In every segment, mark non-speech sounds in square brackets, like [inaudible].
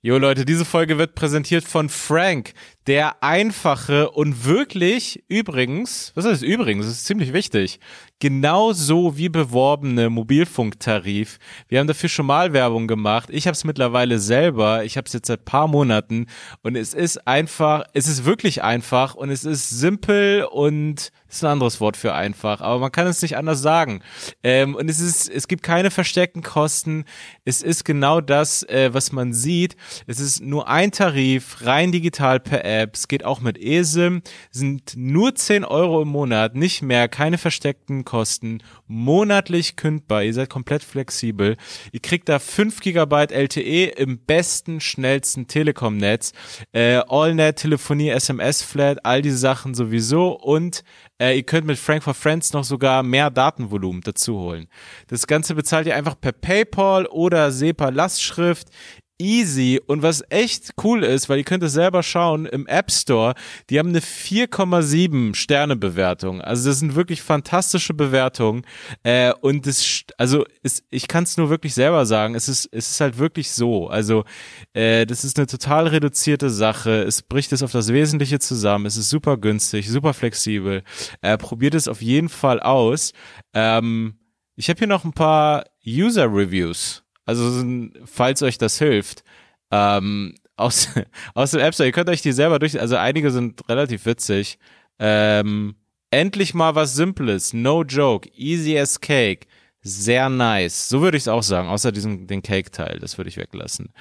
Jo Leute, diese Folge wird präsentiert von Frank, der einfache und wirklich übrigens, was ist übrigens, das ist ziemlich wichtig, genauso wie beworbene Mobilfunktarif. Wir haben dafür schon mal Werbung gemacht. Ich habe es mittlerweile selber. Ich habe es jetzt seit paar Monaten und es ist einfach, es ist wirklich einfach und es ist simpel und ist ein anderes Wort für einfach, aber man kann es nicht anders sagen. Ähm, und es ist, es gibt keine versteckten Kosten. Es ist genau das, äh, was man sieht. Es ist nur ein Tarif, rein digital per App. Es geht auch mit ESIM. Sind nur 10 Euro im Monat, nicht mehr, keine versteckten Kosten. Monatlich kündbar. Ihr seid komplett flexibel. Ihr kriegt da 5 Gigabyte LTE im besten, schnellsten Telekom-Netz. Äh, AllNet, Telefonie, SMS-Flat, all diese Sachen sowieso und äh, ihr könnt mit Frank for Friends noch sogar mehr Datenvolumen dazu holen. Das Ganze bezahlt ihr einfach per PayPal oder SEPA Lastschrift easy und was echt cool ist, weil ihr könnt es selber schauen im App Store, die haben eine 4,7 Sterne Bewertung. Also das sind wirklich fantastische Bewertungen äh, und das also ist, ich kann es nur wirklich selber sagen, es ist es ist halt wirklich so. Also äh, das ist eine total reduzierte Sache. Es bricht es auf das Wesentliche zusammen. Es ist super günstig, super flexibel. Äh, probiert es auf jeden Fall aus. Ähm, ich habe hier noch ein paar User Reviews also falls euch das hilft, ähm, aus, [laughs] aus dem App Store, ihr könnt euch die selber durch, also einige sind relativ witzig. Ähm, endlich mal was Simples, no joke, easy as cake, sehr nice. So würde ich es auch sagen, außer diesem den Cake-Teil, das würde ich weglassen.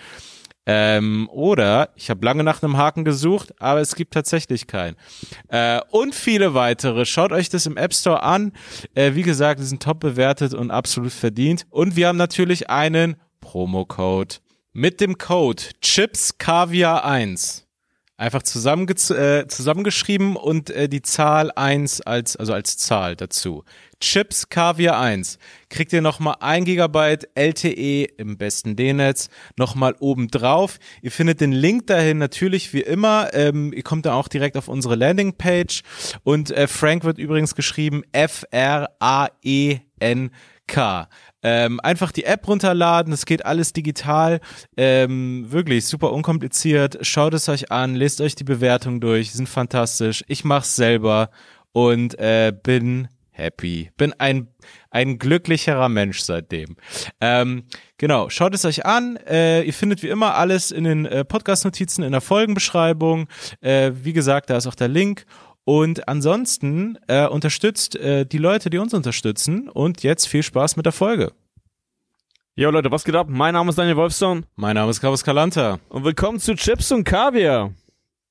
Ähm, oder ich habe lange nach einem Haken gesucht, aber es gibt tatsächlich keinen. Äh, und viele weitere. Schaut euch das im App Store an. Äh, wie gesagt, die sind top bewertet und absolut verdient. Und wir haben natürlich einen Promo-Code. Mit dem Code ChipsKaviar1 einfach zusammenge äh, zusammengeschrieben und äh, die Zahl 1 als, also als Zahl dazu. Chips Kaviar 1 kriegt ihr nochmal 1 GB LTE im besten D-Netz nochmal oben drauf. Ihr findet den Link dahin natürlich wie immer. Ähm, ihr kommt dann auch direkt auf unsere Landingpage und äh, Frank wird übrigens geschrieben F-R-A-E-N-K. Ähm, einfach die App runterladen, es geht alles digital, ähm, wirklich super unkompliziert. Schaut es euch an, lest euch die Bewertungen durch, sind fantastisch. Ich mach's selber und äh, bin happy. Bin ein, ein glücklicherer Mensch seitdem. Ähm, genau, schaut es euch an. Äh, ihr findet wie immer alles in den äh, Podcast-Notizen, in der Folgenbeschreibung. Äh, wie gesagt, da ist auch der Link. Und ansonsten äh, unterstützt äh, die Leute, die uns unterstützen. Und jetzt viel Spaß mit der Folge. Jo Leute, was geht ab? Mein Name ist Daniel Wolfstone. Mein Name ist Carlos Kalanta. Und willkommen zu Chips und Kaviar.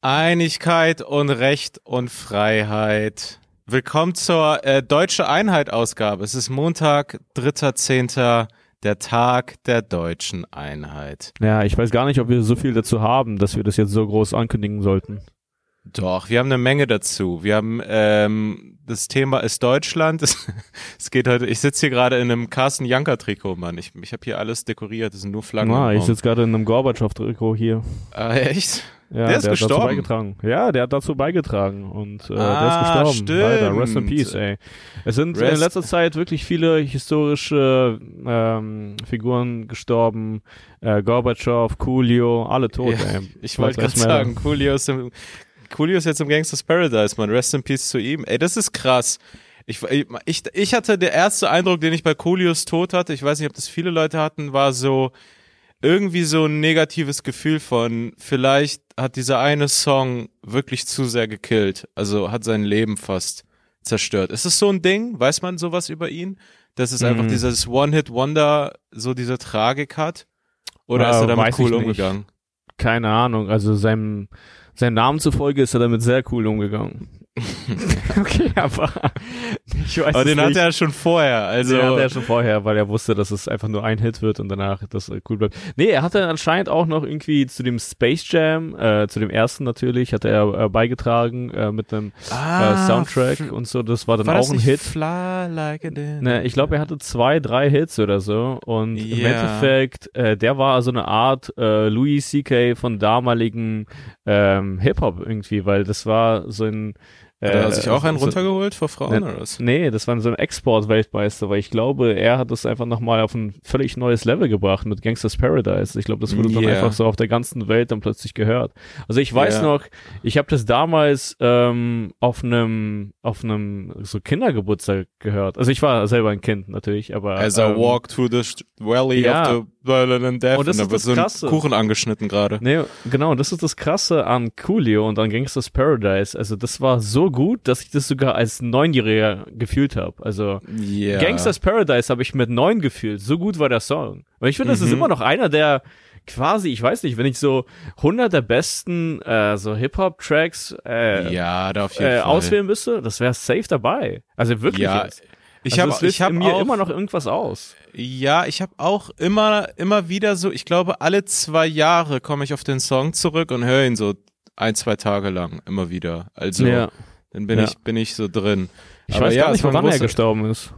Einigkeit und Recht und Freiheit. Willkommen zur äh, Deutsche Einheit Ausgabe. Es ist Montag, 3.10., der Tag der deutschen Einheit. Ja, ich weiß gar nicht, ob wir so viel dazu haben, dass wir das jetzt so groß ankündigen sollten. Doch, wir haben eine Menge dazu. Wir haben ähm, das Thema ist Deutschland. [laughs] Es, es geht heute. Ich sitze hier gerade in einem Carsten Janker Trikot, Mann. Ich, ich habe hier alles dekoriert. Das sind nur Flaggen. Ah, ich sitze gerade in einem Gorbatschow Trikot hier. Ah, echt? Ja, der ist der gestorben. Hat dazu beigetragen. Ja, der hat dazu beigetragen und äh, Ah, der ist gestorben. stimmt. Leider. Rest in Peace, ey. Es sind in Rest- letzter Zeit wirklich viele historische ähm, Figuren gestorben. Äh, Gorbatschow, Coolio, alle tot, Ja, ey. Ich wollte gerade sagen, Coolio ist, im, Coolio ist jetzt im Gangsters Paradise, man. Rest in Peace zu ihm. Ey, das ist krass. Ich, ich, ich hatte der erste Eindruck, den ich bei Coolios Tod hatte, ich weiß nicht, ob das viele Leute hatten, war so irgendwie so ein negatives Gefühl von, vielleicht hat dieser eine Song wirklich zu sehr gekillt. Also hat sein Leben fast zerstört. Ist es so ein Ding? Weiß man sowas über ihn? Dass es einfach Mhm. dieses One-Hit-Wonder so diese Tragik hat? Oder ist Ja, er damit weiß cool umgegangen? Keine Ahnung, also seinem, seinem Namen zufolge ist er damit sehr cool umgegangen. [laughs] okay, aber ich weiß Aber den nicht. hatte er schon vorher. Also den hatte er schon vorher, weil er wusste, dass es einfach nur ein Hit wird und danach das äh, cool bleibt. Nee, er hatte anscheinend auch noch irgendwie zu dem Space Jam, äh, zu dem ersten natürlich, hatte er äh, beigetragen äh, mit einem äh, Soundtrack und so. Das war dann Ah, war auch ein Hit. Fly like dinner? Ne, ich glaube, er hatte zwei, drei Hits oder so. Und im Ja. Endeffekt, äh, der war so eine Art Louis C.K. von damaligen ähm, Hip-Hop irgendwie, weil das war so ein Hat er sich auch einen runtergeholt vor Frauen ne, oder was? Nee, das war so ein Export-Weltmeister, weil ich glaube, er hat das einfach nochmal auf ein völlig neues Level gebracht mit Gangsters Paradise. Ich glaube, das wurde dann Yeah. einfach so auf der ganzen Welt dann plötzlich gehört. Also ich weiß Ja. noch, ich habe das damals ähm, auf einem auf einem so Kindergeburtstag gehört. Also ich war selber ein Kind natürlich, aber As I ähm, walk through the valley ja. of the violent death. Und das da ist das Krasse. Kuchen angeschnitten gerade. Nee, genau, und das ist das Krasse an Coolio und an Gangsters Paradise. Also das war so gut, dass ich das sogar als Neunjähriger gefühlt habe. Also Ja. Gangsters Paradise habe ich mit neun gefühlt. So gut war der Song. Und ich finde, das ist Mhm. immer noch einer der quasi, ich weiß nicht, wenn ich so 100 der besten äh, so Hip-Hop-Tracks äh, Ja, äh, auswählen müsste, das wäre safe dabei. Also wirklich Ja, jetzt. Ich also habe hab mir auch, immer noch irgendwas aus. Ja, ich habe auch immer, immer wieder so, ich glaube, alle zwei Jahre komme ich auf den Song zurück und höre ihn so ein, zwei Tage lang immer wieder. Also ja. dann bin Ja. ich, bin ich so drin. Ich Aber weiß ja, gar nicht, woran er gestorben ist.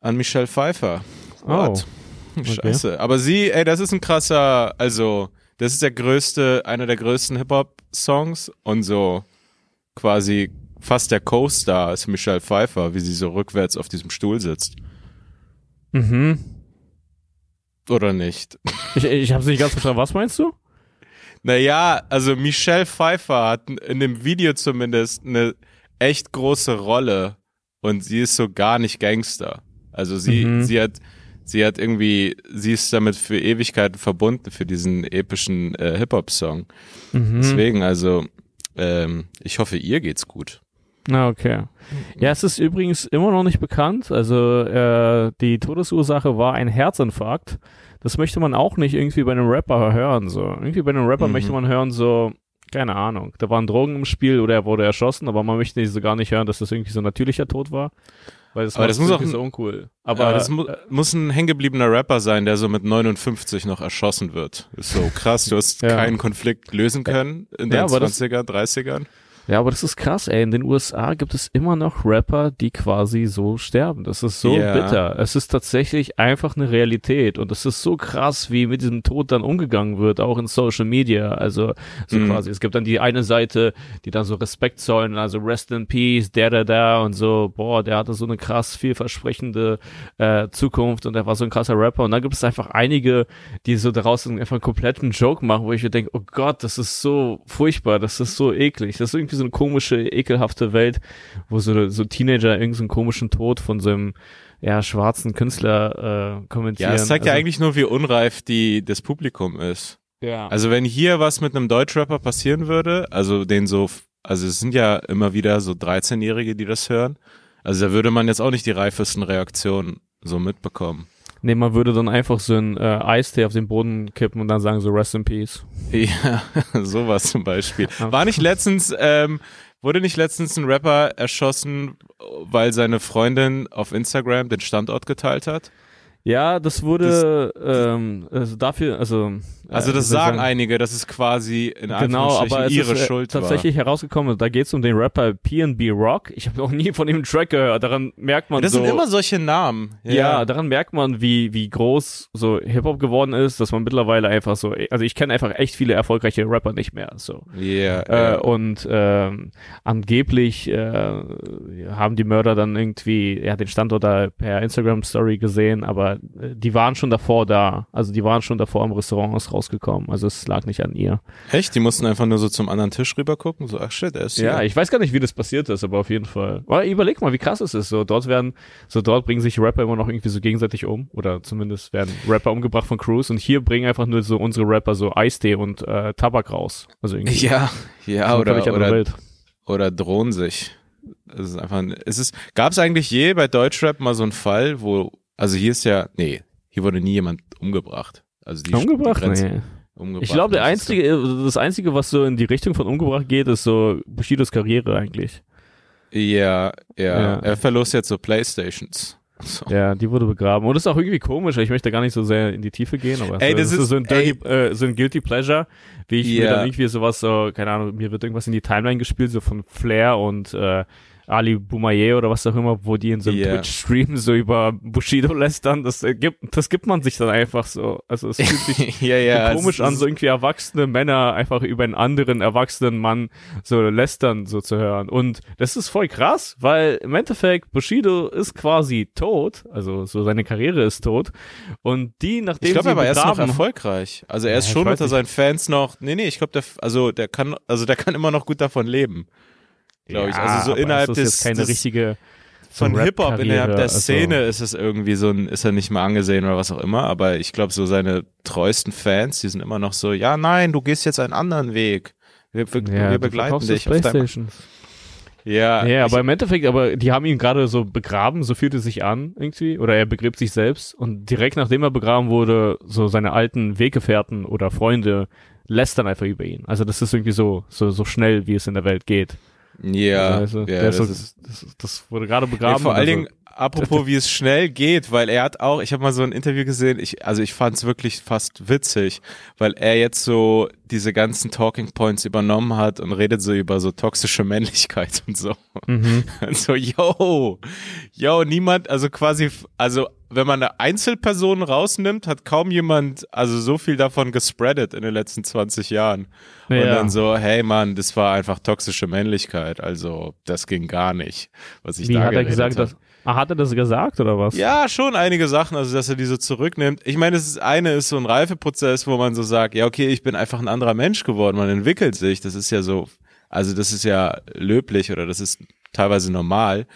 An Michelle Pfeiffer. Oh. What? Scheiße. Aber sie, ey, das ist ein krasser, also, das ist der größte, einer der größten Hip-Hop-Songs und so quasi fast der Co-Star ist Michelle Pfeiffer, wie sie so rückwärts auf diesem Stuhl sitzt. Mhm. Oder nicht? Ich, ich habe nicht ganz verstanden. Was meinst du? Naja, also Michelle Pfeiffer hat in dem Video zumindest eine echt große Rolle und sie ist so gar nicht Gangster. Also sie, Mhm. sie hat, sie hat irgendwie, sie ist damit für Ewigkeiten verbunden für diesen epischen äh, Hip-Hop-Song. Mhm. Deswegen, also, ähm, ich hoffe, ihr geht's gut. Na, okay. Ja, es ist übrigens immer noch nicht bekannt. Also äh, die Todesursache war ein Herzinfarkt. Das möchte man auch nicht irgendwie bei einem Rapper hören. So irgendwie bei einem Rapper Mhm. möchte man hören so, keine Ahnung, da waren Drogen im Spiel oder er wurde erschossen, aber man möchte so gar nicht hören, dass das irgendwie so ein natürlicher Tod war. Weil das, Aber das muss auch ein- so uncool. Aber Aber das mu äh, muss ein hängengebliebener Rapper sein, der so mit 59 noch erschossen wird. Ist so krass, du hast Ja. keinen Konflikt lösen können in Ja, das- 20er, 30ern. Ja, aber das ist krass, ey. In den USA gibt es immer noch Rapper, die quasi so sterben. Das ist so Ja. bitter. Es ist tatsächlich einfach eine Realität. Und es ist so krass, wie mit diesem Tod dann umgegangen wird, auch in Social Media. Also, so Mhm. quasi. Es gibt dann die eine Seite, die dann so Respekt zollen, also Rest in Peace, der, der, der und so. Boah, der hatte so eine krass vielversprechende äh, Zukunft und er war so ein krasser Rapper. Und dann gibt es einfach einige, die so daraus einfach einen kompletten Joke machen, wo ich mir denke, oh Gott, das ist so furchtbar, das ist so eklig. Das ist irgendwie so eine komische, ekelhafte Welt, wo so, so Teenager irgendeinen komischen Tod von so einem ja, schwarzen Künstler äh, kommentieren. Ja, es zeigt ja Also, eigentlich nur, wie unreif die, das Publikum ist. ja. Also wenn hier was mit einem Deutschrapper passieren würde, also den so, also es sind ja immer wieder so 13-Jährige, die das hören, also da würde man jetzt auch nicht die reifesten Reaktionen so mitbekommen. Nee, man würde dann einfach so ein äh, Eistee auf den Boden kippen und dann sagen so Rest in Peace. Ja, [laughs] sowas zum Beispiel. War nicht letztens, ähm, wurde nicht letztens ein Rapper erschossen, weil seine Freundin auf Instagram den Standort geteilt hat? Ja, das wurde ähm, also dafür, also Also äh, das wie soll ich sagen einige, dass es quasi in Genau, aber es ihre ist äh, Schuld tatsächlich herausgekommen, da geht es um den Rapper PNB Rock. Ich habe noch nie von dem Track gehört. Daran merkt man war. Das so. sind immer solche Namen. ja. daran merkt man, wie, wie groß so Hip-Hop geworden ist, dass man mittlerweile einfach so, also ich kenne einfach echt viele erfolgreiche Rapper nicht mehr. So. Ja, Äh, ja. und ähm, angeblich äh, haben die Mörder dann irgendwie ja, den Standort da per Instagram-Story gesehen, aber die waren schon davor da. Also die waren schon davor im Restaurant rausgekommen. Also es lag nicht an ihr. Echt? Die mussten einfach nur so zum anderen Tisch rüber gucken? So, ach shit, er ist Ja, hier. ich weiß gar nicht, wie das passiert ist, aber auf jeden Fall. Aber überleg mal, wie krass es ist. So, dort werden, so dort bringen sich Rapper immer noch irgendwie so gegenseitig um. Oder zumindest werden Rapper umgebracht von Crews und hier bringen einfach nur so unsere Rapper so Eistee und äh, Tabak raus. Also irgendwie. [laughs] Ja, ja, so oder, oder, oder drohen sich. Es ist einfach, ein- es ist, gab es eigentlich je bei Deutschrap mal so einen Fall, wo, also hier ist ja, nee, hier wurde nie jemand umgebracht. Also die umgebracht? Die Grenze- Nee. umgebracht. Ich glaube, der das ist einzige, das einzige, was so in die Richtung von umgebracht geht, ist so Bushidos Karriere eigentlich. Ja, ja, Ja. Er verlust jetzt so Playstations. So. Ja, die wurde begraben. Und das ist auch irgendwie komisch. Ich möchte gar nicht so sehr in die Tiefe gehen, aber Ey, so, das ist- so ein Dirty, äh, so ein Guilty Pleasure, wie ich mir Ja. dann irgendwie sowas so, keine Ahnung, mir wird irgendwas in die Timeline gespielt, so von Flair und äh, Ali Boumaier oder was auch immer, wo die in so einem Ja. Twitch-Stream so über Bushido lästern, das gibt, das gibt man sich dann einfach so. Also es fühlt sich [laughs] ja, ja. so komisch an, so irgendwie erwachsene Männer einfach über einen anderen erwachsenen Mann so lästern so zu hören. Und das ist voll krass, weil im Endeffekt Bushido ist quasi tot, also so seine Karriere ist tot. Und die, nachdem Ich glaube sie aber, er ist noch begraben- erfolgreich. Also er ist Ja, ich schon unter seinen Fans noch. Nee, nee, ich glaube, der, also der kann, also der kann immer noch gut davon leben. Glaube ich. Ja, Also so innerhalb das ist des, jetzt keine des richtige von so Hip Hop Rap-Karriere, innerhalb der also- Szene ist es irgendwie so ein, ist er nicht mal angesehen oder was auch immer. Aber ich glaube, so seine treuesten Fans, die sind immer noch so, ja, nein, du gehst jetzt einen anderen Weg. Wir, wir, Ja, wir begleiten dich. auf deinem-. Ja, Ja, aber im Endeffekt, aber die haben ihn gerade so begraben, so fühlt es sich an irgendwie, oder er begräbt sich selbst und direkt nachdem er begraben wurde, so seine alten Weggefährten oder Freunde lästern einfach über ihn. Also das ist irgendwie so, so, so schnell, wie es in der Welt geht. Ja, also, ja das so, ist, das, das wurde gerade Ja, begraben. vor und allen also- Dingen, apropos, wie es schnell geht, weil er hat auch, ich habe mal so ein Interview gesehen, ich, also ich fand es wirklich fast witzig, weil er jetzt so diese ganzen Talking Points übernommen hat und redet so über so toxische Männlichkeit [laughs] und so. Mhm. Und so, yo, yo, niemand, also quasi, also wenn man eine Einzelperson rausnimmt, hat kaum jemand, also so viel davon gespreadet in den letzten 20 Jahren. Und Ja. dann so, hey Mann, das war einfach toxische Männlichkeit, also das ging gar nicht, was ich Wie da hat er gesagt, hab. dass, ah, hat er das gesagt oder was? Ja, schon einige Sachen, also dass er die so zurücknimmt. Ich meine, das ist eine ist so ein Reifeprozess, wo man so sagt, ja, okay, ich bin einfach ein anderer Mensch geworden, man entwickelt sich, das ist ja so, also das ist ja löblich oder das ist teilweise normal.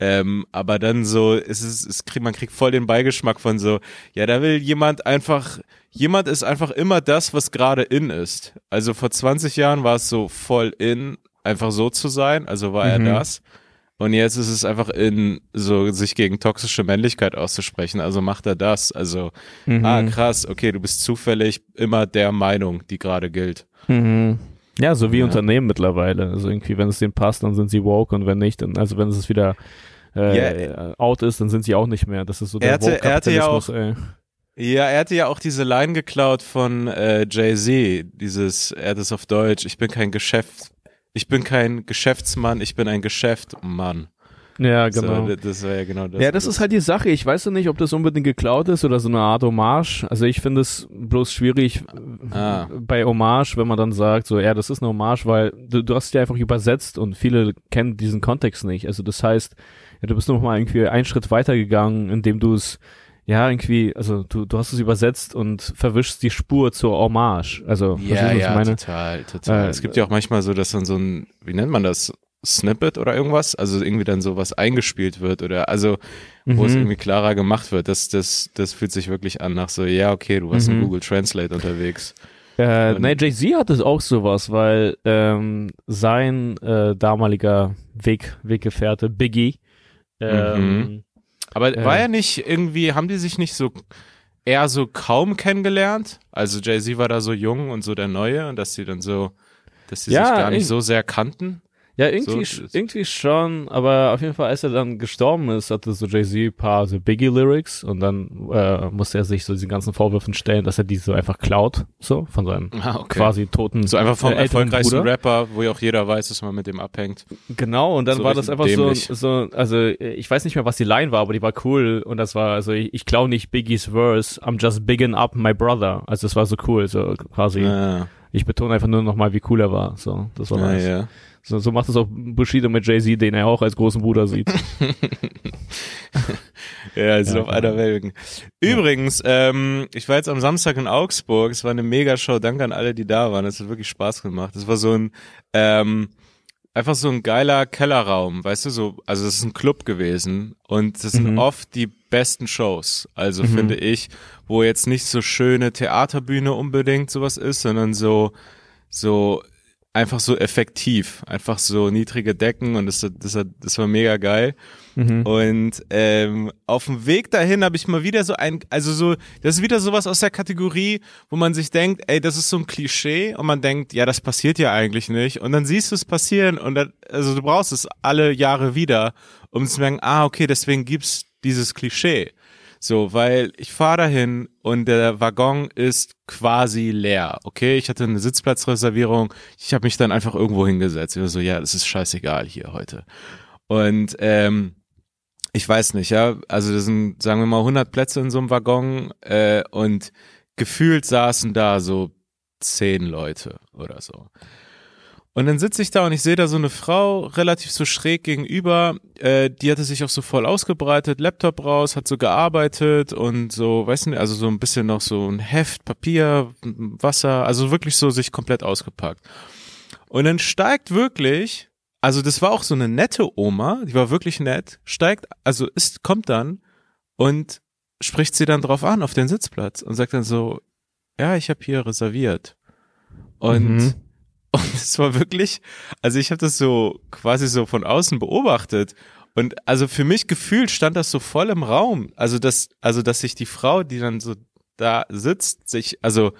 Ähm, aber dann so, ist es, es kriegt, man kriegt voll den Beigeschmack von so, ja, da will jemand einfach, jemand ist einfach immer das, was gerade in ist. Also vor 20 Jahren war es so voll in, einfach so zu sein, also war Mhm. er das. Und jetzt ist es einfach in, so sich gegen toxische Männlichkeit auszusprechen, also macht er das. Also, Mhm. ah, krass, okay, du bist zufällig immer der Meinung, die gerade gilt. Mhm. Ja, so wie Ja. Unternehmen mittlerweile. Also irgendwie, wenn es denen passt, dann sind sie woke und wenn nicht, dann, also wenn es wieder äh, out ist, dann sind sie auch nicht mehr. Das ist so der Er hatte- er hatte ja Woke-Kapitalismus, ey. Ja, er hatte ja auch diese Line geklaut von äh, Jay-Z, dieses, er hat es auf Deutsch, ich bin kein Geschäft, ich bin kein Geschäftsmann, ich bin ein Geschäftmann. Ja, genau. So, das war ja genau das. ja, das ist halt die Sache. Ich weiß ja nicht, ob das unbedingt geklaut ist oder so eine Art Hommage. Also ich finde es bloß schwierig Ah. bei Hommage, wenn man dann sagt, so, ja, das ist eine Hommage, weil du, du hast ja einfach übersetzt und viele kennen diesen Kontext nicht. Also das heißt, ja, du bist noch mal irgendwie einen Schritt weitergegangen, indem du es ja, irgendwie, also du, du hast es übersetzt und verwischst die Spur zur Hommage. Also, Ja, ja, ich meine? total, total. Äh, es gibt ja auch manchmal so, dass dann so ein, wie nennt man das? Snippet oder irgendwas, also irgendwie dann sowas eingespielt wird oder also wo es Mhm. irgendwie klarer gemacht wird, das, das, das fühlt sich wirklich an nach so, ja, okay, du warst Mhm. in Google Translate unterwegs. Äh, nee, Jay-Z hat es auch sowas, weil ähm, sein äh, damaliger Weg, Weggefährte Biggie ähm, Mhm. Aber Äh. war er nicht irgendwie, haben die sich nicht so eher so kaum kennengelernt? Also Jay-Z war da so jung und so der Neue und dass sie dann so, dass sie Ja, sich gar nicht ich- so sehr kannten. Ja, irgendwie, So, irgendwie schon, aber auf jeden Fall, als er dann gestorben ist, hatte so Jay-Z ein paar so Biggie-Lyrics und dann äh, musste er sich so diesen ganzen Vorwürfen stellen, dass er die so einfach klaut, so von seinem Ah, okay. quasi toten So einfach vom äh, erfolgreichsten Bruder. Rapper, wo ja auch jeder weiß, dass man mit dem abhängt. Genau, und dann So war das einfach dämlich. so, so, also ich weiß nicht mehr, was die Line war, aber die war cool und das war, also ich, ich klau nicht Biggies Verse, I'm just bigging up my brother. Also das war so cool, so quasi. Ja, Ich betone einfach nur nochmal, wie cool er war. So, das war ja, nice. ja. So, so macht es auch Bushido mit Jay-Z, den er auch als großen Bruder sieht. [laughs] [laughs] Ja, sind Ja, auf einer Wellenlänge. Übrigens, ähm, ich war jetzt am Samstag in Augsburg. Es war eine Mega-Show. Danke an alle, die da waren. Es hat wirklich Spaß gemacht. Es war so ein, ähm, einfach so ein geiler Kellerraum, weißt du, so, also es ist ein Club gewesen und das sind Mhm. oft die besten Shows. Also Mhm. finde ich, wo jetzt nicht so schöne Theaterbühne unbedingt sowas ist, sondern so, so einfach so effektiv, einfach so niedrige Decken und das, das, das war mega geil. Mhm. Und ähm, auf dem Weg dahin habe ich mal wieder so ein, also so, das ist wieder sowas aus der Kategorie, wo man sich denkt, ey, das ist so ein Klischee und man denkt, ja, das passiert ja eigentlich nicht. Und dann siehst du es passieren und dann, also du brauchst es alle Jahre wieder, um zu merken, ah, okay, deswegen gibt's dieses Klischee. So, weil ich fahre dahin und der Waggon ist quasi leer. Okay, ich hatte eine Sitzplatzreservierung. Ich habe mich dann einfach irgendwo hingesetzt. Ich war so, ja, das ist scheißegal hier heute. Und ähm, ich weiß nicht, ja, also das sind, sagen wir mal, 100 Plätze in so einem Waggon äh, und gefühlt saßen da so zehn Leute oder so. Und dann sitze ich da und ich sehe da so eine Frau relativ so schräg gegenüber, äh, die hatte sich auch so voll ausgebreitet, Laptop raus, hat so gearbeitet und so, weißt du, also so ein bisschen noch so ein Heft, Papier, Wasser, also wirklich so sich komplett ausgepackt. Und dann steigt wirklich, also das war auch so eine nette Oma, die war wirklich nett, steigt, also ist, kommt dann und spricht sie dann drauf an auf den Sitzplatz und sagt dann so, ja, ich habe hier reserviert. Und mhm. Und es war wirklich, also ich habe das so quasi so von außen beobachtet. Und also für mich gefühlt stand das so voll im Raum. Also dass, also dass sich die Frau, die dann so da sitzt, sich, also,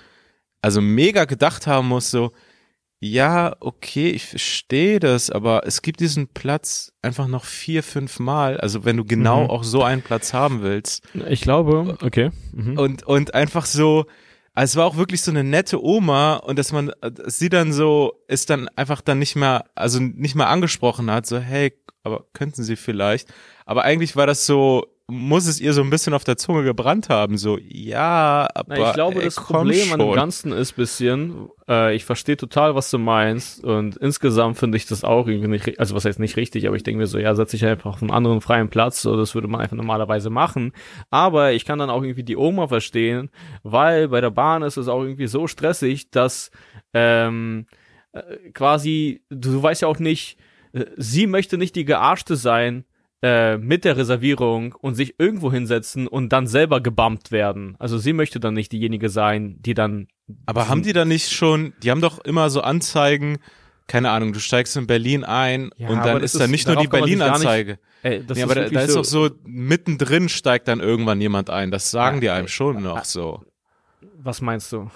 also mega gedacht haben muss, so, ja, okay, ich verstehe das, aber es gibt diesen Platz einfach noch vier, fünf Mal. Also wenn du genau mhm. auch so einen Platz haben willst. Ich glaube, okay. Mhm. Und, und einfach so, also es war auch wirklich so eine nette Oma und dass man sie dann so ist dann einfach dann nicht mehr, also nicht mehr angesprochen hat, so hey, aber könnten Sie vielleicht. Aber eigentlich war das so, muss es ihr so ein bisschen auf der Zunge gebrannt haben, so, ja, aber. Na, ich glaube, ey, das Problem schon. an dem Ganzen ist bisschen, äh, ich verstehe total, was du meinst und insgesamt finde ich das auch irgendwie nicht, also was heißt nicht richtig, aber ich denke mir so, ja, setz dich einfach auf einen anderen freien Platz, so, das würde man einfach normalerweise machen, aber ich kann dann auch irgendwie die Oma verstehen, weil bei der Bahn ist es auch irgendwie so stressig, dass, ähm, äh, quasi, du, du weißt ja auch nicht, äh, sie möchte nicht die Gearschte sein, äh, mit der Reservierung und sich irgendwo hinsetzen und dann selber gebumpt werden. Also sie möchte dann nicht diejenige sein, die dann. Aber haben die da nicht schon, die haben doch immer so Anzeigen, keine Ahnung, du steigst in Berlin ein ja, und dann ist da nicht nur die Berlin-Anzeige. Nee, aber da, da ist doch so, mittendrin steigt dann irgendwann jemand ein. Das sagen ja, die einem schon noch so. Was meinst du?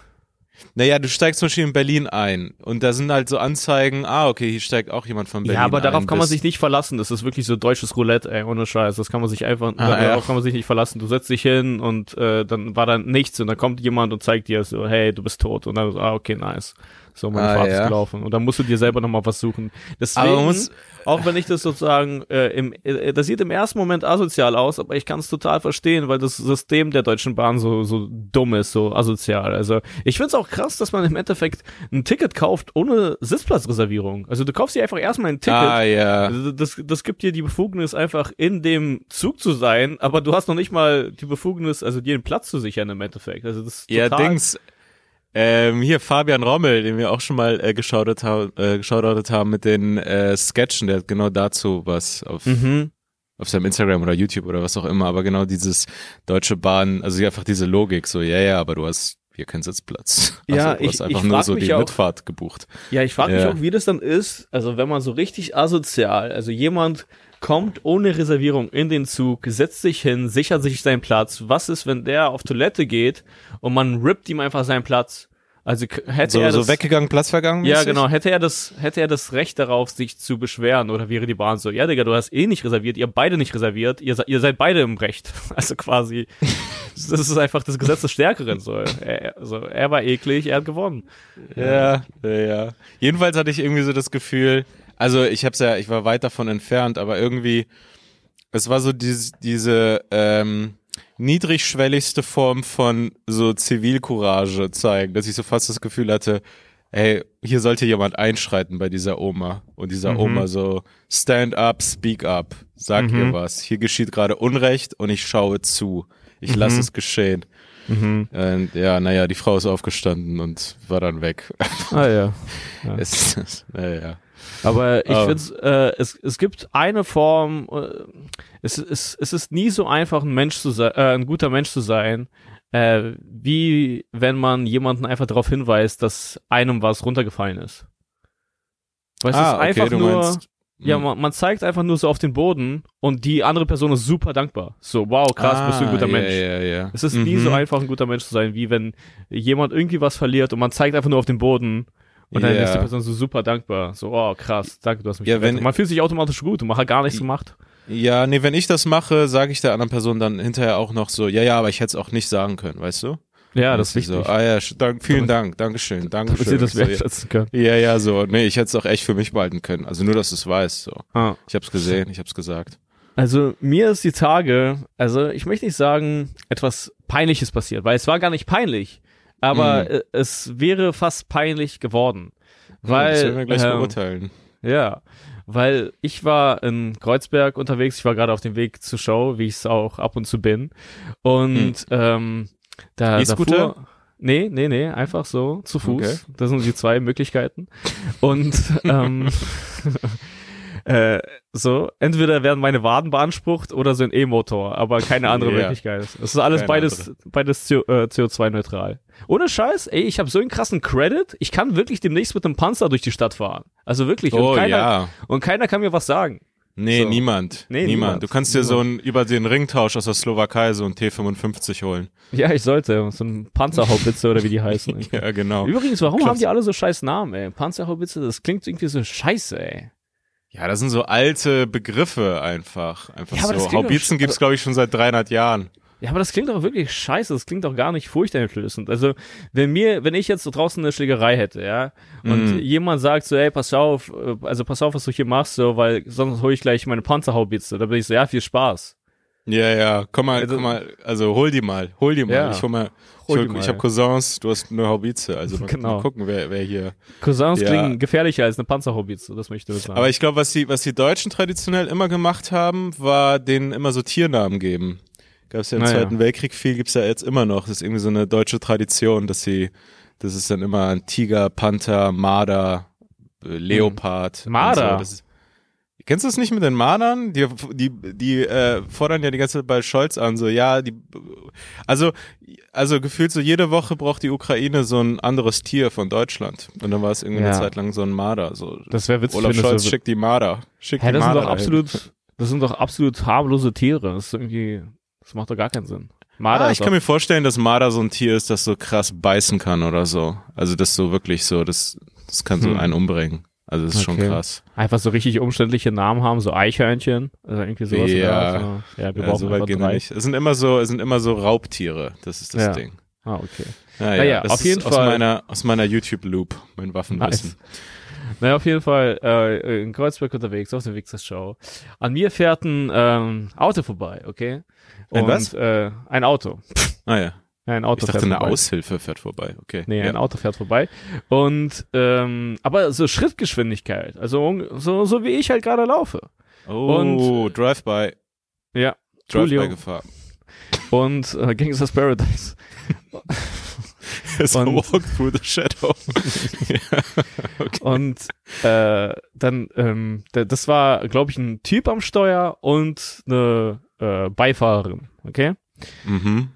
Naja, du steigst zum Beispiel in Berlin ein und da sind halt so Anzeigen, ah, okay, hier steigt auch jemand von Berlin ein. Ja, aber darauf ein. kann man sich nicht verlassen. Das ist wirklich so deutsches Roulette, ey, ohne Scheiß. Das kann man sich einfach, ah, darauf ja. kann man sich nicht verlassen. Du setzt dich hin und äh, dann war da nichts und dann kommt jemand und zeigt dir so, hey, du bist tot. Und dann so, ah, okay, nice. So, meine ah, Fahrt ja. ist gelaufen. Und dann musst du dir selber nochmal was suchen. Deswegen, muss, auch wenn ich das sozusagen, äh, im, äh, das sieht im ersten Moment asozial aus, aber ich kann es total verstehen, weil das System der Deutschen Bahn so, so dumm ist, so asozial. Also, ich find's auch krass, dass man im Endeffekt ein Ticket kauft ohne Sitzplatzreservierung. Also, du kaufst dir einfach erstmal ein Ticket. Ah, ja. Also, das, das gibt dir die Befugnis, einfach in dem Zug zu sein, aber du hast noch nicht mal die Befugnis, also dir einen Platz zu sichern im Endeffekt. Also, das ist total, ja, Dings, ähm, hier Fabian Rommel, den wir auch schon mal äh, geschaut, haben, äh, haben mit den äh, Sketchen, der hat genau dazu was auf, mhm. auf seinem Instagram oder YouTube oder was auch immer, aber genau dieses Deutsche Bahn, also einfach diese Logik, so, ja, ja, aber du hast hier keinen Sitzplatz. [laughs] Also, ja, du hast ich, einfach ich nur so die auch, Mitfahrt gebucht. Ja, ich frage ja. mich auch, wie das dann ist, also wenn man so richtig asozial, also jemand kommt ohne Reservierung in den Zug, setzt sich hin, sichert sich seinen Platz. Was ist, wenn der auf Toilette geht und man rippt ihm einfach seinen Platz? Also hätte so, er das, so weggegangen, Platz vergangen. Ja, genau. Hätte er das, hätte er das Recht darauf, sich zu beschweren, oder wäre die Bahn so, ja, Digga, du hast eh nicht reserviert, ihr beide nicht reserviert, ihr, ihr seid beide im Recht. [laughs] Also quasi, das ist einfach das Gesetz des Stärkeren. So, er, also, er war eklig, er hat gewonnen. Ja, ja, ja. Jedenfalls hatte ich irgendwie so das Gefühl, also ich hab's ja, ich war weit davon entfernt, aber irgendwie, es war so diese, diese, ähm, niedrigschwelligste Form von so Zivilcourage zeigen, dass ich so fast das Gefühl hatte, ey, hier sollte jemand einschreiten bei dieser Oma und dieser mhm. Oma so stand up, speak up, sag mhm. ihr was. Hier geschieht gerade Unrecht und ich schaue zu. Ich mhm. lasse es geschehen. Mhm. Und ja, naja, die Frau ist aufgestanden und war dann weg. Ah ja. [laughs] ja. es, naja. Aber ich oh. finde, äh, es, es gibt eine Form, äh, es, es, es ist nie so einfach, ein Mensch zu sein, äh, ein guter Mensch zu sein, äh, wie wenn man jemanden einfach darauf hinweist, dass einem was runtergefallen ist. Weil es ah, ist einfach okay, nur, meinst, ja, hm. man, man, zeigt einfach nur so auf den Boden und die andere Person ist super dankbar. So, wow, krass, ah, bist du ein guter ja, Mensch. Ja, ja. Es ist mhm. nie so einfach, ein guter Mensch zu sein, wie wenn jemand irgendwie was verliert und man zeigt einfach nur auf den Boden und dann yeah. ist die Person so super dankbar. So, oh, krass, danke, du hast mich ja, wenn, Man fühlt sich automatisch gut und man hat gar nichts gemacht. Ja, nee, wenn ich das mache, sage ich der anderen Person dann hinterher auch noch so, ja, ja, aber ich hätte es auch nicht sagen können, weißt du? Ja, das ist wichtig. So, ah ja, dank, vielen Dank, Dankeschön, Dankeschön. Damit Sie das wertschätzen können. Ja, ja, so. Nee, ich hätte es auch echt für mich behalten können. Also nur, dass du es weißt. So. Ah. Ich habe es gesehen, ich habe es gesagt. Also mir ist die Tage, also ich möchte nicht sagen, etwas Peinliches passiert, weil es war gar nicht peinlich, aber mhm. es wäre fast peinlich geworden. Weil, das werden wir gleich ähm, beurteilen. Ja, weil ich war in Kreuzberg unterwegs, ich war gerade auf dem Weg zur Show, wie ich es auch ab und zu bin. Und hm. ähm, da, E-Scooter? Nee, nee, nee, einfach so zu Fuß. Okay. Das sind die zwei Möglichkeiten. Und [laughs] ähm, äh, so, entweder werden meine Waden beansprucht oder so ein E-Motor, aber keine [laughs] andere yeah. Möglichkeit. Es ist alles keine beides, andere. beides äh, CO2-neutral. Ohne Scheiß, ey, ich habe so einen krassen Credit, ich kann wirklich demnächst mit einem Panzer durch die Stadt fahren. Also wirklich. Oh, und, keiner, ja. und keiner kann mir was sagen. Nee, so. niemand. Nee, niemand. niemand. Du kannst dir niemand. so ein, über den Ringtausch aus der Slowakei so ein T55 holen. Ja, ich sollte. So ein Panzerhaubitze oder wie die heißen. [laughs] ja, genau. Übrigens, warum Klasse. haben die alle so scheiß Namen, ey? Panzerhaubitze, das klingt irgendwie so scheiße, ey. Ja, das sind so alte Begriffe einfach. Einfach ja, so. Haubitzen gibt's glaube ich schon seit 300 Jahren. Ja, aber das klingt doch wirklich scheiße. Das klingt doch gar nicht furchteinflößend. Also, wenn mir, wenn ich jetzt so draußen eine Schlägerei hätte, ja, und mm. jemand sagt so, ey, pass auf, äh, also pass auf, was du hier machst, so, weil sonst hole ich gleich meine Panzerhaubitze. Da bin ich so, ja, viel Spaß. Ja, ja, komm mal, also, komm mal, also hol die mal, hol die mal. Ja. Ich hol mal, hol, ich habe Cousins, du hast eine Haubitze, also mal, [laughs] genau. mal gucken, wer, wer hier. Cousins ja. klingen gefährlicher als eine Panzerhaubitze, das möchte ich sagen. Aber ich glaube, was die, was die Deutschen traditionell immer gemacht haben, war denen immer so Tiernamen geben. Gab es ja im naja. Zweiten Weltkrieg viel, gibt's ja jetzt immer noch. Das ist irgendwie so eine deutsche Tradition, dass sie, das ist dann immer ein Tiger, Panther, Marder, äh, Leopard. Marder? So. Kennst du es nicht mit den Madern? Die, die, die äh, fordern ja die ganze Zeit bei Scholz an, so ja, die also also gefühlt so jede Woche braucht die Ukraine so ein anderes Tier von Deutschland. Und dann war es irgendwie ja. eine Zeit lang so ein Marder. So. Das wäre witzig. Olaf Scholz schickt die Marder. Schickt hey, die das Marder sind doch absolut, das sind doch absolut harmlose Tiere. Das ist irgendwie, das macht doch gar keinen Sinn. Marder ah, ich kann mir vorstellen, dass Marder so ein Tier ist, das so krass beißen kann oder so. Also das so wirklich so, das, das kann so hm. einen umbringen. Also das ist okay. schon krass. Einfach so richtig umständliche Namen haben, so Eichhörnchen, also irgendwie sowas. Ja, also, ja wir ja, brauchen so weit gehen nicht. Es sind immer so, es sind immer so Raubtiere, das ist das ja. Ding. Ah, okay. Naja, naja auf jeden Fall. Aus meiner, aus meiner YouTube-Loop, mein Waffenwissen. Nice. Naja, auf jeden Fall äh, in Kreuzberg unterwegs, auf der Weg zur Show. An mir fährt ein ähm, Auto vorbei, okay? Und, ein was? Äh, ein Auto. Ah ja. Ja, ein Auto ich dachte, eine Aushilfe fährt vorbei. Okay. Nee, ja. ein Auto fährt vorbei. Und ähm, aber so Schrittgeschwindigkeit, also so, so wie ich halt gerade laufe. Oh, und, Drive-by. Ja. Drive-by-Gefahr. Und äh, Gangsters Paradise. [laughs] As und, walk through the shadow. [laughs] ja, okay. Und äh, dann, ähm, das war, glaube ich, ein Typ am Steuer und eine äh, Beifahrerin, okay? Mhm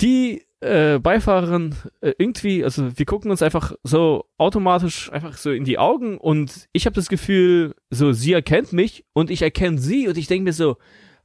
die äh, Beifahrerin äh, irgendwie, also wir gucken uns einfach so automatisch einfach so in die Augen und ich habe das Gefühl, so sie erkennt mich und ich erkenne sie und ich denke mir so,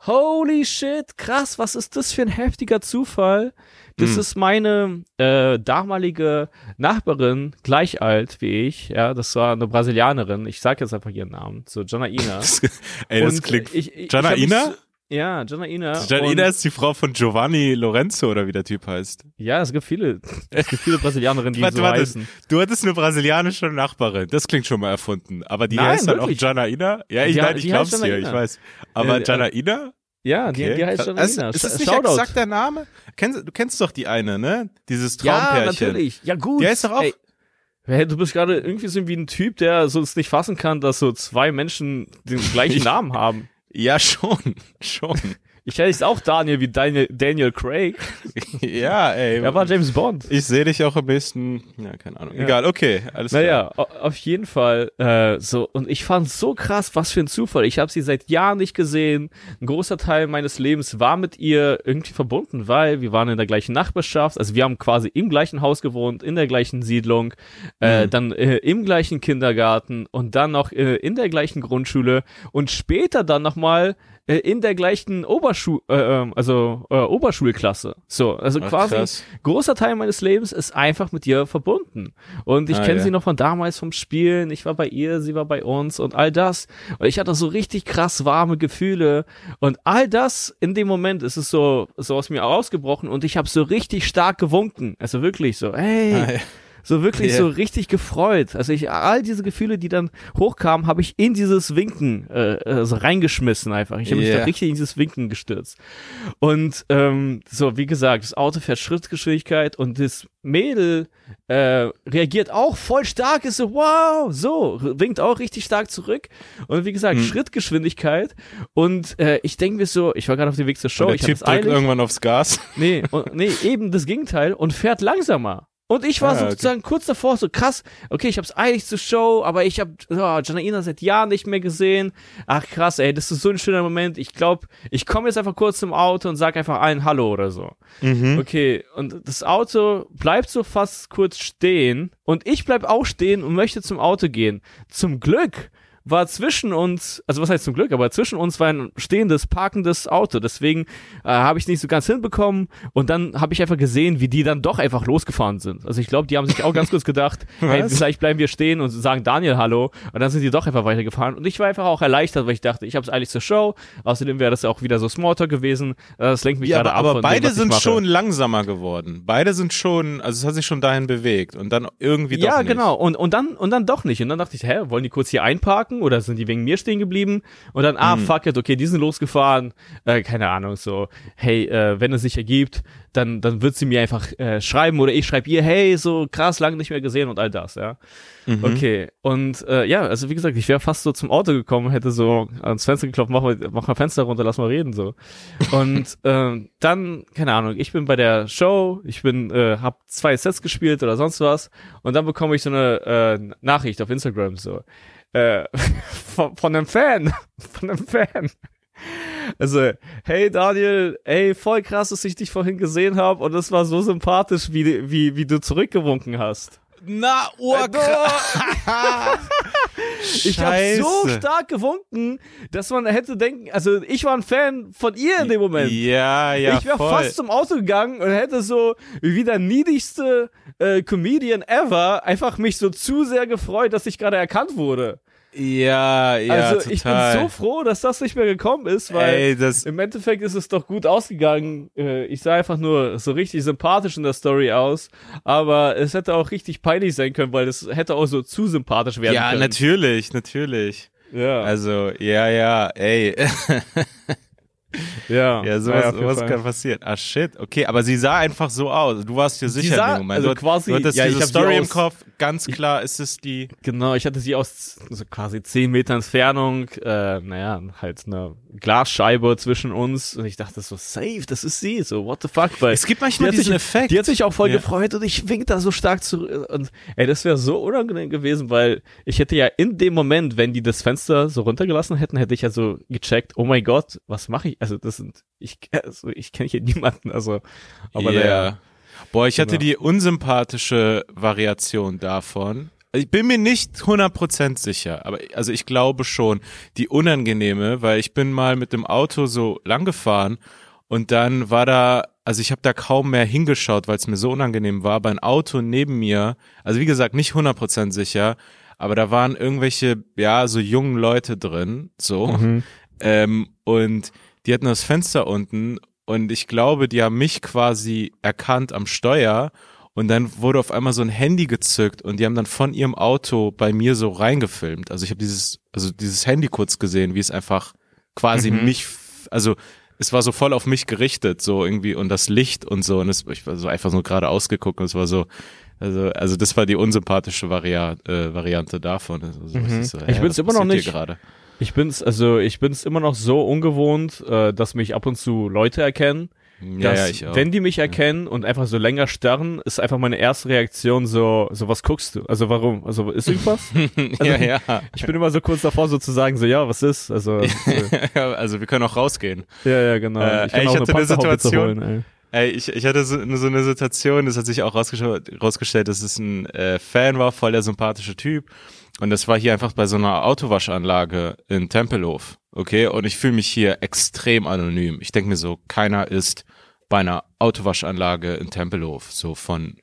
holy shit, krass, was ist das für ein heftiger Zufall? Das mhm. ist meine äh, damalige Nachbarin, gleich alt wie ich, ja, das war eine Brasilianerin, ich sag jetzt einfach ihren Namen, so Janaina. [laughs] Ey, das und klingt, ich, ich, Janaina? Ja, Janaina. Janaina ist die Frau von Giovanni Lorenzo oder wie der Typ heißt. Ja, es gibt viele, es gibt viele Brasilianerinnen, die [laughs] warte, so warte. heißen. Du hattest eine brasilianische Nachbarin, das klingt schon mal erfunden. Aber die Nein, heißt dann wirklich? auch Janaina? Ja, ich, ja, nein, ich glaub's dir, ich weiß. Aber äh, Janaina? Ja, okay. die, die heißt Janaina. Also, ist das nicht Shoutout. exakt der Name? Kennst, du kennst doch die eine, ne? Dieses Traumpärchen. Ja, natürlich. Ja, gut. Die heißt doch auch... Ey. Hey, du bist gerade irgendwie so wie ein Typ, der sonst nicht fassen kann, dass so zwei Menschen den gleichen [laughs] Namen haben. Ja, schon, [laughs] schon. Ich heiße auch Daniel wie Daniel, Daniel Craig. [laughs] ja, ey. Er war James Bond. Ich sehe dich auch am besten. Ja, keine Ahnung. Ja. Egal, okay, alles naja, klar. Naja, auf jeden Fall. Äh, so und ich fand so krass, was für ein Zufall. Ich habe sie seit Jahren nicht gesehen. Ein großer Teil meines Lebens war mit ihr irgendwie verbunden, weil wir waren in der gleichen Nachbarschaft. Also wir haben quasi im gleichen Haus gewohnt, in der gleichen Siedlung, äh, mhm. dann äh, im gleichen Kindergarten und dann noch äh, in der gleichen Grundschule und später dann noch mal äh, in der gleichen Oberschul, äh, ähm, also äh, Oberschulklasse. So, also Ach, quasi krass. großer Teil meines Lebens ist einfach mit ihr verbunden. Und ich Ah, kenne ja. sie noch von damals vom Spielen. Ich war bei ihr, sie war bei uns und all das. Und ich hatte so richtig krass warme Gefühle. Und all das in dem Moment ist es so, so aus mir ausgebrochen und ich habe so richtig stark gewunken. Also wirklich so, hey. Ah, ja. So wirklich Ja. so richtig gefreut. Also ich all diese Gefühle, die dann hochkamen, habe ich in dieses Winken äh, äh, so reingeschmissen einfach. Ich habe mich Ja. da richtig in dieses Winken gestürzt. Und ähm, so wie gesagt, das Auto fährt Schrittgeschwindigkeit und das Mädel äh, reagiert auch voll stark, ist so wow, so winkt auch richtig stark zurück. Und wie gesagt, Hm. Schrittgeschwindigkeit. Und äh, ich denke mir so, ich war gerade auf dem Weg zur Show. Und der ich Typ drückt eilig. irgendwann aufs Gas. Nee, und, nee, eben das Gegenteil und fährt langsamer. Und ich war Ah, okay. sozusagen kurz davor, so krass, okay, ich hab's eilig zur Show, aber ich hab oh, Janaina seit Jahren nicht mehr gesehen. Ach krass, ey, das ist so ein schöner Moment. Ich glaube, ich komme jetzt einfach kurz zum Auto und sag einfach allen Hallo oder so. Mhm. Okay, und das Auto bleibt so fast kurz stehen und ich bleib auch stehen und möchte zum Auto gehen. Zum Glück war zwischen uns, also was heißt zum Glück, aber zwischen uns war ein stehendes, parkendes Auto. Deswegen äh, habe ich nicht so ganz hinbekommen und dann habe ich einfach gesehen, wie die dann doch einfach losgefahren sind. Also ich glaube, die haben sich auch ganz kurz gedacht, [laughs] hey, vielleicht bleiben wir stehen und sagen Daniel Hallo und dann sind die doch einfach weitergefahren und ich war einfach auch erleichtert, weil ich dachte, ich habe es eigentlich zur Show. Außerdem wäre das ja auch wieder so Smalltalk gewesen. Äh, Das lenkt mich Ja, gerade aber, ab aber von dem, beide ich sind schon langsamer geworden. Beide sind schon, also es hat sich schon dahin bewegt und dann irgendwie doch Ja, nicht. genau. Und, und, dann, und dann doch nicht. Und dann dachte ich, hä, wollen die kurz hier einparken oder sind die wegen mir stehen geblieben? Und dann, ah, fuck it, okay, die sind losgefahren. Äh, keine Ahnung, so, hey, äh, wenn es sich ergibt, dann, dann wird sie mir einfach äh, schreiben oder ich schreibe ihr, hey, so krass, lange nicht mehr gesehen und all das, ja. Mhm. Okay. Und äh, ja, also wie gesagt, ich wäre fast so zum Auto gekommen, hätte so ans Fenster geklopft, mach mal, mach mal Fenster runter, lass mal reden so. Und [laughs] ähm, dann, keine Ahnung, ich bin bei der Show, ich bin, äh, hab zwei Sets gespielt oder sonst was und dann bekomme ich so eine äh, Nachricht auf Instagram so äh, [laughs] von, von einem Fan, [laughs] von einem Fan. Also, hey Daniel, ey, voll krass, dass ich dich vorhin gesehen habe und es war so sympathisch, wie, wie, wie du zurückgewunken hast. Na, urkrass. [laughs] Ich habe so stark gewunken, dass man hätte denken, also ich war ein Fan von ihr in dem Moment. Ja, ja, ich wäre fast zum Auto gegangen und hätte so wie der niedlichste äh, Comedian ever einfach mich so zu sehr gefreut, dass ich gerade erkannt wurde. Ja, ja, also ich bin total. so froh, dass das nicht mehr gekommen ist, weil Ey, im Endeffekt ist es doch gut ausgegangen. Äh, Ich sah einfach nur so richtig sympathisch in der Story aus, aber es hätte auch richtig peinlich sein können, weil es hätte auch so zu sympathisch werden ja, können. natürlich, natürlich. Ja, Also, ja, ja, ey. [laughs] ja, Ja, sowas, Ja, sowas kann passieren. Ah, shit. Okay, aber sie sah einfach so aus. Du warst dir sicher sah- in dem Moment. also du, quasi- du hattest ja, ich diese Story im aus- Kopf. Ganz klar ist es die. Genau, ich hatte sie aus so quasi zehn Meter Entfernung, äh, naja, halt eine Glasscheibe zwischen uns und ich dachte so, safe, das ist sie, so, what the fuck, weil Es gibt die manchmal hat, diesen sich, Effekt. die hat sich auch voll Ja. gefreut und ich wink da so stark zurück und ey, das wäre so unangenehm gewesen, weil ich hätte ja in dem Moment, wenn die das Fenster so runtergelassen hätten, hätte ich ja so gecheckt, oh mein Gott, was mache ich, also das sind, ich, also ich kenne hier niemanden, also, aber Ja. der, Boah, ich hatte Genau. die unsympathische Variation davon. Ich bin mir nicht 100% sicher, aber also ich glaube schon, die unangenehme, weil ich bin mal mit dem Auto so lang gefahren und dann war da, also ich habe da kaum mehr hingeschaut, weil es mir so unangenehm war, aber ein Auto neben mir, also wie gesagt, nicht 100% sicher, aber da waren irgendwelche, ja, so jungen Leute drin, so, Mhm. ähm, und die hatten das Fenster unten und ich glaube, die haben mich quasi erkannt am Steuer und dann wurde auf einmal so ein Handy gezückt und die haben dann von ihrem Auto bei mir so reingefilmt. Also ich habe dieses, also dieses Handy kurz gesehen, wie es einfach quasi Mhm. mich, also es war so voll auf mich gerichtet, so irgendwie und das Licht und so und es, ich war so einfach so gerade ausgeguckt und es war so, also, also das war die unsympathische Varia äh, Variante davon. Also, so, Mhm. so, Ich bin's was immer noch nicht. Gerade? Ich bin's, also ich bin's immer noch so ungewohnt, äh, dass mich ab und zu Leute erkennen. Ja, dass, ja, ich auch. Wenn die mich erkennen und einfach so länger starren, ist einfach meine erste Reaktion so, so was guckst du? Also warum? Also ist irgendwas? [laughs] ja, ja. ich bin immer so kurz davor so zu sagen, so ja, was ist? Also so, [laughs] also wir können auch rausgehen. ja, ja, genau. Äh, kann ey, ich hatte eine Situation- Holen, Ey, ich, ich hatte so, so eine Situation, das hat sich auch rausgestellt, rausgestellt dass es ein äh, Fan war, voll der sympathische Typ. Und das war hier einfach bei so einer Autowaschanlage in Tempelhof. okay, und ich fühle mich hier extrem anonym. Ich denke mir so, keiner ist bei einer Autowaschanlage in Tempelhof, so von,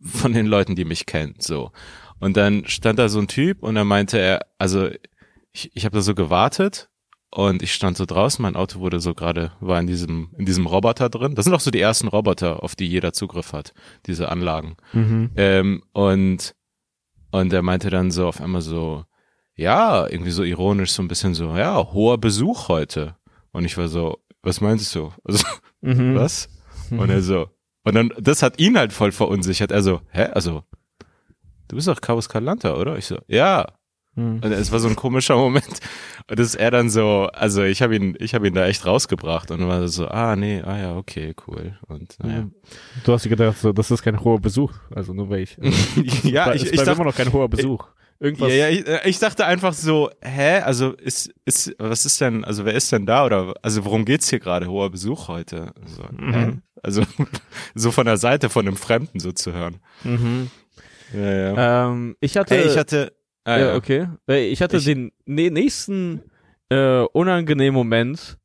von den Leuten, die mich kennen, so. Und dann stand da so ein Typ und dann meinte er, also ich, ich habe da so gewartet und ich stand so draußen, mein Auto wurde so gerade, war in diesem, in diesem Roboter drin. Das sind auch so die ersten Roboter, auf die jeder Zugriff hat, diese Anlagen. Mhm. Ähm, und, und er meinte dann so auf einmal so, ja, irgendwie so ironisch, so ein bisschen so, ja, hoher Besuch heute. Und ich war so, was meinst du? [laughs] Also, Mhm. was? Und er so, und dann, das hat ihn halt voll verunsichert. Er so, hä, also, du bist doch Carlos Calanta, oder? Ich so, ja. Mhm. Und es war so ein komischer [laughs] Moment. Und das ist er dann so, also ich habe ihn, ich habe ihn da echt rausgebracht und war so, ah nee, ah ja, okay, cool. Und naja. Du hast dir gedacht, so, das ist kein hoher Besuch. Also nur weil ich. [laughs] ja, Bei- ich, ich dachte, immer noch kein hoher Besuch. Irgendwas. ja, ja, ich, äh, ich dachte einfach so, hä, also ist, ist, was ist denn, also wer ist denn da oder, also worum geht's hier gerade, hoher Besuch heute? Also? Mhm. also [laughs] so von der Seite von einem Fremden so zu hören. Mhm. Ja, ja. Ähm, ich hatte. Hey, ich hatte, ah, ja, okay. Äh, Ich hatte Ich- den ne- nächsten äh, unangenehmen Moment.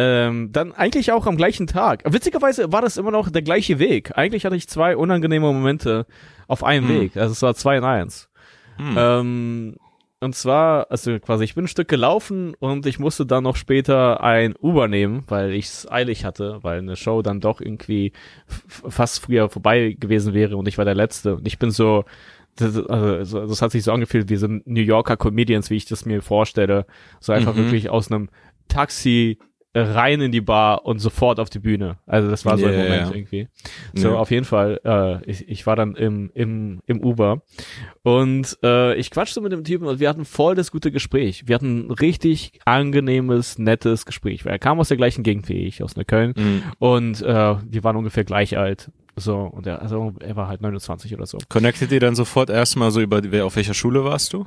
Ähm, dann eigentlich auch am gleichen Tag. Witzigerweise war das immer noch der gleiche Weg. Eigentlich hatte ich zwei unangenehme Momente auf einem Hm. Weg. Also es war zwei in eins. Hm. Ähm, und zwar, also quasi, ich bin ein Stück gelaufen und ich musste dann noch später ein Uber nehmen, weil ich es eilig hatte, weil eine Show dann doch irgendwie fast früher vorbei gewesen wäre und ich war der Letzte. Und ich bin so, das, also, das hat sich so angefühlt wie so New Yorker Comedians, wie ich das mir vorstelle. So einfach Mhm. wirklich aus einem Taxi rein in die Bar und sofort auf die Bühne. Also das war so Ja, ein Moment ja. irgendwie. So, Ja. auf jeden Fall, äh, ich, ich war dann im, im, im Uber und äh, ich quatschte mit dem Typen und wir hatten voll das gute Gespräch. Wir hatten ein richtig angenehmes, nettes Gespräch, weil er kam aus der gleichen Gegend wie ich, aus Neukölln Hm. und äh, wir waren ungefähr gleich alt. So, und er, also er war halt 29 oder so. Connectet ihr dann sofort erstmal so über, wer, auf welcher Schule warst du?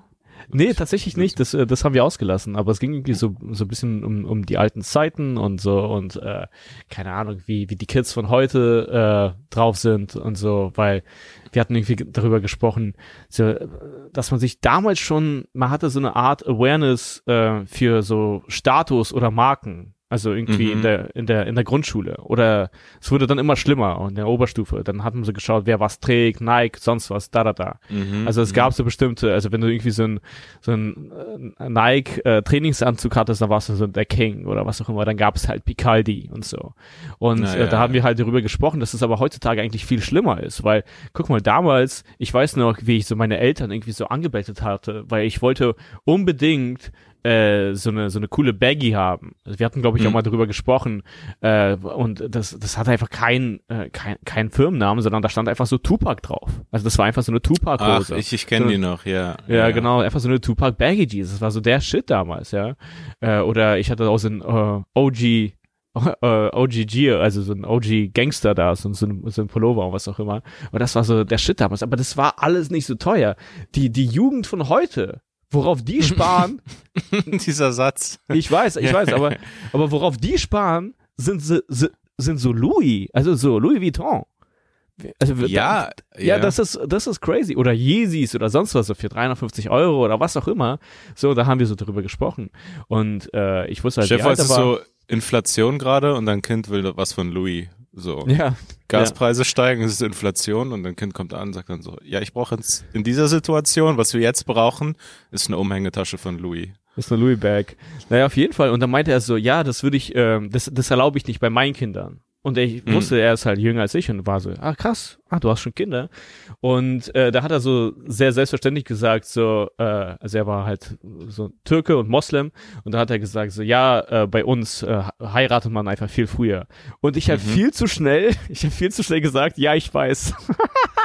Nee, tatsächlich nicht. Das, äh, das haben wir ausgelassen. Aber es ging irgendwie so, so ein bisschen um, um die alten Zeiten und so und äh, keine Ahnung, wie, wie die Kids von heute äh, drauf sind und so, weil wir hatten irgendwie darüber gesprochen, so, äh, dass man sich damals schon, man hatte so eine Art Awareness äh, für so Status oder Marken. Also irgendwie Mhm. in der, in der, in der Grundschule. Oder es wurde dann immer schlimmer in der Oberstufe. Dann hat man so geschaut, wer was trägt, Nike, sonst was, da, da, da. Mhm. Also es gab so bestimmte, also wenn du irgendwie so ein, so ein äh, Nike äh, Trainingsanzug hattest, dann warst du so der King oder was auch immer, dann gab es halt Picaldi und so. Und Na äh, ja, da haben ja. wir halt darüber gesprochen, dass es aber heutzutage eigentlich viel schlimmer ist, weil guck mal, damals, ich weiß noch, wie ich so meine Eltern irgendwie so angebetet hatte, weil ich wollte unbedingt äh, so eine so eine coole Baggy haben. Also wir hatten glaube ich auch Mhm. mal darüber gesprochen äh, und das das hatte einfach keinen äh, kein kein Firmennamen, sondern da stand einfach so Tupac drauf. Also das war einfach so eine Tupac Ach, Hose. ich, ich kenne So- die noch, ja. Ja, genau, einfach so eine Tupac Baggy Jeans. Das war so der Shit damals, ja. Äh, oder ich hatte auch so ein äh, OG, [laughs] äh, OG Gear, also so ein OG Gangster da, so, so, ein, so ein Pullover und was auch immer. Und das war so der Shit damals. Aber das war alles nicht so teuer. Die, die Jugend von heute, worauf die [laughs] sparen, Dieser Satz. ich weiß, ich weiß, aber, [laughs] aber worauf die sparen, sind, sind so Louis, also so Louis Vuitton. Also, Ja, ja, das ist, das ist crazy. Oder Yeezys oder sonst was, so für 350 Euro oder was auch immer. So, da haben wir so drüber gesprochen. Und äh, ich wusste halt, Chef, wie alt er ist war. so Inflation gerade und dein Kind will was von Louis. So. ja, Gaspreise steigen, es ist Inflation und dein Kind kommt an und sagt dann so, ja, ich brauche jetzt in dieser Situation, was wir jetzt brauchen, ist eine Umhängetasche von Louis. ist eine Louis Bag. Naja, auf jeden Fall. Und dann meinte er so, ja, das würde ich, ähm, das, das erlaube ich nicht bei meinen Kindern. Und ich Mhm. wusste, er ist halt jünger als ich und war so, ah krass, ah du hast schon Kinder. Und äh, da hat er so sehr selbstverständlich gesagt, so, äh, also er war halt so Türke und Moslem und da hat er gesagt, so ja, äh, bei uns äh, heiratet man einfach viel früher. Und ich habe Mhm. viel zu schnell, [laughs] ich habe viel zu schnell gesagt, ja, ich weiß.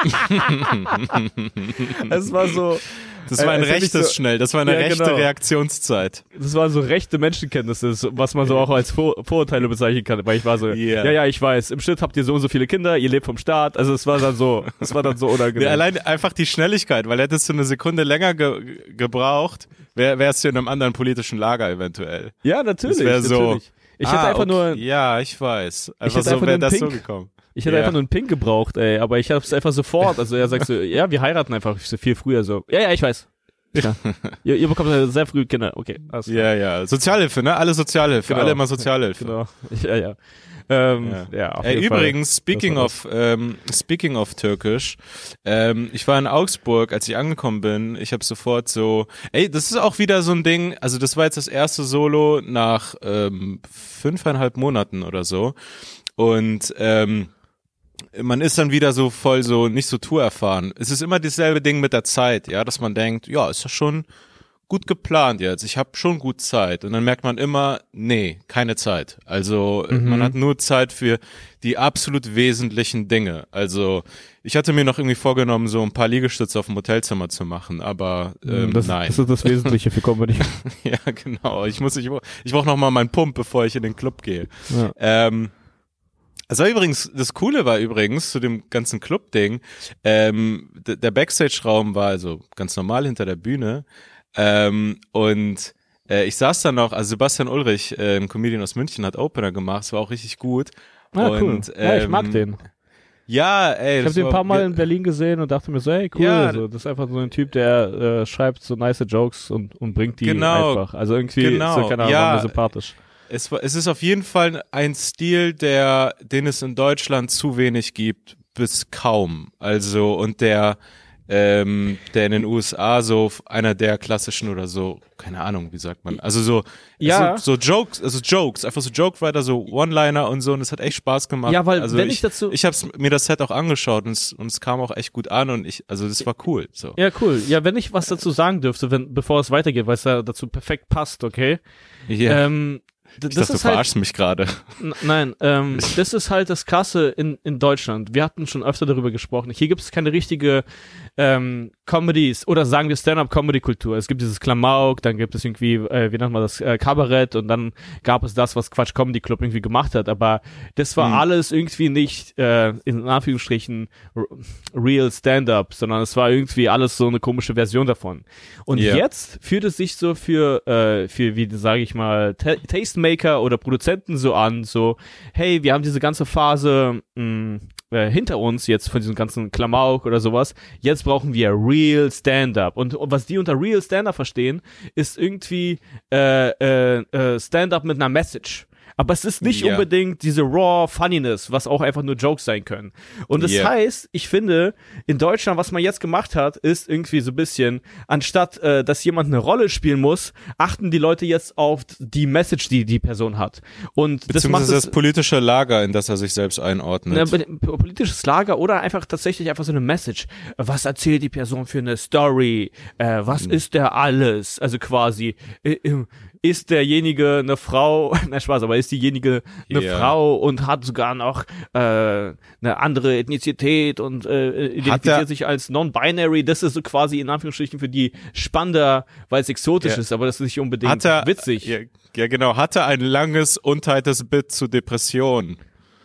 [laughs] [laughs] es war so, Das war Äh, ein mich rechtes so- schnell, das war eine Ja, rechte genau. Reaktionszeit. das war so rechte Menschenkenntnisse, was man so auch als Vor Vorurteile bezeichnen kann, weil ich war so, Yeah. ja, ja, ich weiß, im Schnitt habt ihr so und so viele Kinder, ihr lebt vom Staat, also es war dann so, es war dann so unangenehm. Ja, allein einfach die Schnelligkeit, weil hättest du eine Sekunde länger ge gebraucht, wär, wärst du in einem anderen politischen Lager eventuell. ja, natürlich, Das wär so, natürlich. Ich hätte Ah, einfach okay. nur, Ja, ich weiß. Einfach hätte so wäre das so gekommen. ich hätte Ja. einfach nur einen Pink gebraucht, ey, aber ich hab's einfach sofort, also er sagt so, [laughs] ja, wir heiraten einfach so viel früher so, ja, ja, ich weiß. Ja. [laughs] ihr, ihr bekommt sehr früh Kinder, okay. Also. Ja, ja. Sozialhilfe, ne? Alle Sozialhilfe, genau. alle immer Sozialhilfe. [laughs] Genau. Ja, ja. Ähm, ja. ja Ey, übrigens, speaking of, ähm, speaking of Türkisch, ähm, ich war in Augsburg, als ich angekommen bin, ich habe sofort so, ey, das ist auch wieder so ein Ding, also das war jetzt das erste Solo nach ähm, fünfeinhalb Monaten oder so und ähm, man ist dann wieder so voll so nicht so tour erfahren. Es ist immer dasselbe Ding mit der Zeit, ja, dass man denkt, ja, ist ja schon gut geplant jetzt. Ich habe schon gut Zeit und dann merkt man immer, nee, keine Zeit. Also mhm. man hat nur Zeit für die absolut wesentlichen Dinge. Also ich hatte mir noch irgendwie vorgenommen, so ein paar Liegestütze auf dem Hotelzimmer zu machen, aber ähm, das, nein. Das ist das Wesentliche für Comedy. [laughs] ja, genau. Ich muss, ich, ich brauche noch mal meinen Pump, bevor ich in den Club gehe. Ja. Ähm, das war übrigens, das Coole war übrigens zu dem ganzen Club-Ding, ähm, der Backstage-Raum war also ganz normal hinter der Bühne ähm, und äh, ich saß da noch, also Sebastian Ulrich, äh, ein Comedian aus München, hat Opener gemacht, es war auch richtig gut. Ah, und, cool. Ähm, ja, ich mag ähm, den. Ja, ey. Ich habe den ein paar Mal in Berlin gesehen und dachte mir so, ey, cool. Ja, so, das ist einfach so ein Typ, der äh, schreibt so nice Jokes und, und bringt die genau, einfach. Also irgendwie genau, so, keine Ahnung, ja, sympathisch. Es, es ist auf jeden Fall ein Stil, der, den es in Deutschland zu wenig gibt, bis kaum. Also, und der, ähm, der in den USA so einer der klassischen oder so, keine Ahnung, wie sagt man, also so, ja. so, so Jokes, also Jokes, einfach so Joke-Writer, so One-Liner und so und es hat echt Spaß gemacht. Ja, weil also wenn ich, ich dazu, ich habe mir das Set auch angeschaut und es, und es kam auch echt gut an und ich, also das war cool. So. Ja, cool. Ja, wenn ich was dazu sagen dürfte, wenn bevor es weitergeht, weil es ja dazu perfekt passt, okay? Ja. Yeah. Ähm, ich das dachte, du verarschst halt, mich gerade. Nein, ähm, das ist halt das Krasse in, in Deutschland. Wir hatten schon öfter darüber gesprochen. Hier gibt es keine richtige ähm, Comedies oder sagen wir Stand-up-Comedy-Kultur. Es gibt dieses Klamauk, dann gibt es irgendwie, äh, wie nennt man das, äh, Kabarett und dann gab es das, was Quatsch Comedy Club irgendwie gemacht hat. Aber das war mhm. alles irgendwie nicht äh, in Anführungsstrichen real Stand-up, sondern es war irgendwie alles so eine komische Version davon. Und yeah. jetzt fühlt es sich so für, äh, für wie sage ich mal, Tastemaker oder Produzenten so an, so, hey, wir haben diese ganze Phase, mh, mm, äh, hinter uns jetzt von diesem ganzen Klamauk oder sowas. Jetzt brauchen wir Real Stand-up. Und, und, was die unter Real Stand-up verstehen, ist irgendwie äh, äh, äh Stand-up mit einer Message aber es ist nicht yeah. unbedingt diese raw Funniness, was auch einfach nur Jokes sein können. Und das yeah. heißt, ich finde, in Deutschland, was man jetzt gemacht hat, ist irgendwie so ein bisschen, anstatt äh, dass jemand eine Rolle spielen muss, achten die Leute jetzt auf die Message, die die Person hat. Und das macht das politische Lager, in das er sich selbst einordnet. Ne, politisches Lager oder einfach tatsächlich einfach so eine Message. Was erzählt die Person für eine Story? Äh, was mhm. ist der alles? Also quasi, äh, ist derjenige eine Frau, [laughs] na Spaß, aber ist diejenige eine yeah. Frau und hat sogar noch äh, eine andere Ethnizität und äh, identifiziert sich als non-binary. Das ist so quasi in Anführungsstrichen für die spannender, weil es exotisch yeah. ist, aber das ist nicht unbedingt er, witzig. Ja, ja, genau. Hatte ein langes, unteiltes Bit zu Depression.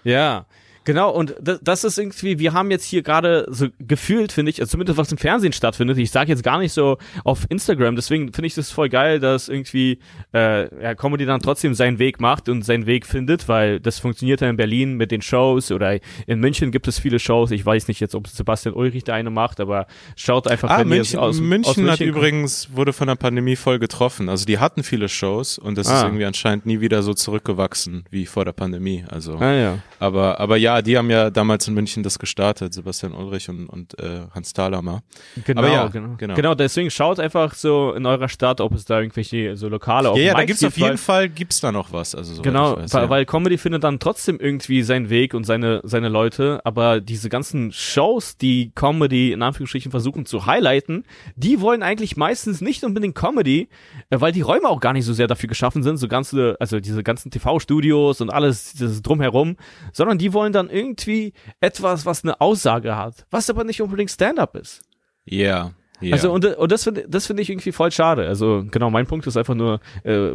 Ja, Genau, und das, ist irgendwie, wir haben jetzt hier gerade so gefühlt, finde ich, also zumindest was im Fernsehen stattfindet, ich sage jetzt gar nicht so auf Instagram, deswegen finde ich das voll geil, dass irgendwie äh, ja, Comedy dann trotzdem seinen Weg macht und seinen Weg findet, weil das funktioniert ja in Berlin mit den Shows oder in München gibt es viele Shows, ich weiß nicht jetzt, ob Sebastian Ulrich da eine macht, aber schaut einfach, ah, wenn München, aus, München, aus München hat übrigens, wurde von der Pandemie voll getroffen, also die hatten viele Shows und das ah. ist irgendwie anscheinend nie wieder so zurückgewachsen wie vor der Pandemie, also ah, ja. aber, aber ja, ja, die haben ja damals in München das gestartet, Sebastian Ulrich und, und äh, Hans Thalhammer. Genau, ja, genau, genau. Genau, deswegen schaut einfach so in eurer Stadt, ob es da irgendwelche so lokale Ja, ja da gibt's auf jeden Fall, gibt's da noch was. Also, genau, weiß, weil, ja. weil Comedy findet dann trotzdem irgendwie seinen Weg und seine, seine Leute, aber diese ganzen Shows, die Comedy in Anführungsstrichen versuchen zu highlighten, die wollen eigentlich meistens nicht unbedingt Comedy, äh, weil die Räume auch gar nicht so sehr dafür geschaffen sind, so ganze, also diese ganzen TV-Studios und alles, dieses drumherum, sondern die wollen dann irgendwie etwas, was eine Aussage hat, was aber nicht unbedingt Stand-up ist. Ja. Yeah. Yeah. Also und, und das finde das finde ich irgendwie voll schade. Also genau, mein Punkt ist einfach nur, äh,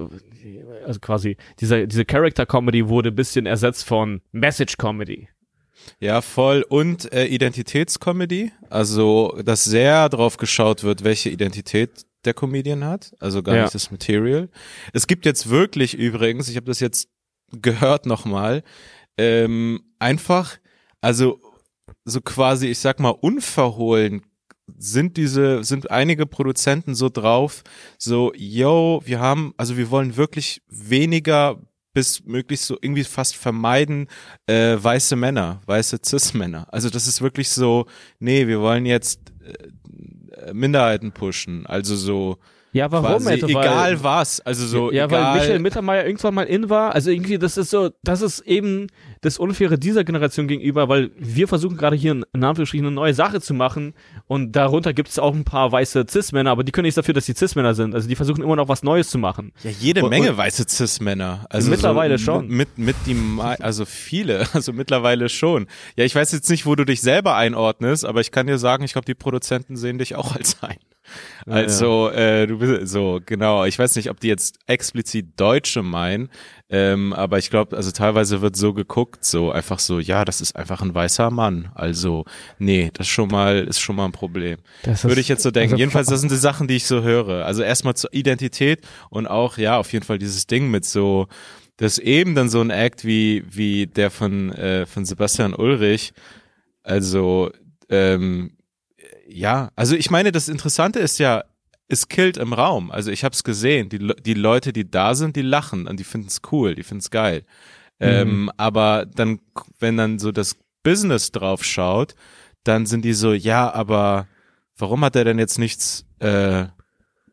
also quasi diese diese Character Comedy wurde ein bisschen ersetzt von Message Comedy. Ja, voll. Und äh, Identitätscomedy. Also, dass sehr drauf geschaut wird, welche Identität der Comedian hat. Also gar ja. nicht das Material. Es gibt jetzt wirklich übrigens, ich habe das jetzt gehört nochmal, ähm, einfach, also so quasi, ich sag mal, unverhohlen sind diese, sind einige Produzenten so drauf, so, yo, wir haben, also wir wollen wirklich weniger bis möglichst so irgendwie fast vermeiden äh, weiße Männer, weiße Cis-Männer. Also das ist wirklich so, nee, wir wollen jetzt äh, Minderheiten pushen. Also so, ja, warum? Quasi, Also, weil, egal was, also so ja, egal. weil Michael Mittermeier irgendwann mal in war. Also irgendwie, das ist so, das ist eben das Unfaire dieser Generation gegenüber, weil wir versuchen gerade hier in Anführungsstrichen eine neue Sache zu machen und darunter gibt es auch ein paar weiße Cis-Männer, aber die können nichts dafür, dass die Cis-Männer sind. Also die versuchen immer noch was Neues zu machen. ja, jede Und- Menge und- weiße Cis-Männer. Also Mittlerweile so, schon. Mit, mit die, also viele, [laughs] also mittlerweile schon. Ja, ich weiß jetzt nicht, wo du dich selber einordnest, aber ich kann dir sagen, ich glaube, die Produzenten sehen dich auch als ein. Also, äh, du bist so, genau. Ich weiß nicht, ob die jetzt explizit Deutsche meinen, ähm, aber ich glaube, also teilweise wird so geguckt, so einfach so, ja, das ist einfach ein weißer Mann. Also, nee, das schon mal, ist schon mal ein Problem. Das Würde ich jetzt so denken. also Jedenfalls, das sind die Sachen, die ich so höre. Also erstmal zur Identität und auch, ja, auf jeden Fall dieses Ding mit so, das eben dann so ein Act wie, wie der von, äh, von Sebastian Ulrich. Also, ähm, ja, also ich meine, das Interessante ist ja, es killt im Raum. Also ich habe es gesehen. Die, die Leute, die da sind, die lachen und die finden es cool, die finden es geil. Ähm, aber dann, wenn dann so das Business drauf schaut, dann sind die so, ja, aber warum hat er denn jetzt nichts äh,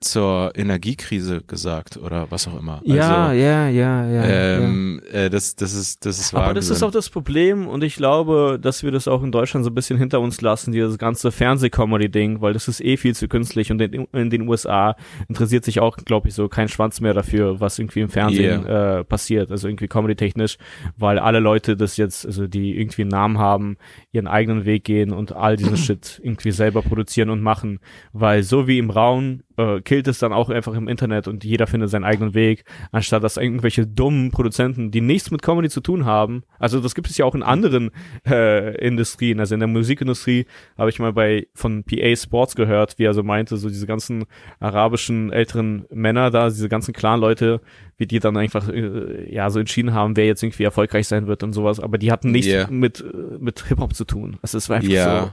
zur Energiekrise gesagt oder was auch immer? Ja, also, ja, ja, ja. ja. ähm, äh, das, das ist, das ist Aber das ist Wahnsinn. auch das Problem und ich glaube, dass wir das auch in Deutschland so ein bisschen hinter uns lassen, dieses ganze Fernsehcomedy-Ding, weil das ist eh viel zu künstlich und in, in den USA interessiert sich auch, glaube ich, so kein Schwanz mehr dafür, was irgendwie im Fernsehen äh, passiert, also irgendwie comedy-technisch, weil alle Leute das jetzt, also die irgendwie einen Namen haben, ihren eigenen Weg gehen und all diesen [clears throat] Shit irgendwie selber produzieren und machen, weil so wie im Raum äh, killt es dann auch einfach im Internet und jeder findet seinen eigenen Weg, anstatt dass irgendwelche dummen Produzenten, die nichts mit Comedy zu tun haben, also das gibt es ja auch in anderen äh, Industrien, also in der Musikindustrie habe ich mal bei von PA Sports gehört, wie er so meinte, so diese ganzen arabischen älteren Männer da, diese ganzen Clan-Leute, wie die dann einfach äh, ja so entschieden haben, wer jetzt irgendwie erfolgreich sein wird und sowas, aber die hatten nichts Yeah. mit mit Hip-Hop zu tun. Also es war einfach Ja. so.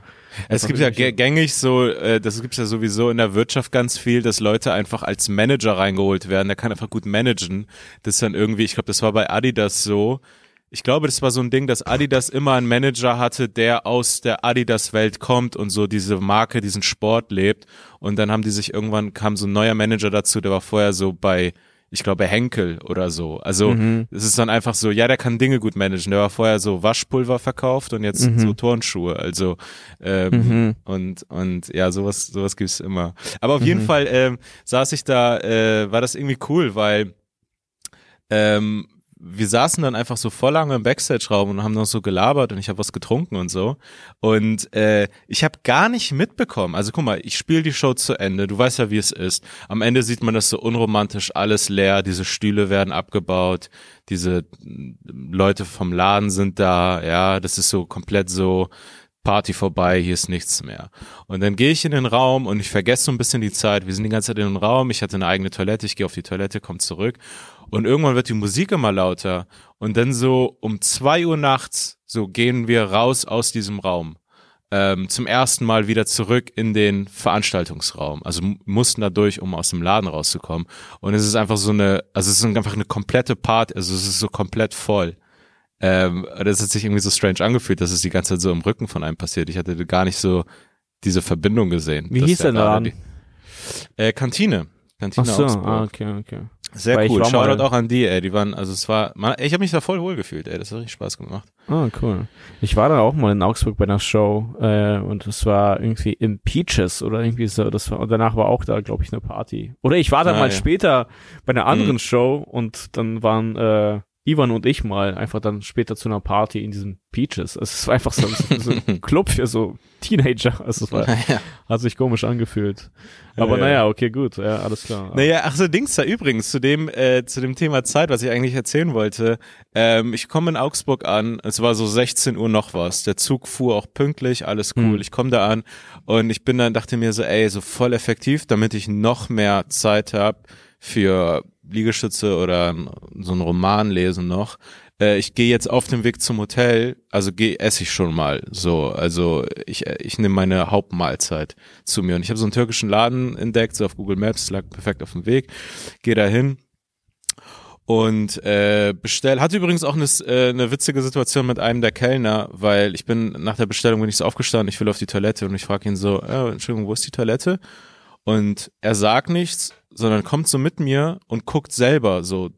Es gibt ja gängig so, äh, das gibt's ja sowieso in der Wirtschaft ganz viel, dass Leute einfach als Manager reingeholt werden. Der kann einfach gut managen. Das ist dann irgendwie, ich glaube, das war bei Adidas so. Ich glaube, das war so ein Ding, dass Adidas immer einen Manager hatte, der aus der Adidas-Welt kommt und so diese Marke, diesen Sport lebt. Und dann haben die sich irgendwann, kam so ein neuer Manager dazu, der war vorher so bei, ich glaube, Henkel oder so. Also Mhm. es ist dann einfach so, ja, der kann Dinge gut managen. Der war vorher so Waschpulver verkauft und jetzt Mhm. so Turnschuhe. Also ähm, Mhm. und und ja, sowas sowas gibt's immer. Aber auf Mhm. jeden Fall ähm, saß ich da, äh, war das irgendwie cool, weil ähm, wir saßen dann einfach so voll lange im Backstage-Raum und haben noch so gelabert und ich habe was getrunken und so. Und äh, ich habe gar nicht mitbekommen. Also guck mal, ich spiele die Show zu Ende. Du weißt ja, wie es ist. Am Ende sieht man das so unromantisch, alles leer. Diese Stühle werden abgebaut. Diese mm, Leute vom Laden sind da. Ja, das ist so komplett so Party vorbei, hier ist nichts mehr. Und dann gehe ich in den Raum und ich vergesse so ein bisschen die Zeit. Wir sind die ganze Zeit in dem Raum, ich hatte eine eigene Toilette, ich gehe auf die Toilette, komme zurück und irgendwann wird die Musik immer lauter und dann so um zwei Uhr nachts so gehen wir raus aus diesem Raum. Ähm, zum ersten Mal wieder zurück in den Veranstaltungsraum. Also mu- mussten da durch, um aus dem Laden rauszukommen. Und es ist einfach so eine, also es ist einfach eine komplette Party, also es ist so komplett voll. Ähm, das hat sich irgendwie so strange angefühlt, dass es die ganze Zeit so im Rücken von einem passiert. Ich hatte gar nicht so diese Verbindung gesehen. Wie hieß der Laden die- Äh, Kantine. Ach Kantine so, Augsburg. ah, okay, okay. Sehr Weil ich cool. Shoutout auch an die, ey. Die waren, also es war, man, ich habe mich da voll wohl gefühlt, ey. Das hat richtig Spaß gemacht. Ah, cool. Ich war da auch mal in Augsburg bei einer Show äh, und es war irgendwie im Peaches oder irgendwie so. Das war, und danach war auch da, glaube ich, eine Party. Oder ich war da Ah, mal ja. später bei einer anderen Mhm. Show und dann waren äh, Ivan und ich mal einfach dann später zu einer Party in diesem Peaches. Es war einfach so, ein- so ein [laughs] Club für so Teenager. Also es war, Naja. hat sich komisch angefühlt. Aber Ja, ja. naja, okay, gut, ja, alles klar. Naja, ach so, Dings da übrigens, zu dem, äh, zu dem Thema Zeit, was ich eigentlich erzählen wollte. Ähm, ich komme in Augsburg an, es war so 16 Uhr noch was. Der Zug fuhr auch pünktlich, alles cool. Hm. Ich komme da an und ich bin dann, dachte mir so, ey, so voll effektiv, damit ich noch mehr Zeit habe für Liegestütze oder so einen Roman lesen noch. äh, ich gehe jetzt auf dem Weg zum Hotel, also gehe esse ich schon mal so, also ich ich nehme meine Hauptmahlzeit zu mir und ich habe so einen türkischen Laden entdeckt, so auf Google Maps, lag perfekt auf dem Weg, gehe dahin und äh, bestell hatte übrigens auch eine, äh, eine witzige Situation mit einem der Kellner, weil ich bin nach der Bestellung bin ich so aufgestanden, ich will auf die Toilette und ich frage ihn so, äh, Entschuldigung, wo ist die Toilette? Und er sagt nichts, sondern kommt so mit mir und guckt selber so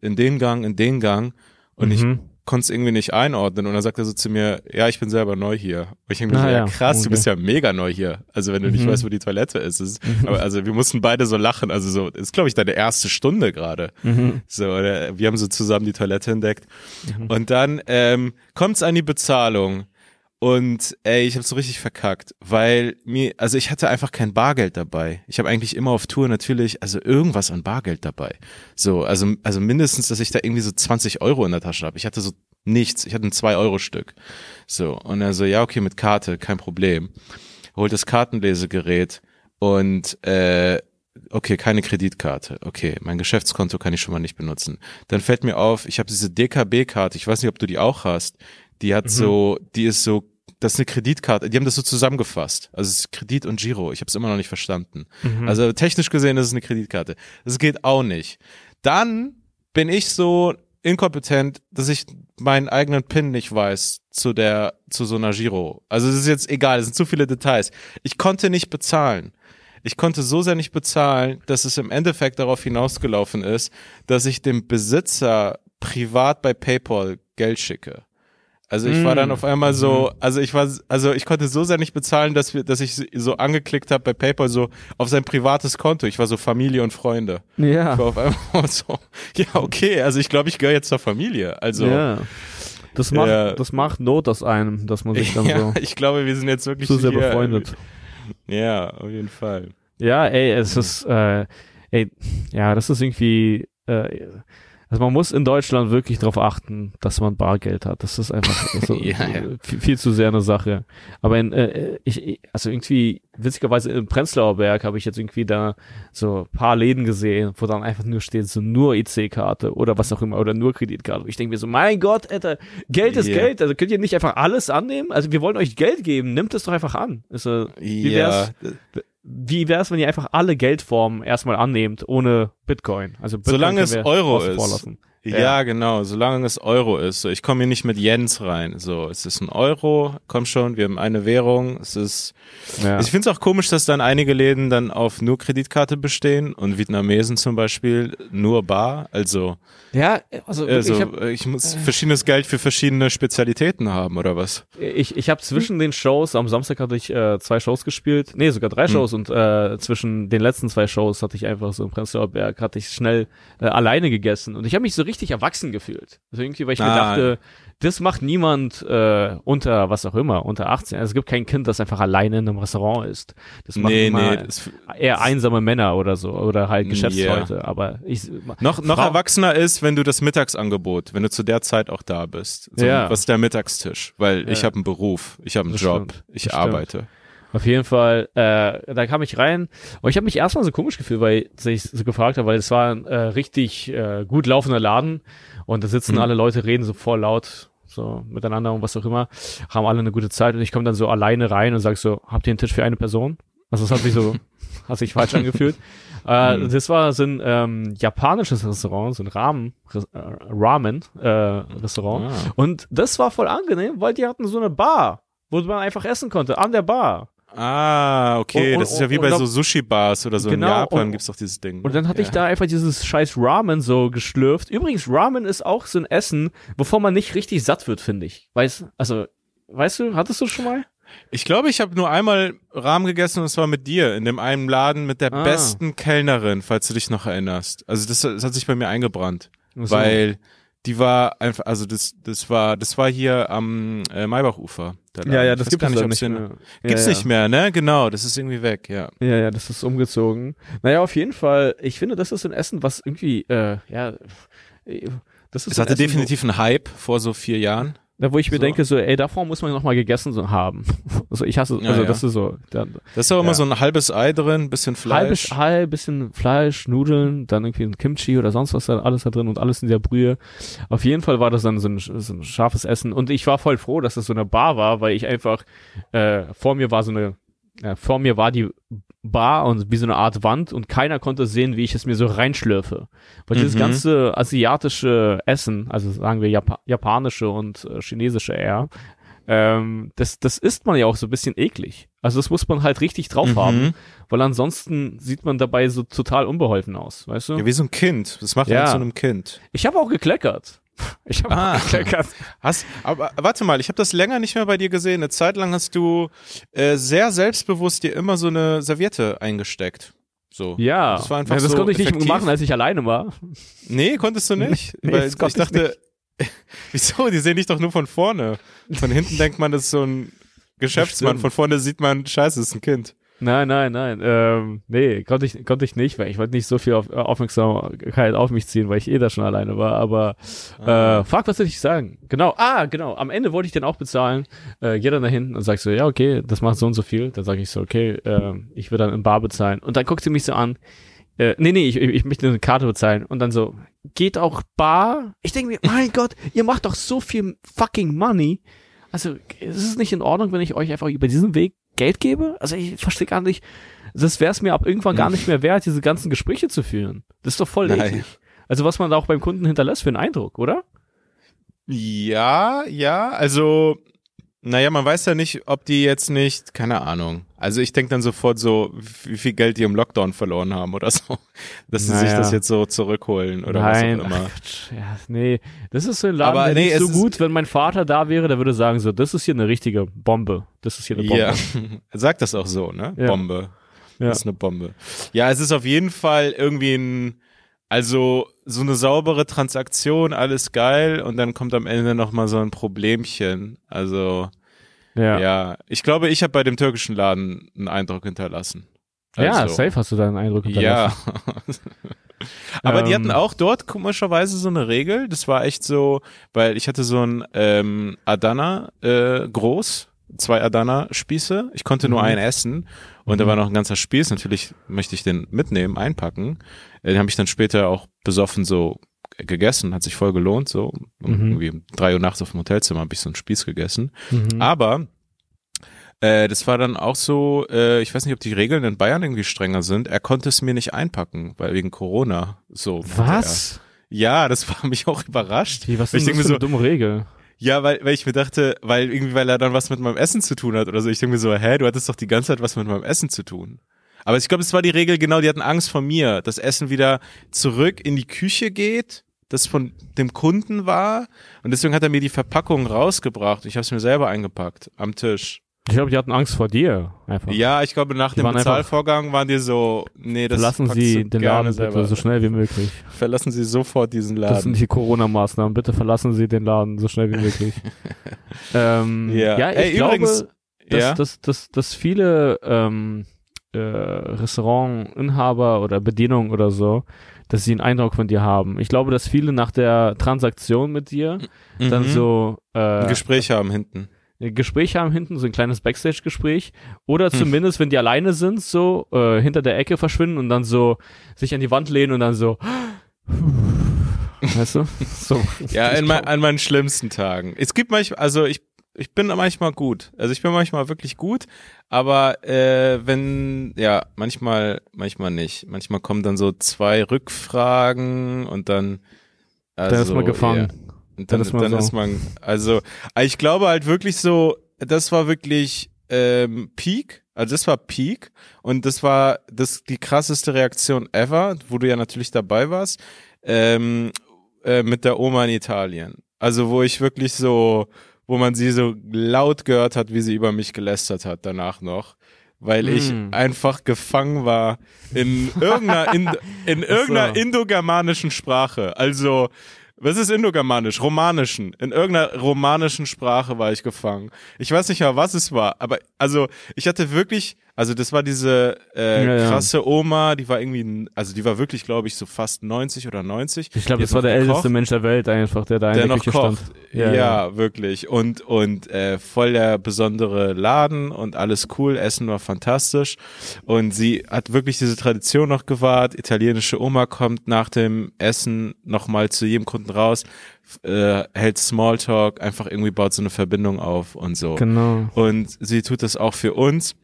in den Gang, in den Gang und mhm. ich konnte es irgendwie nicht einordnen und dann sagt er so zu mir, ja, ich bin selber neu hier. Und ich denke mir ah, so, ja, krass, okay. du bist ja mega neu hier. Also wenn du mhm. nicht weißt, wo die Toilette ist. ist mhm. aber also wir mussten beide so lachen. Also so, ist glaube ich deine erste Stunde gerade. Mhm. So, oder wir haben so zusammen die Toilette entdeckt. Mhm. Und dann ähm, kommt es an die Bezahlung. Und ey, ich habe so richtig verkackt, weil mir, also ich hatte einfach kein Bargeld dabei. Ich habe eigentlich immer auf Tour natürlich, also irgendwas an Bargeld dabei. So, also, also mindestens, dass ich da irgendwie so 20 Euro in der Tasche habe. Ich hatte so nichts. Ich hatte ein 2-Euro-Stück. So, und er so, ja, okay, mit Karte, kein Problem. Holt das Kartenlesegerät und äh, okay, keine Kreditkarte. Okay, mein Geschäftskonto kann ich schon mal nicht benutzen. Dann fällt mir auf, ich habe diese DKB-Karte, ich weiß nicht, ob du die auch hast. Die hat mhm. so, die ist so das ist eine Kreditkarte. Die haben das so zusammengefasst. Also es ist Kredit und Giro. Ich habe es immer noch nicht verstanden. Mhm. Also technisch gesehen ist es eine Kreditkarte. Das geht auch nicht. Dann bin ich so inkompetent, dass ich meinen eigenen PIN nicht weiß zu der zu so einer Giro. Also es ist jetzt egal, es sind zu viele Details. Ich konnte nicht bezahlen. Ich konnte so sehr nicht bezahlen, dass es im Endeffekt darauf hinausgelaufen ist, dass ich dem Besitzer privat bei PayPal Geld schicke. Also ich war dann mm. auf einmal so, mhm. also ich war, also ich konnte so sehr nicht bezahlen, dass wir, dass ich so angeklickt habe bei PayPal so auf sein privates Konto. Ich war so Familie und Freunde. Ja. Ich war auf einmal [laughs] so, ja okay, also ich glaube, ich gehöre jetzt zur Familie. Also ja. Das macht, ja. das macht Not aus einem, dass man sich dann [laughs] ja, so. Ich glaube, wir sind jetzt wirklich zu sehr hier, befreundet. Ja, auf jeden Fall. Ja, ey, es ist, äh, ey, ja, das ist irgendwie. Äh, also man muss in Deutschland wirklich darauf achten, dass man Bargeld hat. Das ist einfach [laughs] so ja, ja. Viel, viel, zu sehr eine Sache. Aber in, äh, ich, also irgendwie, witzigerweise im Prenzlauer Berg habe ich jetzt irgendwie da so paar Läden gesehen, wo dann einfach nur steht, so nur EC-Karte oder was auch immer, oder nur Kreditkarte. Ich denke mir so, mein Gott, Alter, Geld ist yeah. Geld. Also könnt ihr nicht einfach alles annehmen? Also wir wollen euch Geld geben, nimmt es doch einfach an. Also, wie wär's? Ja wie wäre es, wenn ihr einfach alle Geldformen erstmal annehmt, ohne Bitcoin? Also Bitcoin Solange es Euro ist. Vorlassen. Ja, ja, genau, solange es Euro ist. So, ich komme hier nicht mit Jens rein. So, es ist ein Euro, komm schon, wir haben eine Währung. Es ist. Ja. Ich finde es auch komisch, dass dann einige Läden dann auf nur Kreditkarte bestehen und Vietnamesen zum Beispiel nur Bar. Also. Ja, also, also ich, hab, ich muss äh, verschiedenes Geld für verschiedene Spezialitäten haben oder was? Ich, ich habe zwischen den Shows, am Samstag hatte ich äh, zwei Shows gespielt, nee, sogar drei hm. Shows hm. und äh, zwischen den letzten zwei Shows hatte ich einfach so im Prenzlauer Berg, hatte ich schnell äh, alleine gegessen und ich habe mich so richtig richtig erwachsen gefühlt. Also irgendwie, weil ich ah. mir dachte, das macht niemand äh, unter, was auch immer, unter 18. Also es gibt kein Kind, das einfach alleine in einem Restaurant ist. Das machen nee, nee, das, eher einsame Männer oder so oder halt Geschäftsleute. Yeah. Aber ich noch noch erwachsener ist, wenn du das Mittagsangebot, wenn du zu der Zeit auch da bist. So, ja. Was ist der Mittagstisch? Weil ja. ich habe einen Beruf, ich habe einen das Job, stimmt. ich das arbeite. Stimmt. Auf jeden Fall, äh, da kam ich rein und ich habe mich erstmal so komisch gefühlt, weil ich so gefragt habe, weil es war ein äh, richtig äh, gut laufender Laden und da sitzen mhm. alle Leute, reden so voll laut so miteinander und was auch immer, haben alle eine gute Zeit und ich komme dann so alleine rein und sag so, habt ihr einen Tisch für eine Person? Also es hat sich so, [laughs] hat sich falsch angefühlt. Äh, mhm. Das war so ein ähm, japanisches Restaurant, so ein Ramen, äh, Ramen äh, Restaurant. Ah. Und das war voll angenehm, weil die hatten so eine Bar, wo man einfach essen konnte, an der Bar. Ah, okay. Und, und, das ist ja wie bei so Sushi-Bars oder so. Genau, in Japan gibt's doch dieses Ding. Und dann hatte ja. ich da einfach dieses scheiß Ramen so geschlürft. Übrigens, Ramen ist auch so ein Essen, wovon man nicht richtig satt wird, finde ich. Weißt, also, weißt du, hattest du schon mal? Ich glaube, ich habe nur einmal Rahmen gegessen und es war mit dir in dem einen Laden mit der ah. besten Kellnerin, falls du dich noch erinnerst. Also das, das hat sich bei mir eingebrannt, so. weil die war einfach, also das, das war, das war hier am äh, Maybachufer. Ja, ja, das gibt es nicht, nicht mehr. Gibt's ja, nicht mehr, ne? Genau, das ist irgendwie weg, ja. Ja, ja, das ist umgezogen. Naja, auf jeden Fall, ich finde, das ist ein Essen, was irgendwie, äh, ja, das ist. Es hatte Essen, definitiv einen Hype vor so vier Jahren. Da, wo ich mir So. denke, so, ey, davor muss man noch mal gegessen so haben. [laughs] Also ich hasse, also ja. das ist so. Da, Da ist immer Ja. so ein halbes Ei drin, bisschen Fleisch. halbes Ei, bisschen Fleisch, Nudeln, dann irgendwie ein Kimchi oder sonst was da alles da drin und alles in der Brühe. Auf jeden Fall war das dann so ein, so ein scharfes Essen und ich war voll froh, dass das so eine Bar war, weil ich einfach äh, vor mir war so eine äh, vor mir war die Bar und wie so eine Art Wand und keiner konnte sehen, wie ich es mir so reinschlürfe. Weil dieses Mhm. ganze asiatische Essen, also sagen wir Japa japanische und äh, chinesische eher, ähm, das, das isst man ja auch so ein bisschen eklig. Also das muss man halt richtig drauf Mhm. haben, weil ansonsten sieht man dabei so total unbeholfen aus, weißt du? Ja, wie so ein Kind. Das macht Ja. man zu einem Kind. Ich habe auch gekleckert. [laughs] Ich habe Ah. [laughs] Hast, aber warte mal, ich habe das länger nicht mehr bei dir gesehen. Eine Zeit lang hast du äh, sehr selbstbewusst dir immer so eine Serviette eingesteckt. So. Ja, Das war einfach ja, das so konnte ich nicht effektiv. machen, als ich alleine war. Nee, konntest du nicht? [laughs] Nee, Weil ich dachte, wieso? Die sehen dich doch nur von vorne. Von hinten denkt man, das ist so ein Geschäftsmann. Von vorne sieht man, scheiße, das ist ein Kind. Nein, nein, nein. Ähm, nee, konnte ich, konnte ich nicht, weil ich wollte nicht so viel auf, Aufmerksamkeit auf mich ziehen, weil ich eh da schon alleine war. Aber Ah. äh, fuck, was soll ich sagen? Genau, ah, genau. Am Ende wollte ich den auch bezahlen. Äh, geh dann da hinten und sag so, ja, okay, das macht so und so viel. Dann sage ich so, okay, äh, ich will dann in Bar bezahlen. Und dann guckt sie mich so an. Äh, nee, nee, ich, ich ich möchte eine Karte bezahlen. Und dann so, geht auch Bar? Ich denke mir, mein Gott, ihr macht doch so viel fucking Money. Also, ist es nicht in Ordnung, wenn ich euch einfach über diesen Weg Geld gebe? Also, ich verstehe gar nicht. Das wäre es mir ab irgendwann gar nicht [laughs] mehr wert, diese ganzen Gespräche zu führen. Das ist doch voll eklig. Also, was man da auch beim Kunden hinterlässt für einen Eindruck, oder? Ja, ja, also, naja, man weiß ja nicht, ob die jetzt nicht, keine Ahnung. Also ich denke dann sofort so, wie viel Geld die im Lockdown verloren haben oder so, [laughs] dass sie sich Naja. das jetzt so zurückholen oder Nein, was auch immer. ach ja, nee, das ist so ein Laden, Aber nee, nicht so gut, wenn mein Vater da wäre, der würde sagen so, das ist hier eine richtige Bombe. Das ist hier eine Bombe. [laughs] Ja, sagt das auch so, ne? Ja. Bombe. Ja. Das ist eine Bombe. Ja, es ist auf jeden Fall irgendwie ein, also so eine saubere Transaktion, alles geil und dann kommt am Ende nochmal so ein Problemchen. Also Ja, ja. ja, ich glaube, ich habe bei dem türkischen Laden einen Eindruck hinterlassen. ja Also, safe hast du da einen Eindruck Ja. hinterlassen. [laughs] Aber die Ähm. hatten auch dort komischerweise so eine Regel. Das war echt so, weil ich hatte so ein ähm, Adana äh, groß, zwei Adana-Spieße. Ich konnte nur Mhm. einen essen und da Mhm. war noch ein ganzer Spieß. Natürlich möchte ich den mitnehmen, einpacken. Äh, Den habe ich dann später auch besoffen so gegessen, hat sich voll gelohnt. So um Mhm. irgendwie um drei Uhr nachts auf dem Hotelzimmer habe ich so einen Spieß gegessen. Mhm. Aber äh, das war dann auch so, äh, ich weiß nicht, ob die Regeln in Bayern irgendwie strenger sind. Er konnte es mir nicht einpacken, weil wegen Corona. So. Was? Ja, das war mich auch überrascht. Wie, was ist denk das für eine dumme Regel? Ja, weil, weil ich mir dachte, weil irgendwie, weil er dann was mit meinem Essen zu tun hat oder so. Ich denke mir so, hä, du hattest doch die ganze Zeit was mit meinem Essen zu tun. Aber ich glaube, es war die Regel, genau, die hatten Angst vor mir, dass Essen wieder zurück in die Küche geht, das von dem Kunden war. Und deswegen hat er mir die Verpackung rausgebracht. Ich habe es mir selber eingepackt am Tisch. Ich glaube, die hatten Angst vor dir. Einfach. Ja, ich glaube, nach Die dem waren Bezahlvorgang waren die so, nee, das Verlassen Sie den Laden bitte so schnell wie möglich. Verlassen Sie sofort diesen Das sind Laden. die Corona-Maßnahmen. Bitte verlassen Sie den Laden so schnell wie möglich. [laughs] ähm, Ja. ja, ich Ey, glaube, übrigens- dass, ja? dass, dass, dass viele ähm, äh, Restaurantinhaber oder Bedienungen oder so, dass sie einen Eindruck von dir haben. Ich glaube, dass viele nach der Transaktion mit dir dann Mhm. so äh, ein Gespräch haben hinten. Ein Gespräch haben hinten, so ein kleines Backstage-Gespräch. Oder Hm. zumindest, wenn die alleine sind, so äh, hinter der Ecke verschwinden und dann so sich an die Wand lehnen und dann so. [laughs] Weißt du? So. Ja, in mein, an meinen schlimmsten Tagen. Es gibt manchmal, also ich, ich bin manchmal gut. Also ich bin manchmal wirklich gut, aber äh, wenn, ja, manchmal, manchmal nicht. Manchmal kommen dann so zwei Rückfragen und dann. Also, Dann ist man gefangen. Ja. Und dann, Dann ist man dann so. ist man, also ich glaube halt wirklich so, das war wirklich ähm, Peak. Also das war Peak und das war das die krasseste Reaktion ever, wo du ja natürlich dabei warst. Ähm, äh, mit der Oma in Italien. Also wo ich wirklich so, wo man sie so laut gehört hat, wie sie über mich gelästert hat danach noch. Weil ich Mm. einfach gefangen war in irgendeiner, [laughs] in, in irgendeiner indogermanischen Sprache. Also, was ist indogermanisch? Romanischen. In irgendeiner romanischen Sprache war ich gefangen. Ich weiß nicht mal, was es war, aber also ich hatte wirklich Also das war diese äh, Ja, ja. krasse Oma, die war irgendwie, also die war wirklich, glaube ich, so fast 90 oder 90. Ich glaube, das war der gekocht. älteste Mensch der Welt einfach, der da in der der noch Küche kocht. stand. Ja, wirklich. Und und äh, voll der besondere Laden und alles cool. Essen war fantastisch. Und sie hat wirklich diese Tradition noch gewahrt. Italienische Oma kommt nach dem Essen nochmal zu jedem Kunden raus, äh, hält Smalltalk, einfach irgendwie baut so eine Verbindung auf und so. Genau. Und sie tut das auch für uns.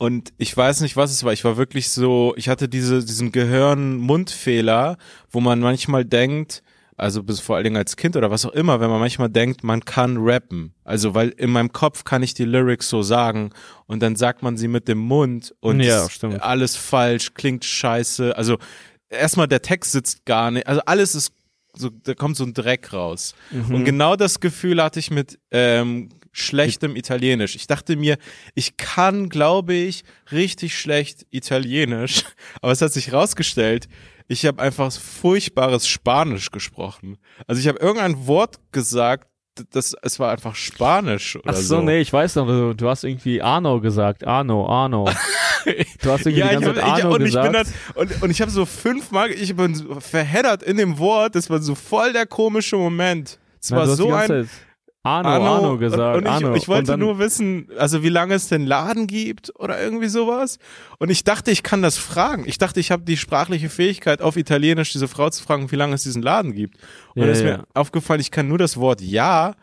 Und ich weiß nicht, was es war. Ich war wirklich so, ich hatte diese, diesen Gehirn-Mundfehler, wo man manchmal denkt, also bis vor allen Dingen als Kind oder was auch immer, wenn man manchmal denkt, man kann rappen. Also, weil in meinem Kopf kann ich die Lyrics so sagen und dann sagt man sie mit dem Mund und Ja, alles falsch, klingt scheiße. Also, erstmal der Text sitzt gar nicht, also alles ist so, da kommt so ein Dreck raus. Mhm. Und genau das Gefühl hatte ich mit ähm, schlechtem Italienisch. Ich dachte mir, ich kann, glaube ich, richtig schlecht Italienisch, [laughs] aber es hat sich rausgestellt, ich habe einfach furchtbares Spanisch gesprochen. Also ich habe irgendein Wort gesagt, das es war einfach Spanisch oder Ach so, so. nee, ich weiß noch, du, du hast irgendwie Arno gesagt. Arno, Arno. [laughs] Du hast irgendwie die ich ganze hab, Zeit ich, Arno und ich bin gesagt. dann und, und ich habe so fünfmal, ich bin so verheddert in dem Wort. Das war so voll der komische Moment. Es war die so ein Zeit Arno, Arno, gesagt. Und, und ich, Arno. ich wollte und dann, nur wissen, also wie lange es den Laden gibt oder irgendwie sowas. Und ich dachte, ich kann das fragen. Ich dachte, ich habe die sprachliche Fähigkeit, auf Italienisch diese Frau zu fragen, wie lange es diesen Laden gibt. Und Ja, es ist ja. mir aufgefallen, ich kann nur das Wort ja.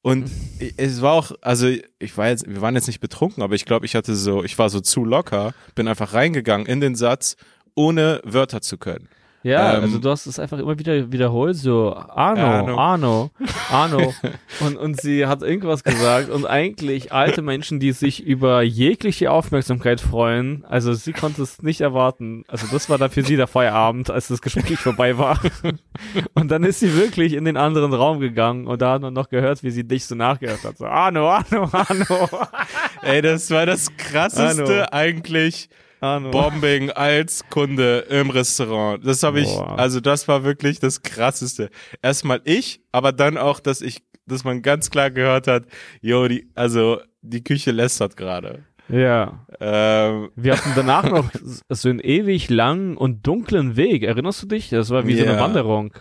Und es war auch, also ich war jetzt, wir waren jetzt nicht betrunken, aber ich glaube, ich hatte so, ich war so zu locker, bin einfach reingegangen in den Satz, ohne Wörter zu können. Ja, Ähm, also du hast es einfach immer wieder wiederholt, so Arno, Arno. Arno, Arno. [laughs] und, und sie hat irgendwas gesagt und eigentlich alte Menschen, die sich über jegliche Aufmerksamkeit freuen, also sie konnte es nicht erwarten. Also das war dann für sie der Feierabend, als das Gespräch vorbei war. [laughs] Und dann ist sie wirklich in den anderen Raum gegangen und da hat man noch gehört, wie sie dich so nachgehört hat. So, Arno, Arno, Arno, [laughs] Ey, das war das krasseste eigentlich. Arno. Bombing als Kunde im Restaurant. Das habe ich, also das war wirklich das krasseste. Erstmal ich, aber dann auch, dass ich, dass man ganz klar gehört hat, jo, die, also die Küche lästert gerade. Ja. Ähm, Wir hatten danach noch [laughs] so einen ewig langen und dunklen Weg. Erinnerst du dich? Das war wie so eine. Wanderung.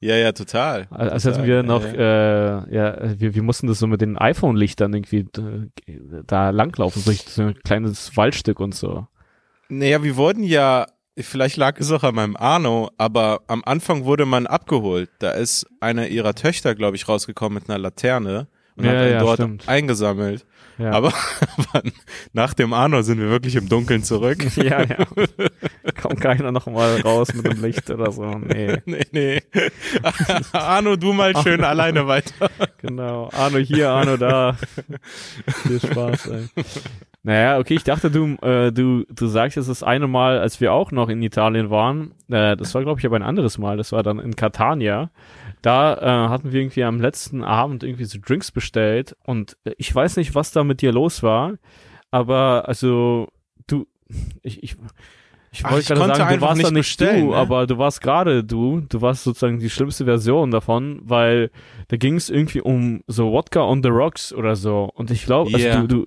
ja, ja, total. Als total. hätten wir noch, Ja, äh, ja, wir, wir mussten das so mit den iPhone-Lichtern irgendwie äh, da langlaufen, durch so ein kleines Waldstück und so. Naja, wir wurden ja, vielleicht lag es auch an meinem Arno, aber am Anfang wurde man abgeholt. Da ist eine ihrer Töchter, glaube ich, rausgekommen mit einer Laterne und Ja, hat einen ja, dort stimmt. eingesammelt. Ja. Aber, [laughs] aber nach dem Arno sind wir wirklich im Dunkeln zurück. [laughs] ja, ja. [laughs] Kommt keiner noch mal raus mit dem Licht oder so. Nee, nee, nee. Arno, du mal schön alleine weiter. genau. Arno hier, Arno da. Viel Spaß, ey. Naja, okay, ich dachte, du, äh, du, du sagst jetzt das eine Mal, als wir auch noch in Italien waren, äh, das war, glaube ich, aber ein anderes Mal, das war dann in Catania. Da äh, hatten wir irgendwie am letzten Abend irgendwie so Drinks bestellt und äh, ich weiß nicht, was da mit dir los war, aber also du, ich, ich, ich wollte gerade sagen, du warst nicht da nicht du, ne? aber du warst gerade du, du warst sozusagen die schlimmste Version davon, weil da ging es irgendwie um so Wodka on the Rocks oder so und ich glaube, also Ja. du, du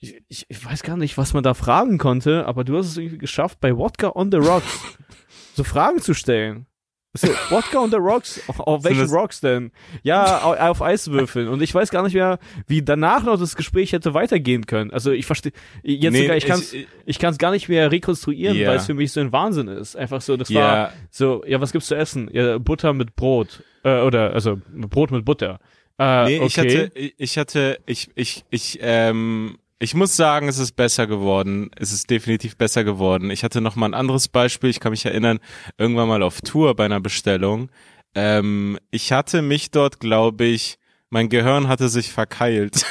ich, ich, ich weiß gar nicht, was man da fragen konnte, aber du hast es irgendwie geschafft, bei Wodka on the Rocks [laughs] so Fragen zu stellen. So, Wodka on the Rocks? Auf, auf welchen Rocks denn? Ja, au- auf Eiswürfeln. Und ich weiß gar nicht mehr, wie danach noch das Gespräch hätte weitergehen können. Also ich verstehe, jetzt Nee, sogar, ich kann es ich kann's gar nicht mehr rekonstruieren, Ja. weil es für mich so ein Wahnsinn ist. Einfach so, das war Ja, so, ja, was gibt's zu essen? Ja, Butter mit Brot. Äh, oder, also, Brot mit Butter. Äh, nee, okay. ich hatte, ich hatte, ich, ich, ich, ähm, ich muss sagen, es ist besser geworden. Es ist definitiv besser geworden. Ich hatte noch mal ein anderes Beispiel. Ich kann mich erinnern, irgendwann mal auf Tour bei einer Bestellung. Ähm, ich hatte mich dort, glaube ich, mein Gehirn hatte sich verkeilt.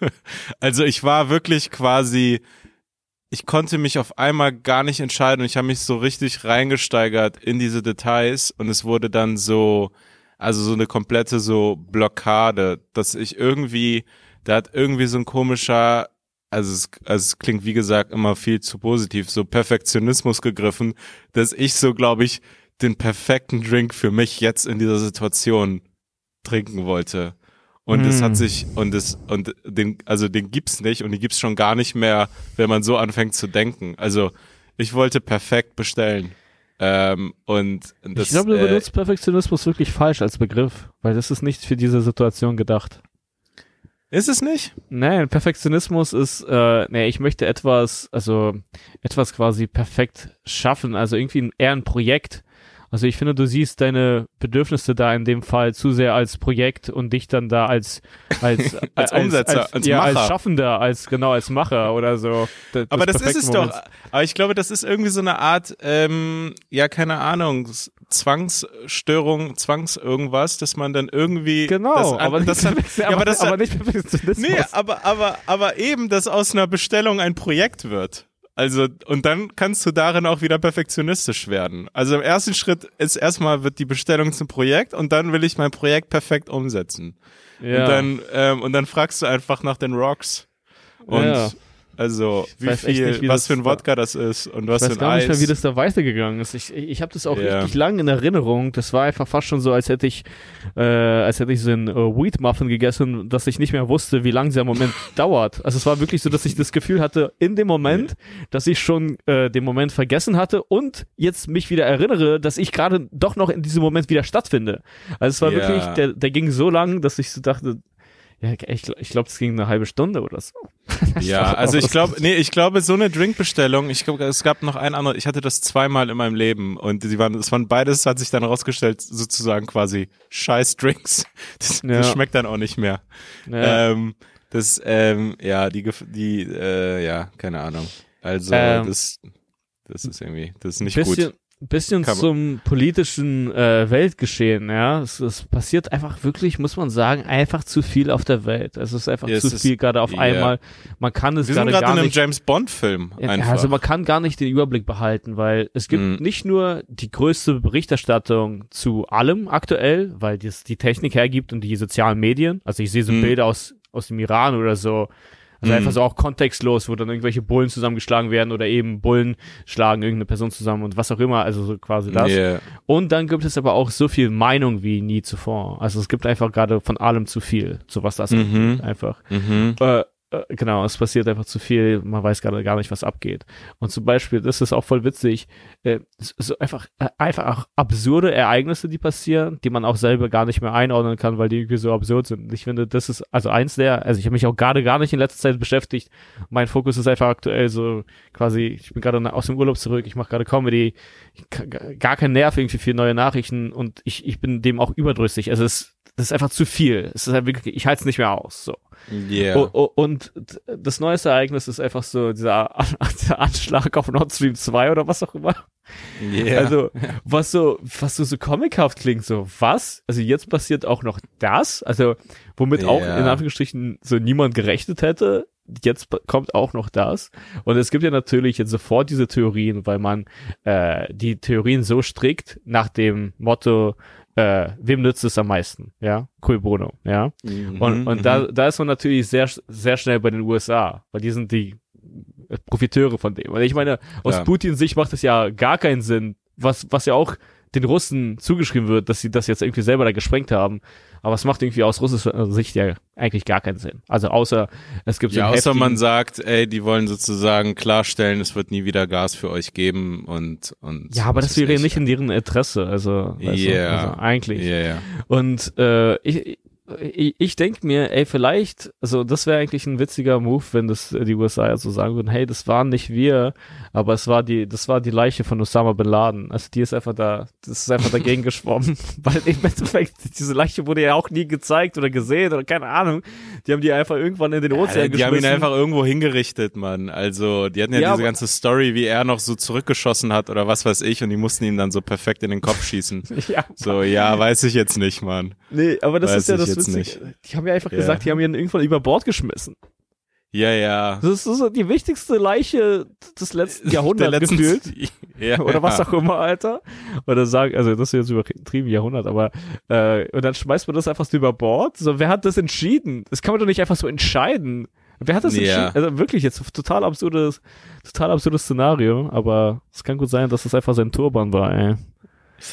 [laughs] also ich war wirklich quasi, ich konnte mich auf einmal gar nicht entscheiden und ich habe mich so richtig reingesteigert in diese Details und es wurde dann so, also so eine komplette so Blockade, dass ich irgendwie, da hat irgendwie so ein komischer, also es, also es klingt wie gesagt immer viel zu positiv, so Perfektionismus gegriffen, dass ich so, glaube ich, den perfekten Drink für mich jetzt in dieser Situation trinken wollte. Und es hat sich, und es, und den, also den gibt's nicht und den gibt's schon gar nicht mehr, wenn man so anfängt zu denken. Also ich wollte perfekt bestellen. Ähm, und das, ich glaube, du äh, benutzt Perfektionismus wirklich falsch als Begriff, weil das ist nicht für diese Situation gedacht. Ist es nicht? Nein, Perfektionismus ist, äh, nee, ich möchte etwas, also etwas quasi perfekt schaffen, also irgendwie ein, eher ein Projekt. Also ich finde, du siehst deine Bedürfnisse da in dem Fall zu sehr als Projekt und dich dann da als als [laughs] Als Umsetzer, als ja, als. Schaffender, als genau als Macher oder so. Das- Aber das ist es doch. Moment. Aber ich glaube, das ist irgendwie so eine Art, ähm, ja, keine Ahnung, Zwangsstörung, Zwangs irgendwas, dass man dann irgendwie. Genau, das, aber, das, nicht, [laughs] ja, aber das, aber nicht nee, aber, aber, aber eben, dass aus einer Bestellung ein Projekt wird. Also, und dann kannst du darin auch wieder perfektionistisch werden. Also im ersten Schritt ist erstmal wird die Bestellung zum Projekt und dann will ich mein Projekt perfekt umsetzen. ja. Und dann, ähm, und dann fragst du einfach nach den Rocks. Und Ja. Also, wie weiß viel, nicht, wie was für ein. Wodka das ist und was Ich für weiß ein gar nicht mehr, Eis. wie das da weitergegangen ist. Ich, ich, ich habe das auch Ja. richtig lang in Erinnerung. Das war einfach fast schon so, als hätte ich, äh, als hätte ich so einen äh, Wheat Muffin gegessen, dass ich nicht mehr wusste, wie lang dieser Moment [laughs] dauert. Also es war wirklich so, dass ich das Gefühl hatte, in dem Moment, dass ich schon äh, den Moment vergessen hatte und jetzt mich wieder erinnere, dass ich gerade doch noch in diesem Moment wieder stattfinde. Also es war Ja. wirklich, der, der ging so lang, dass ich so dachte, ja, ich, ich glaube, es ging eine halbe Stunde oder so. [laughs] Ja, also ich glaube, nee, ich glaube, so eine Drinkbestellung, ich glaube, es gab noch ein anderes, ich hatte das zweimal in meinem Leben und sie waren, es waren beides, hat sich dann rausgestellt, sozusagen quasi scheiß Drinks. [laughs] Das, Ja. das schmeckt dann auch nicht mehr. Ja. Ähm, das, ähm, ja, die, Gef- die, äh, ja, keine Ahnung. Also, Ähm, das, das ist irgendwie, das ist nicht bisschen, gut. Bisschen Kann zum politischen äh, Weltgeschehen, ja. Es, es passiert einfach wirklich, muss man sagen, einfach zu viel auf der Welt. Es ist einfach Ja, zu viel gerade auf ja. einmal. Man kann es Wir sind gerade in einem nicht. James Bond Film Ja, einfach. Also man kann gar nicht den Überblick behalten, weil es gibt Mhm. nicht nur die größte Berichterstattung zu allem aktuell, weil das die Technik hergibt und die sozialen Medien. Also ich sehe so Mhm. Bilder aus, aus dem Iran oder so. Also Mhm. einfach so auch kontextlos, wo dann irgendwelche Bullen zusammengeschlagen werden oder eben Bullen schlagen irgendeine Person zusammen und was auch immer, also so quasi das. Yeah. Und dann gibt es aber auch so viel Meinung wie nie zuvor. Also es gibt einfach gerade von allem zu viel, so was das Mhm. einfach. Mhm. Äh, genau, es passiert einfach zu viel, man weiß gerade gar nicht, was abgeht. Und zum Beispiel, das ist auch voll witzig, äh, so- einfach, äh, einfach auch absurde Ereignisse, die passieren, die man auch selber gar nicht mehr einordnen kann, weil die irgendwie so absurd sind. Ich finde, das ist also eins der, also ich habe mich auch gerade gar nicht in letzter Zeit beschäftigt. Mein Fokus ist einfach aktuell so quasi, ich bin gerade aus dem Urlaub zurück, ich mache gerade Comedy, ich, gar kein Nerv irgendwie für neue Nachrichten und ich, ich bin dem auch überdrüssig. Also es das ist einfach zu viel. Es ist halt wirklich, ich halte es nicht mehr aus. So. Yeah. Und das neueste Ereignis ist einfach so dieser, [laughs] dieser Anschlag auf Nord Stream 2 oder was auch immer. yeah. Also, [laughs] was so, was so, so comichaft klingt, so, was? Also jetzt passiert auch noch das? Also, womit auch Ja. in Anführungsstrichen so niemand gerechnet hätte. Jetzt kommt auch noch das. Und es gibt ja natürlich jetzt sofort diese Theorien, weil man äh, die Theorien so strikt nach dem Motto, äh, wem nützt es am meisten? Ja, cui bono, ja. Mhm, Und, und mhm. da, da ist man natürlich sehr, sehr schnell bei den USA, weil die sind die Profiteure von dem. Und ich meine, aus Ja. Putins Sicht macht es ja gar keinen Sinn, was, was ja auch den Russen zugeschrieben wird, dass sie das jetzt irgendwie selber da gesprengt haben. Aber es macht irgendwie aus russischer Sicht ja eigentlich gar keinen Sinn. Also außer es gibt so Ja, außer man sagt, ey, die wollen sozusagen klarstellen, es wird nie wieder Gas für euch geben und und Ja, aber das wäre ich. nicht in deren Interesse. Also, du, Ja. also eigentlich. Ja, ja. Und äh, ich, ich, ich denke mir, ey, vielleicht, also das wäre eigentlich ein witziger Move, wenn das äh, die USA ja so sagen würden, hey, das waren nicht wir, aber es war die, das war die Leiche von Osama bin Laden. Also die ist einfach da, das ist einfach dagegen [laughs] geschwommen, [laughs] weil im Endeffekt diese Leiche wurde ja auch nie gezeigt oder gesehen oder keine Ahnung. Die haben die einfach irgendwann in den Ozean Ja, die haben ihn geschmissen. einfach irgendwo hingerichtet, Mann. Also, die hatten ja, Ja, diese ganze Story, wie er noch so zurückgeschossen hat oder was weiß ich und die mussten ihm dann so perfekt in den Kopf schießen. [laughs] ja, So, ja, weiß ich jetzt nicht, Mann. nee, aber das Weiß ist ja das jetzt Witzige. Die haben ja einfach Ja. gesagt, die haben ihn irgendwann über Bord geschmissen. Ja, ja. Das ist so die wichtigste Leiche des letzten [laughs] Jahrhunderts Der letzten- gefühlt. [laughs] Ja, oder was auch immer, Alter. Oder sagen, also das ist jetzt übertrieben Jahrhundert, aber äh, und dann schmeißt man das einfach so über Bord. So, wer hat das entschieden? Das kann man doch nicht einfach so entscheiden. Wer hat das Ja. entschieden? Also wirklich jetzt total absurdes, total absurdes Szenario, aber es kann gut sein, dass das einfach sein Turban war, ey.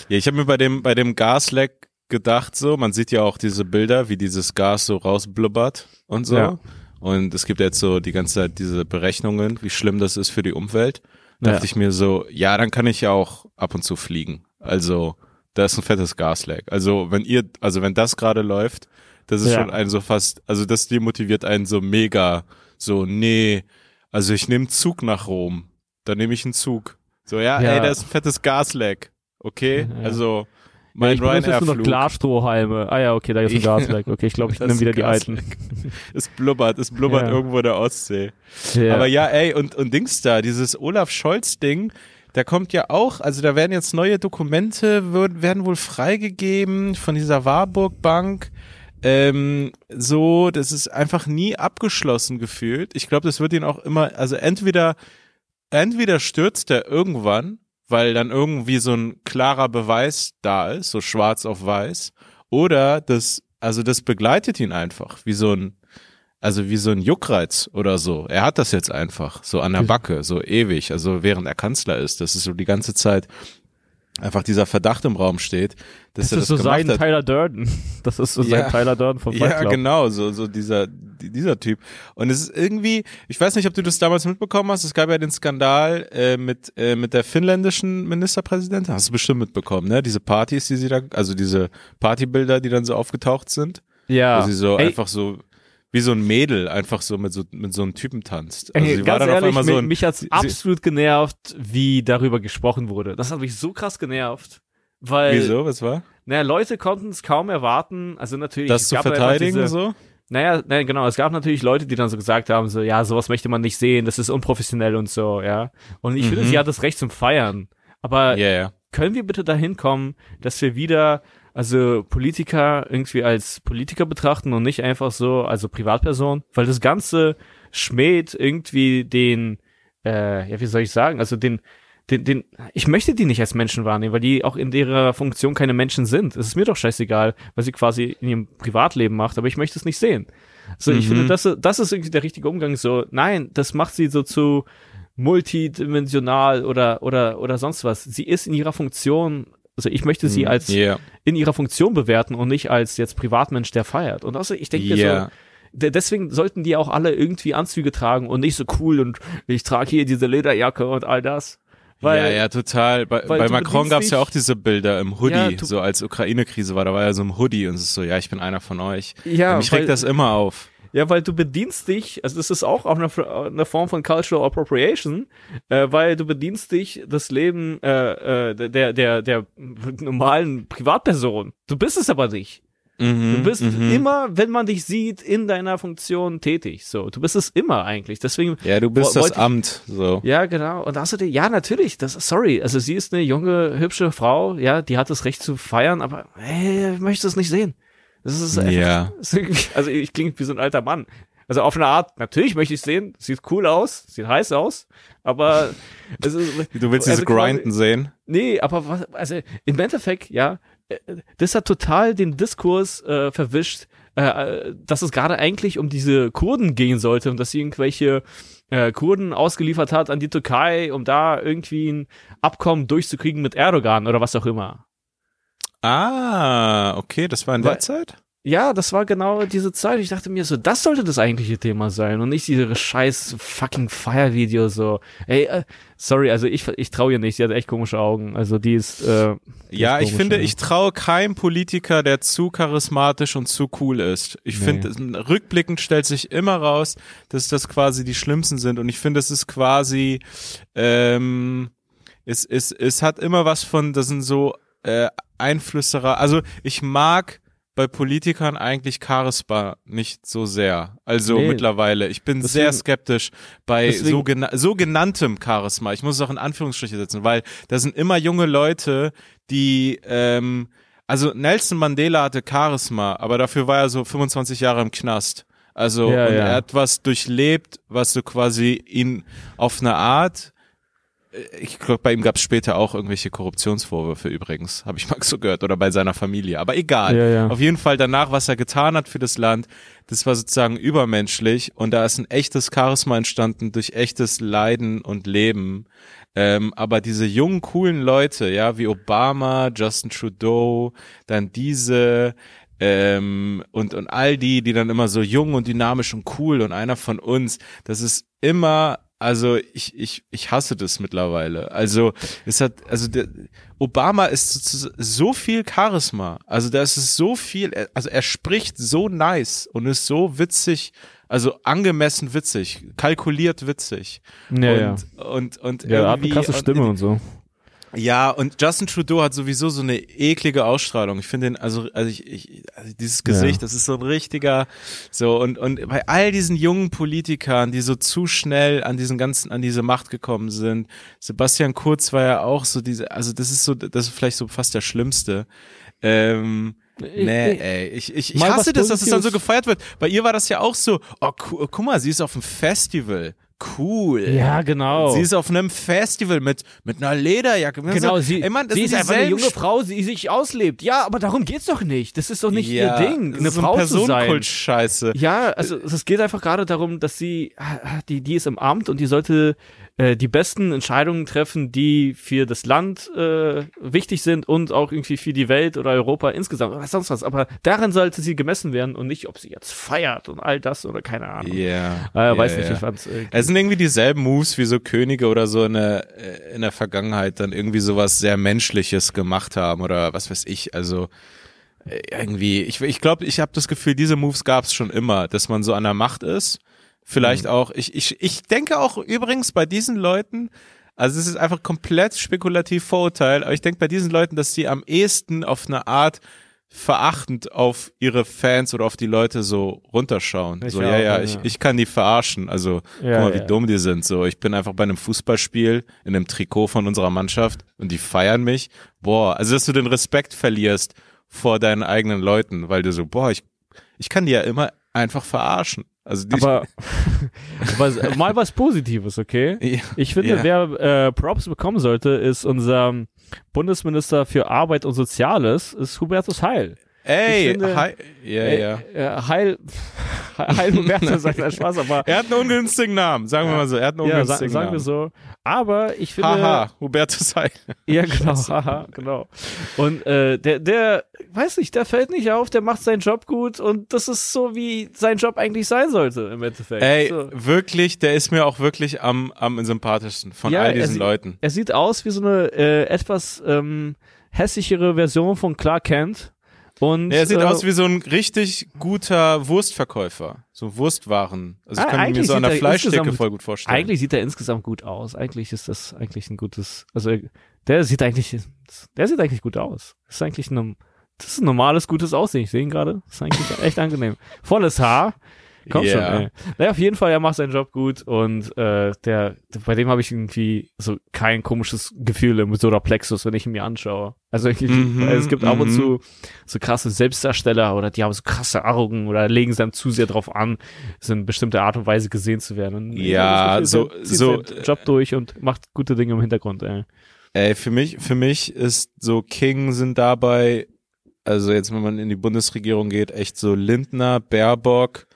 Ja, ich habe mir bei dem bei dem Gasleck gedacht so, man sieht ja auch diese Bilder, wie dieses Gas so rausblubbert und so. Ja. Und es gibt jetzt so die ganze Zeit diese Berechnungen, wie schlimm das ist für die Umwelt. Da Ja. dachte ich mir so, ja, dann kann ich ja auch ab und zu fliegen. Also, da ist ein fettes Gasleck. Also, wenn ihr, also wenn das gerade läuft, das ist Ja. schon ein so fast, also das demotiviert einen so mega, so, nee, also ich nehme Zug nach Rom. Dann nehme ich einen Zug. So, ja, Ja. ey, da ist ein fettes Gasleck. Okay? Ja. Also, mein ich benutze jetzt nur noch. Glasstrohhalme. Ah ja, okay, da ist ein Ja. Gasleck. Okay, ich glaube, ich [laughs] nehme wieder die alten. [laughs] Es blubbert, es blubbert Ja. irgendwo in der Ostsee. Ja. Aber ja, ey, und, und Dings da, dieses Olaf Scholz-Ding, da kommt ja auch, also da werden jetzt neue Dokumente, wird, werden wohl freigegeben von dieser Warburg Bank. Ähm, so, das ist einfach nie abgeschlossen gefühlt. Ich glaube, das wird ihn auch immer, also entweder, entweder stürzt er irgendwann, weil dann irgendwie so ein klarer Beweis da ist, so schwarz auf weiß, oder das, also das begleitet ihn einfach, wie so ein, also wie so ein Juckreiz oder so. Er hat das jetzt einfach so an der Backe, so ewig, also während er Kanzler ist, dass es so die ganze Zeit einfach dieser Verdacht im Raum steht, dass das er ist das so gemacht sein hat. Tyler Durden. [laughs] Das ist so Ja. sein Tyler Durden vom Fight Ja, Club. genau, so, so dieser, die- dieser Typ. Und es ist irgendwie, ich weiß nicht, ob du das damals mitbekommen hast, es gab ja den Skandal äh, mit, äh, mit der finnländischen Ministerpräsidentin. Hast du bestimmt mitbekommen, ne? Diese Partys, die sie da, also diese Partybilder, die dann so aufgetaucht sind. Ja. Wo sie so Ey, einfach so, wie so ein Mädel einfach so mit so, mit so einem Typen tanzt. Also Ey, sie ganz war dann auf ehrlich, einmal so ein, mich hat's absolut genervt, wie darüber gesprochen wurde. Das hat mich so krass genervt. Weil, wieso, was war? naja, Leute konnten es kaum erwarten, also natürlich. Das es zu verteidigen, diese, so? Naja, naja, genau, es gab natürlich Leute, die dann so gesagt haben, so, ja, sowas möchte man nicht sehen, das ist unprofessionell und so, ja. Und ich finde, Mhm. sie hat das Recht zum Feiern. Aber Ja, ja. können wir bitte dahin kommen, dass wir wieder, also Politiker irgendwie als Politiker betrachten und nicht einfach so, also Privatperson? Weil das Ganze schmäht irgendwie den, äh, ja, wie soll ich sagen, also den, den, den, ich möchte die nicht als Menschen wahrnehmen, weil die auch in ihrer Funktion keine Menschen sind. Es ist mir doch scheißegal, was sie quasi in ihrem Privatleben macht, aber ich möchte es nicht sehen. So, ich Mhm. finde, das, das ist irgendwie der richtige Umgang. So, nein, das macht sie so zu multidimensional oder, oder, oder sonst was. Sie ist in ihrer Funktion, also ich möchte sie als Ja. in ihrer Funktion bewerten und nicht als jetzt Privatmensch, der feiert. Und also ich denke mir Ja. so, de- deswegen sollten die auch alle irgendwie Anzüge tragen und nicht so cool und ich trage hier diese Lederjacke und all das. Weil, ja, ja, total. Bei, bei Macron bedienst gab's ja auch diese Bilder im Hoodie, Ja, du- so als Ukraine-Krise war, da war er so im Hoodie und es ist so, ja, ich bin einer von euch. Ja, Mich weil- regt das immer auf. Ja, weil du bedienst dich, also das ist auch eine, eine Form von Cultural Appropriation, äh, weil du bedienst dich das Leben äh, äh, der, der, der normalen Privatperson. Du bist es aber nicht. Mhm, Du bist mhm. immer, wenn man dich sieht, in deiner Funktion tätig. So, du bist es immer eigentlich. Deswegen, Ja, du bist das ich- Amt, so. ja, genau. Und außerdem, ja, natürlich, das sorry. Also sie ist eine junge, hübsche Frau, ja, die hat das Recht zu feiern, aber hey, ich möchte es nicht sehen. Das ist einfach, Ja. [laughs] ist irgendwie- also ich klinge wie so ein alter Mann. Also auf eine Art, natürlich möchte ich es sehen, sieht cool aus, sieht heiß aus, aber [laughs] also, Du willst also diese quasi- Grinden sehen? Nee, aber was, also im Endeffekt, ja, äh, das hat total den Diskurs äh, verwischt, äh, dass es gerade eigentlich um diese Kurden gehen sollte und dass sie irgendwelche äh, Kurden ausgeliefert hat an die Türkei, um da irgendwie ein Abkommen durchzukriegen mit Erdogan oder was auch immer. Ah, okay, das war in der Zeit? Ja, das war genau diese Zeit. Ich dachte mir so, das sollte das eigentliche Thema sein und nicht diese scheiß fucking Fire-Video so. Ey, äh, sorry, also ich, ich traue ihr nicht. Sie hat echt komische Augen. Also die ist, äh, die Ja, ist ich finde, ich traue keinem Politiker, der zu charismatisch und zu cool ist. Ich Nee. finde, rückblickend stellt sich immer raus, dass das quasi die Schlimmsten sind. Und ich finde, es ist quasi, ähm, es, es, es hat immer was von, das sind so äh, Einflüsterer. Also ich mag bei Politikern eigentlich Charisma nicht so sehr. Also Nee. mittlerweile. Ich bin sehr Deswegen- skeptisch bei deswegen- sogena sogenanntem Charisma. Ich muss es auch in Anführungsstriche setzen, weil da sind immer junge Leute, die ähm, also Nelson Mandela hatte Charisma, aber dafür war er so 25 Jahre im Knast. Also Ja, und ja. er hat was durchlebt, was so quasi ihn auf eine Art ich glaube, bei ihm gab es später auch irgendwelche Korruptionsvorwürfe übrigens, habe ich mal [laughs] so gehört, oder bei seiner Familie. Aber egal. Ja, ja. Auf jeden Fall danach, was er getan hat für das Land, das war sozusagen übermenschlich und da ist ein echtes Charisma entstanden durch echtes Leiden und Leben. Ähm, aber diese jungen, coolen Leute, ja, wie Obama, Justin Trudeau, dann diese, ähm, und, und all die, die dann immer so jung und dynamisch und cool und einer von uns, das ist immer, also ich, ich, ich hasse das mittlerweile. Also es hat, also der, Obama ist so, so viel Charisma. Also da ist es so viel, also er spricht so nice und ist so witzig, also angemessen witzig, kalkuliert witzig. Ja, und, ja. und, und Ja, er hat eine irgendwie- krasse Stimme und so. Ja, und Justin Trudeau hat sowieso so eine eklige Ausstrahlung. Ich finde ihn, also, also ich, ich also dieses Gesicht, Ja. das ist so ein richtiger, so, und, und bei all diesen jungen Politikern, die so zu schnell an diesen ganzen, an diese Macht gekommen sind, Sebastian Kurz war ja auch so diese, also das ist so, das ist vielleicht so fast der Schlimmste. Ähm, nee, ich- ey, ich, ich, ich hasse das, dass es dann so gefeiert wird. Bei ihr war das ja auch so, oh, gu guck mal, sie ist auf einem Festival. Cool. Ja, genau. Sie ist auf einem Festival mit, mit einer Lederjacke. Genau, so, sie, ey, Mann, sie ist einfach eine junge Frau, die sich auslebt. Ja, aber darum geht's doch nicht. Das ist doch nicht ja, ihr Ding, eine Frau zu sein. Personenkult-Scheiße. Ja, also es geht einfach gerade darum, dass sie, die, die ist im Amt und die sollte äh, die besten Entscheidungen treffen, die für das Land äh, wichtig sind und auch irgendwie für die Welt oder Europa insgesamt oder sonst was. Aber daran sollte sie gemessen werden und nicht, ob sie jetzt feiert und all das oder keine Ahnung. Ja. Äh, ja, weiß nicht, ja. ich fand's äh, Es sind irgendwie dieselben Moves wie so Könige oder so in der, äh, in der Vergangenheit dann irgendwie sowas sehr Menschliches gemacht haben oder was weiß ich. Also äh, irgendwie, ich, ich glaube, ich habe das Gefühl, diese Moves gab es schon immer, dass man so an der Macht ist. Vielleicht auch, ich, ich, ich denke auch übrigens bei diesen Leuten, also es ist einfach komplett spekulativ Vorurteil, aber ich denke bei diesen Leuten, dass die am ehesten auf eine Art verachtend auf ihre Fans oder auf die Leute so runterschauen. Ich so, auch, ja, ja, ja. ich, ich kann die verarschen. Also, Ja, guck mal, wie dumm die sind. So, ich bin einfach bei einem Fußballspiel in einem Trikot von unserer Mannschaft und die feiern mich. Boah, also dass du den Respekt verlierst vor deinen eigenen Leuten, weil du so, boah, ich, ich kann die ja immer einfach verarschen. Also die, aber [laughs] was, mal was Positives, okay? ja, Ich finde, Ja. wer äh, Props bekommen sollte, ist unser Bundesminister für Arbeit und Soziales, ist Hubertus Heil. ey, finde- hi, ja, Äh, ja. äh, Heil, [laughs] Heil Hubertus sagt ein Spaß, aber Er hat einen ungünstigen Namen, sagen wir mal so. Er hat einen ja, sa ungünstigen sagen wir Namen. so. Aber ich finde, Haha, Hubertus Heil. ja genau, haha, genau. Und äh, der, der, weiß nicht, der fällt nicht auf, der macht seinen Job gut und das ist so, wie sein Job eigentlich sein sollte im Endeffekt. Ey, so. wirklich, der ist mir auch wirklich am, am sympathischsten von Ja, all er diesen sieht- Leuten. Er sieht aus wie so eine äh, etwas ähm, hässlichere Version von Clark Kent. Und, Er sieht äh, aus wie so ein richtig guter Wurstverkäufer. So Wurstwaren. Also ich Ah, kann mir so an der er insgesamt- voll gut vorstellen. Eigentlich sieht er insgesamt gut aus. Eigentlich ist das eigentlich ein gutes, also er- der sieht eigentlich, der sieht eigentlich gut aus. Das ist eigentlich ein, das ist ein normales, gutes Aussehen. Ich sehe ihn gerade. Das ist eigentlich echt angenehm. Volles Haar. Komm Ja. schon, ey. Naja, auf jeden Fall, er macht seinen Job gut und äh, der, bei dem habe ich irgendwie so kein komisches Gefühl im Solarplexus, wenn ich ihn mir anschaue. Also ich, Mhm, weil es gibt ab und mhm. zu so krasse Selbstdarsteller oder die haben so krasse Augen oder legen dann zu sehr drauf an, so in bestimmte Art und Weise gesehen zu werden. Und Ja, Gefühl, so- so, Job durch und macht gute Dinge im Hintergrund. Ey. Ey, für mich, für mich ist so King sind dabei, also jetzt, wenn man in die Bundesregierung geht, echt so Lindner, Baerbock,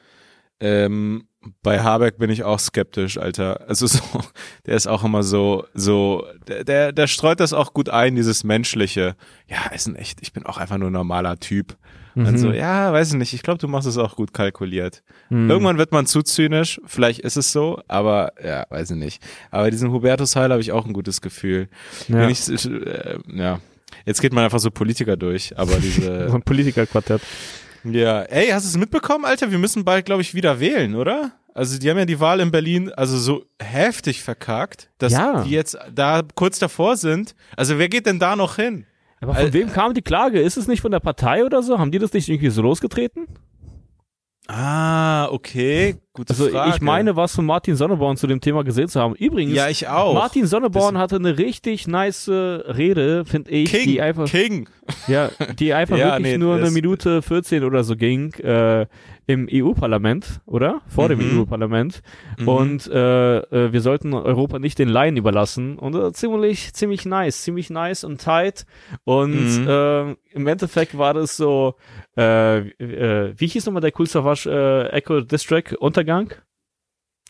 ähm, bei Habeck bin ich auch skeptisch, Alter. Also so, [laughs] der ist auch immer so, so, der, der, der streut das auch gut ein, dieses menschliche. Ja, ist ein echt, ich bin auch einfach nur ein normaler Typ. Und so, ja, weiß ich nicht, ich glaube, du machst es auch gut kalkuliert. Mhm. Irgendwann wird man zu zynisch, vielleicht ist es so, aber ja, weiß ich nicht. Aber diesen Hubertus Heil habe ich auch ein gutes Gefühl. Ja. Ich, äh, ja, jetzt geht man einfach so Politiker durch, aber [laughs] so diese, ein Politikerquartett. Ja, ey, hast du es mitbekommen, Alter? Wir müssen bald, glaube ich, wieder wählen, oder? Also die haben ja die Wahl in Berlin also so heftig verkackt, dass Ja. die jetzt da kurz davor sind. Also wer geht denn da noch hin? Aber von Al- wem kam die Klage? Ist es nicht von der Partei oder so? Haben die das nicht irgendwie so losgetreten? Ah, okay, gute Also Frage. ich meine, was von Martin Sonneborn zu dem Thema gesehen zu haben. Übrigens, ja, ich auch. Martin Sonneborn Das- hatte eine richtig nice Rede, finde ich, King, die einfach, King. ja, die einfach [laughs] Ja, wirklich nee, nur eine Minute 14 oder so ging äh, im EU-Parlament, oder? Vor dem Mhm. EU-Parlament. Mhm. Und äh, äh, wir sollten Europa nicht den Laien überlassen. Und äh, ziemlich, ziemlich nice, ziemlich nice und tight. Und Mhm. äh, im Endeffekt war das so, äh, äh, wie hieß nochmal der Cool Savage äh, Echo District Untergang?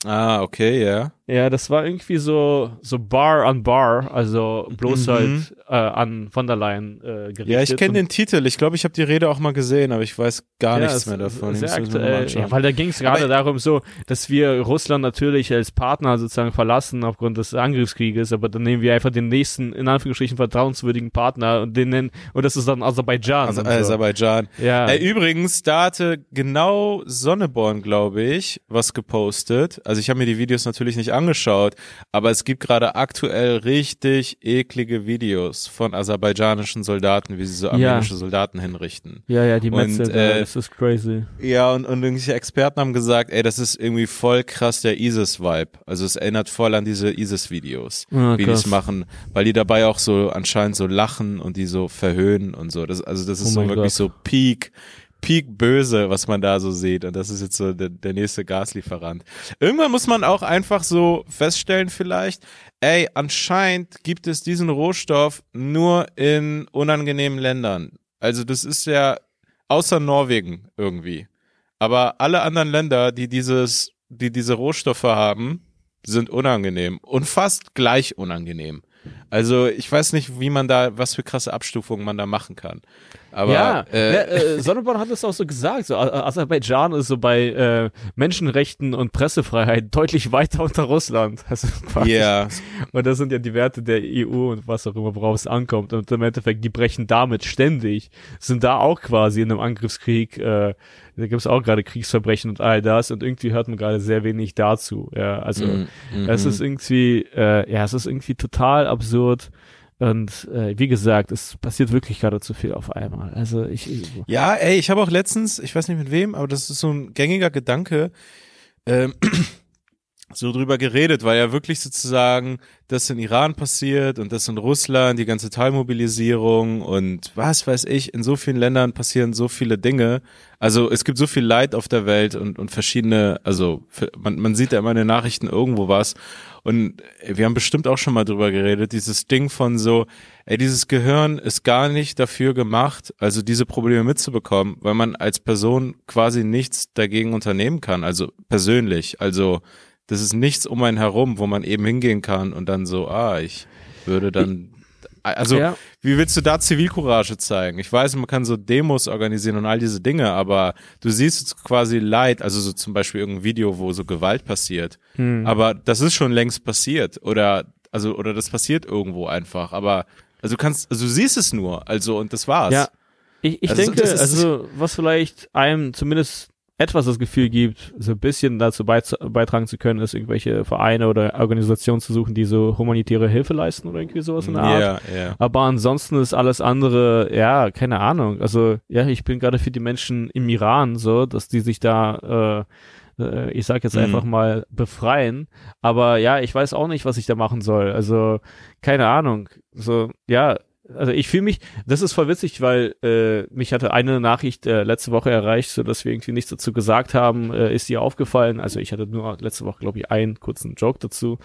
Ah, okay, ja. Ja, das war irgendwie so, so Bar an Bar, also bloß Mhm. halt äh, an von der Leyen äh, gerichtet. Ja, ich kenne den Titel. Ich glaube, ich habe die Rede auch mal gesehen, aber ich weiß gar Ja, nichts mehr davon. Sehr aktuell, ja, weil da ging es gerade darum so, dass wir Russland natürlich als Partner sozusagen verlassen aufgrund des Angriffskrieges, aber dann nehmen wir einfach den nächsten, in Anführungsstrichen, vertrauenswürdigen Partner und den nennen, und das ist dann Aserbaidschan. also, so. Aserbaidschan. ja. Äh, übrigens, da hatte genau Sonneborn, glaube ich, was gepostet. Also ich habe mir die Videos natürlich nicht angeschaut, aber es gibt gerade aktuell richtig eklige Videos von aserbaidschanischen Soldaten, wie sie so armenische Soldaten hinrichten. ja, ja, die und, Metzel, äh, das ist crazy. Ja, und, und irgendwelche Experten haben gesagt, ey, das ist irgendwie voll krass der ISIS-Vibe. Also es erinnert voll an diese ISIS-Videos, Ah, wie die es machen, weil die dabei auch so anscheinend so lachen und die so verhöhnen und so. Das, also das ist Oh so wirklich Gott. so Peak, Peak böse, was man da so sieht. Und das ist jetzt so der, der nächste Gaslieferant. Irgendwann muss man auch einfach so feststellen vielleicht, ey, anscheinend gibt es diesen Rohstoff nur in unangenehmen Ländern. Also das ist ja außer Norwegen irgendwie. Aber alle anderen Länder, die dieses, die diese Rohstoffe haben, sind unangenehm und fast gleich unangenehm. Also ich weiß nicht, wie man da, was für krasse Abstufungen man da machen kann. Aber ja, äh, ja äh, Sonneborn hat es auch so gesagt. So, Aserbaidschan ist so bei äh, Menschenrechten und Pressefreiheit deutlich weiter unter Russland. [laughs] Also ja, Und das sind ja die Werte der EU und was auch immer, worauf es ankommt. Und im Endeffekt, die brechen damit ständig, sind da auch quasi in einem Angriffskrieg, äh, da gibt es auch gerade Kriegsverbrechen und all das und irgendwie hört man gerade sehr wenig dazu. Ja, also Mhm, es mhm. ist irgendwie, äh, ja, es ist irgendwie total absurd. Und äh, wie gesagt, es passiert wirklich gerade zu viel auf einmal. Also ich, ich Ja, ey, ich habe auch letztens, ich weiß nicht mit wem, aber das ist so ein gängiger Gedanke, ähm, [clears throat] so drüber geredet, weil ja wirklich sozusagen das in Iran passiert und das in Russland, die ganze Teilmobilisierung und was weiß ich, in so vielen Ländern passieren so viele Dinge. Also es gibt so viel Leid auf der Welt und, und verschiedene, also man, man sieht ja immer in den Nachrichten irgendwo was. Und wir haben bestimmt auch schon mal drüber geredet, dieses Ding von so, ey, dieses Gehirn ist gar nicht dafür gemacht, also diese Probleme mitzubekommen, weil man als Person quasi nichts dagegen unternehmen kann, also persönlich. Also das ist nichts um einen herum, wo man eben hingehen kann und dann so, ah, ich würde dann, also Ja. wie willst du da Zivilcourage zeigen? Ich weiß, man kann so Demos organisieren und all diese Dinge, aber du siehst jetzt quasi Leid, also so zum Beispiel irgendein Video, wo so Gewalt passiert. Hm. Aber das ist schon längst passiert oder also oder das passiert irgendwo einfach. Aber also du kannst, also du siehst es nur, also und das war's. Ja, ich, ich Also, denke, also was vielleicht einem zumindest etwas das Gefühl gibt, so ein bisschen dazu beitragen zu können, ist irgendwelche Vereine oder Organisationen zu suchen, die so humanitäre Hilfe leisten oder irgendwie sowas in der Art. Ja, ja. Aber ansonsten ist alles andere, ja, keine Ahnung. Also, ja, ich bin gerade für die Menschen im Iran so, dass die sich da, äh, äh, ich sag jetzt Mhm. einfach mal, befreien. Aber ja, ich weiß auch nicht, was ich da machen soll. Also, keine Ahnung. So, ja, also ich fühle mich, das ist voll witzig, weil äh, mich hatte eine Nachricht äh, letzte Woche erreicht, so dass wir irgendwie nichts dazu gesagt haben, äh, ist dir aufgefallen. Also ich hatte nur letzte Woche, glaube ich, einen kurzen Joke dazu.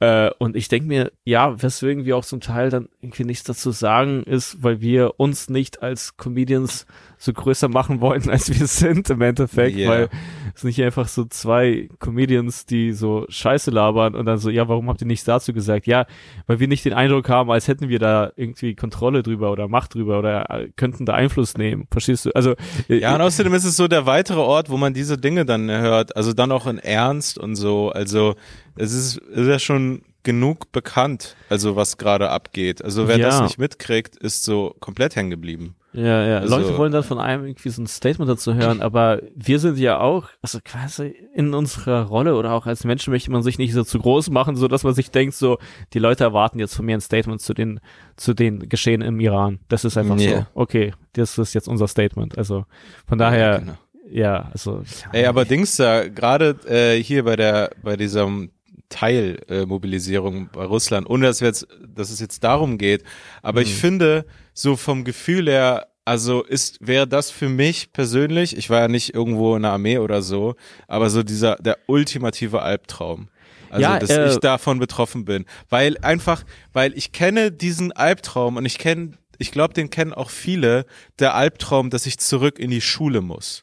Äh, und ich denke mir, ja, weswegen wir auch zum Teil dann irgendwie nichts dazu sagen, ist, weil wir uns nicht als Comedians so größer machen wollten, als wir sind im Endeffekt, Ja. weil es nicht einfach so zwei Comedians, die so Scheiße labern und dann so, ja, warum habt ihr nichts dazu gesagt? Ja, weil wir nicht den Eindruck haben, als hätten wir da irgendwie Kontrolle drüber oder Macht drüber oder äh, könnten da Einfluss nehmen. Verstehst du? Also äh, Ja, und außerdem ist es so der weitere Ort, wo man diese Dinge dann hört, also dann auch in Ernst und so. Also es ist, ist ja schon genug bekannt, also was gerade abgeht. Also wer Ja. das nicht mitkriegt, ist so komplett hängen geblieben. Ja, ja. Also- Leute wollen dann von einem irgendwie so ein Statement dazu hören, [clears throat] aber wir sind ja auch, also quasi in unserer Rolle oder auch als Menschen möchte man sich nicht so zu groß machen, so dass man sich denkt, so, die Leute erwarten jetzt von mir ein Statement zu den, zu den Geschehen im Iran. Das ist einfach Ja. so. Okay, das ist jetzt unser Statement. Also von daher, Genau. ja, also. Ey, aber Dings da, gerade äh, hier bei der, bei diesem Teilmobilisierung äh, Mobilisierung bei Russland, ohne dass wir jetzt, dass es jetzt darum geht, aber ich finde, so vom Gefühl her, also ist, wäre das für mich persönlich, ich war ja nicht irgendwo in der Armee oder so, aber so dieser, der ultimative Albtraum. Also, Ja, dass äh, ich davon betroffen bin. Weil einfach, weil ich kenne diesen Albtraum und ich kenne, ich glaube, den kennen auch viele, der Albtraum, dass ich zurück in die Schule muss.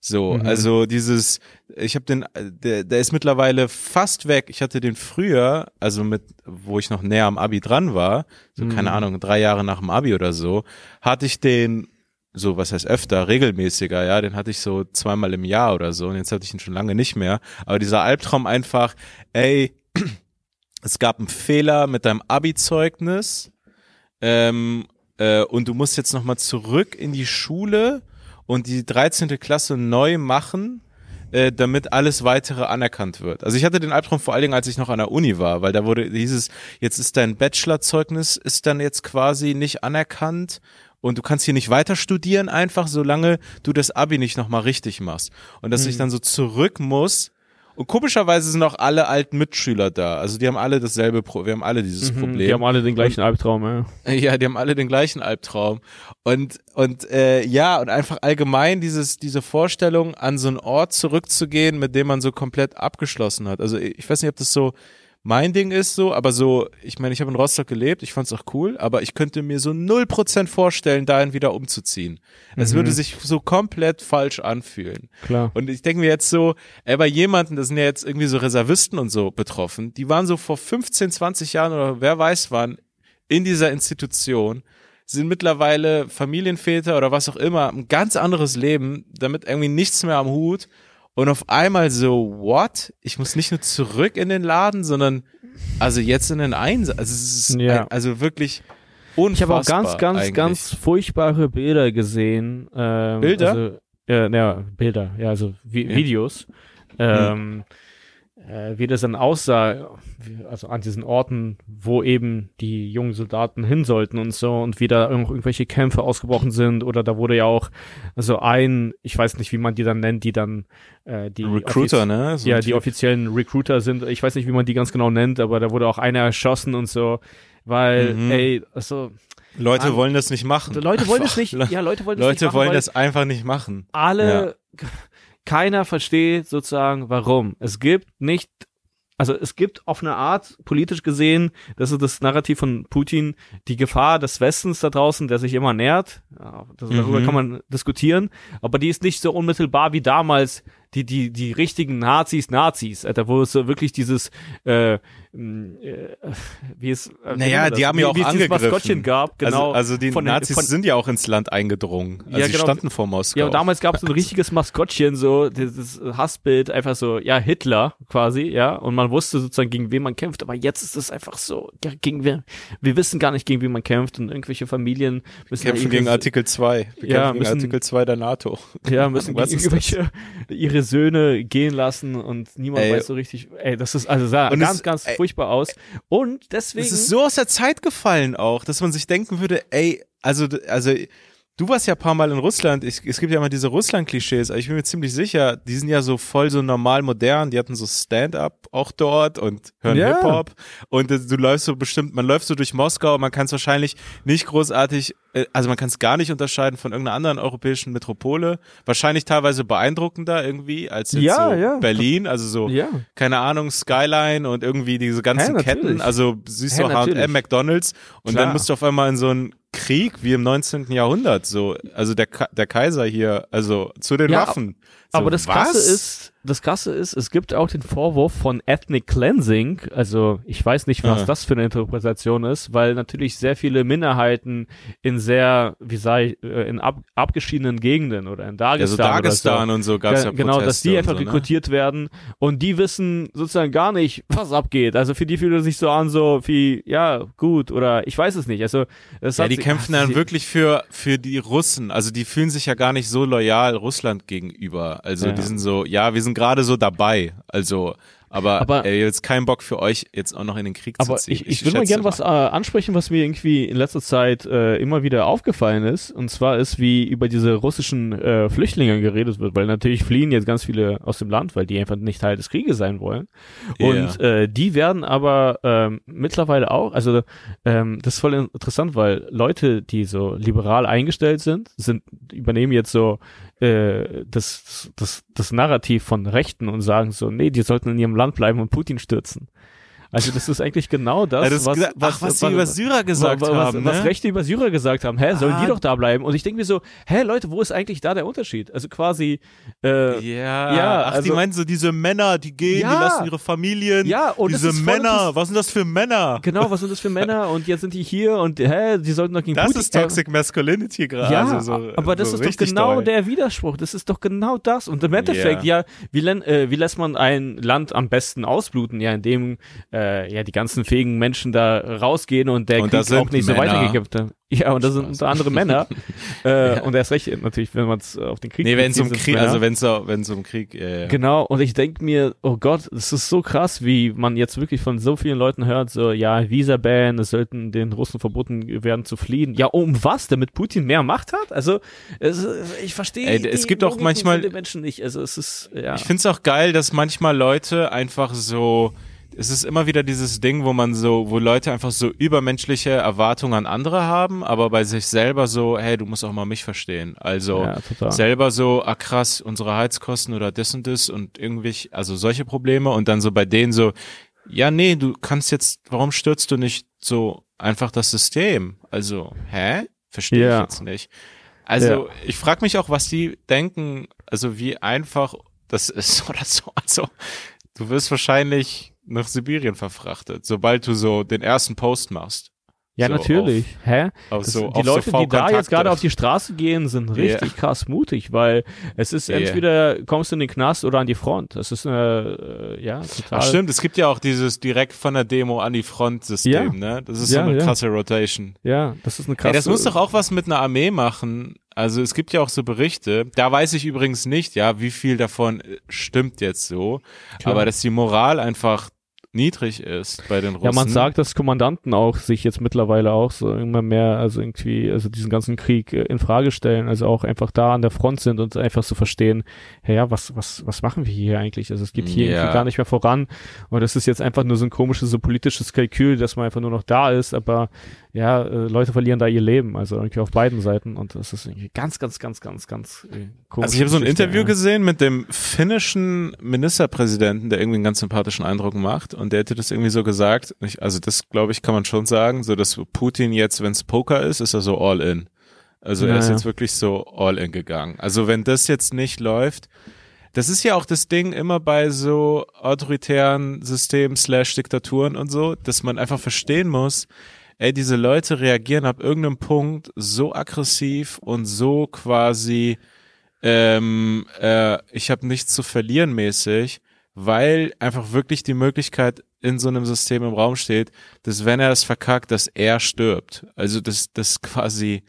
So, mhm. also dieses, ich habe den, der, der ist mittlerweile fast weg. Ich hatte den früher, also mit, wo ich noch näher am Abi dran war, so mhm. keine Ahnung, drei Jahre nach dem Abi oder so, hatte ich den so, was heißt öfter, regelmäßiger, ja, den hatte ich so zweimal im Jahr oder so und jetzt hatte ich ihn schon lange nicht mehr. Aber dieser Albtraum einfach, ey, [clears throat] es gab einen Fehler mit deinem Abi-Zeugnis ähm, äh, und du musst jetzt nochmal zurück in die Schule und die 13. Klasse neu machen, äh, damit alles weitere anerkannt wird. Also ich hatte den Albtraum vor allen Dingen, als ich noch an der Uni war, weil da wurde dieses, jetzt ist dein Bachelorzeugnis ist dann jetzt quasi nicht anerkannt und du kannst hier nicht weiter studieren einfach, solange du das Abi nicht nochmal richtig machst. Und dass mhm. ich dann so zurück muss und komischerweise sind auch alle alten Mitschüler da. Also die haben alle dasselbe, Pro wir haben alle dieses mhm, Problem. Die haben alle den gleichen Albtraum, ja. [laughs] Ja, die haben alle den gleichen Albtraum. Und, und äh, ja, und einfach allgemein dieses, diese Vorstellung, an so einen Ort zurückzugehen, mit dem man so komplett abgeschlossen hat. Also ich weiß nicht, ob das so mein Ding ist so, aber so, ich meine, ich habe in Rostock gelebt, ich fand's auch cool, aber ich könnte mir so null Prozent vorstellen, dahin wieder umzuziehen. Es mhm. würde sich so komplett falsch anfühlen. Klar. Und ich denke mir jetzt so, ey, bei jemanden, das sind ja jetzt irgendwie so Reservisten und so betroffen, die waren so vor 15, 20 Jahren oder wer weiß wann in dieser Institution, sind mittlerweile Familienväter oder was auch immer, ein ganz anderes Leben, damit irgendwie nichts mehr am Hut und auf einmal so, what? Ich muss nicht nur zurück in den Laden, sondern also jetzt in den Einsatz. Also es ist ja. ein, also wirklich unfassbar. Ich habe auch ganz, ganz, eigentlich. ganz furchtbare Bilder gesehen. Ähm, Bilder? Also, ja, ja, Bilder, ja, also Vi ja. Videos. Ähm, hm äh, wie das dann aussah, also an diesen Orten, wo eben die jungen Soldaten hin sollten und so und wie da irgendwelche Kämpfe ausgebrochen sind oder da wurde ja auch so ein, ich weiß nicht, wie man die dann nennt, die dann äh, die Recruiter, ne? So ja, die offiziellen Recruiter sind, ich weiß nicht, wie man die ganz genau nennt, aber da wurde auch einer erschossen und so, weil, mhm. ey, also Leute an, wollen das nicht machen. Leute wollen das nicht, ja, Leute wollen das Leute nicht machen. Leute wollen das einfach nicht machen. Alle ja [laughs] keiner versteht sozusagen, warum. Es gibt nicht, also es gibt auf eine Art, politisch gesehen, das ist das Narrativ von Putin, die Gefahr des Westens da draußen, der sich immer nährt. Ja, das, darüber mhm. kann man diskutieren, aber die ist nicht so unmittelbar wie damals die, die, die richtigen Nazis, Nazis, Alter, wo es so wirklich dieses, äh, äh, wie es, äh, naja, die haben ja auch wie angegriffen. Maskottchen gab, also, genau. Also, also die von Nazis von, sind ja auch ins Land eingedrungen. Also ja, genau. standen vor Moskau. Ja, und damals gab es ein richtiges Maskottchen, so, dieses Hassbild, einfach so, ja, Hitler quasi, ja, und man wusste sozusagen, gegen wen man kämpft, aber jetzt ist es einfach so, ja, gegen wen, wir wissen gar nicht, gegen wen man kämpft und irgendwelche Familien müssen kämpfen gegen Artikel 2. Wir ja, kämpfen müssen, gegen Artikel 2 der NATO. Ja, müssen gegen irgendwelche, ihre ihre Söhne gehen lassen und niemand ey. weiß so richtig, ey, das ist, also sah und ganz, es, ganz ey, furchtbar aus. Und deswegen. Es ist so aus der Zeit gefallen auch, dass man sich denken würde, ey, also, also, Du warst ja ein paar Mal in Russland. Ich, es gibt ja immer diese Russland-Klischees. Ich bin mir ziemlich sicher, die sind ja so voll so normal modern. Die hatten so Stand-up auch dort und hören ja. Hip-Hop. Und du läufst so bestimmt, man läuft so durch Moskau. Man kann es wahrscheinlich nicht großartig, äh, also man kann es gar nicht unterscheiden von irgendeiner anderen europäischen Metropole. Wahrscheinlich teilweise beeindruckender irgendwie als jetzt ja, so ja. Berlin. Also so, keine Ahnung, Skyline und irgendwie diese ganzen hey, Ketten. Also siehst du H&M, McDonalds und Klar. dann musst du auf einmal in so ein Krieg wie im 19. Jahrhundert, so, also der, der Kaiser hier, also zu den ja, Waffen. So, aber das was? Krasse ist, das Krasse ist, es gibt auch den Vorwurf von Ethnic Cleansing. Also ich weiß nicht, was ah. das für eine Interpretation ist, weil natürlich sehr viele Minderheiten in sehr, wie sei ich, äh, in ab, abgeschiedenen Gegenden oder in Dagestan, ja, so Dagestan so, und so gab es ja, Genau, Proteste dass die einfach so, ne? rekrutiert werden und die wissen sozusagen gar nicht, was abgeht. Also für die fühlt es sich so an, so wie, ja, gut oder ich weiß es nicht. Also es ja, die kämpfen ach, dann wirklich für, für die Russen. Also die fühlen sich ja gar nicht so loyal Russland gegenüber. Also ja. die sind so, ja, wir sind gerade so dabei. Also aber, aber ey, jetzt keinen Bock für euch, jetzt auch noch in den Krieg zu ziehen. Ich, ich, ich will mal gerne was äh, ansprechen, was mir irgendwie in letzter Zeit äh, immer wieder aufgefallen ist. Und zwar ist, wie über diese russischen äh, Flüchtlinge geredet wird, weil natürlich fliehen jetzt ganz viele aus dem Land, weil die einfach nicht Teil des Krieges sein wollen. Und yeah. äh, die werden aber ähm, mittlerweile auch, also ähm, das ist voll interessant, weil Leute, die so liberal eingestellt sind, sind übernehmen jetzt so äh, das, das, das Narrativ von Rechten und sagen so, nee, die sollten in ihrem Land bleiben und Putin stürzen. Also das ist eigentlich genau das, Ja, was, gesa- was, ach, was sie über Syrer gesagt was, haben, was ne? Rechte über Syrer gesagt haben. Hä, sollen die Ah. doch da bleiben? Und ich denke mir so, hä, Leute, wo ist eigentlich da der Unterschied? Also quasi, äh, Ja, Ja, ach, die also- meinen so diese Männer, die gehen, Ja. die lassen ihre Familien. Ja, und diese Männer, was sind das für Männer? genau, was sind das für Männer? Und jetzt sind die hier und hä, die sollten doch gegen Das Putin. ist Toxic Masculinity gerade. Ja, also so, aber das so ist doch genau doll. der Widerspruch. Das ist doch genau das. Und im Endeffekt, Ja. ja, wie, äh, wie lässt man ein Land am besten ausbluten? Ja, indem äh, ja die ganzen fähigen Menschen da rausgehen und der Und Krieg auch nicht so Männer. weitergegeben wird. Ja, und das sind unter anderem Männer. [laughs] äh, Und erst recht natürlich, wenn man es auf den Krieg Nee, wenn es um bezieht, sind's Krieg, Männer. also wenn es wenn es um Krieg, äh, Genau, und ich denke mir, oh Gott, es ist so krass, wie man jetzt wirklich von so vielen Leuten hört, so, ja, Visa-Ban, es sollten den Russen verboten werden zu fliehen. Ja, um was? Damit Putin mehr Macht hat? Also, es, ich verstehe es gibt auch manchmal- Menschen nicht. Also, es ist, ja. Ich find's auch geil, dass manchmal Leute einfach so, es ist immer wieder dieses Ding, wo man so, wo Leute einfach so übermenschliche Erwartungen an andere haben, aber bei sich selber so, hey, du musst auch mal mich verstehen. Also ja, selber so, ah krass, unsere Heizkosten oder das und das und irgendwie, also solche Probleme und dann so bei denen so, ja, nee, du kannst jetzt, warum stürzt du nicht so einfach das System? Also, hä? Verstehe Ja. ich jetzt nicht. Also, ich frage mich auch, was die denken, also wie einfach das ist [laughs] oder so. Also, du wirst wahrscheinlich nach Sibirien verfrachtet, sobald du so den ersten Post machst. ja, so natürlich. Hä? Auf Das, so, die auf Leute, so die da jetzt gerade auf die Straße gehen, sind richtig krass mutig, weil es ist Yeah. entweder kommst du in den Knast oder an die Front. Das ist eine, äh, ja, total. Ach stimmt, es gibt ja auch dieses direkt von der Demo an die Front-System, Ja. ne? Das ist Ja, so eine ja. krasse Rotation. Ja, das ist eine Ey, krasse. das muss doch auch was mit einer Armee machen. Also es gibt ja auch so Berichte, da weiß ich übrigens nicht, ja, wie viel davon äh, stimmt jetzt so, Klar. aber dass die Moral einfach niedrig ist bei den Russen. Ja, man sagt, dass Kommandanten auch sich jetzt mittlerweile auch so immer mehr, also irgendwie, also diesen ganzen Krieg äh, in Frage stellen, also auch einfach da an der Front sind und einfach zu so verstehen, ja, ja, was, was, was machen wir hier eigentlich? Also es geht hier Ja. irgendwie gar nicht mehr voran und das ist jetzt einfach nur so ein komisches, so politisches Kalkül, dass man einfach nur noch da ist, aber ja, äh, Leute verlieren da ihr Leben, also irgendwie auf beiden Seiten und das ist irgendwie ganz, ganz, ganz, ganz, ganz äh, komisch. Also ich habe so ein Interview gesehen mit dem finnischen Ministerpräsidenten, der irgendwie einen ganz sympathischen Eindruck macht und der hätte das irgendwie so gesagt, ich, also das glaube ich kann man schon sagen, so dass Putin jetzt, wenn es Poker ist, ist er so all in. Also er Ja, ist ja. jetzt wirklich so all in gegangen. Also wenn das jetzt nicht läuft, das ist ja auch das Ding immer bei so autoritären Systemen slash Diktaturen und so, dass man einfach verstehen muss, ey, diese Leute reagieren ab irgendeinem Punkt so aggressiv und so quasi ähm, äh, ich habe nichts zu verlieren mäßig, weil einfach wirklich die Möglichkeit in so einem System im Raum steht, dass wenn er es verkackt, dass er stirbt. Also das, das quasi,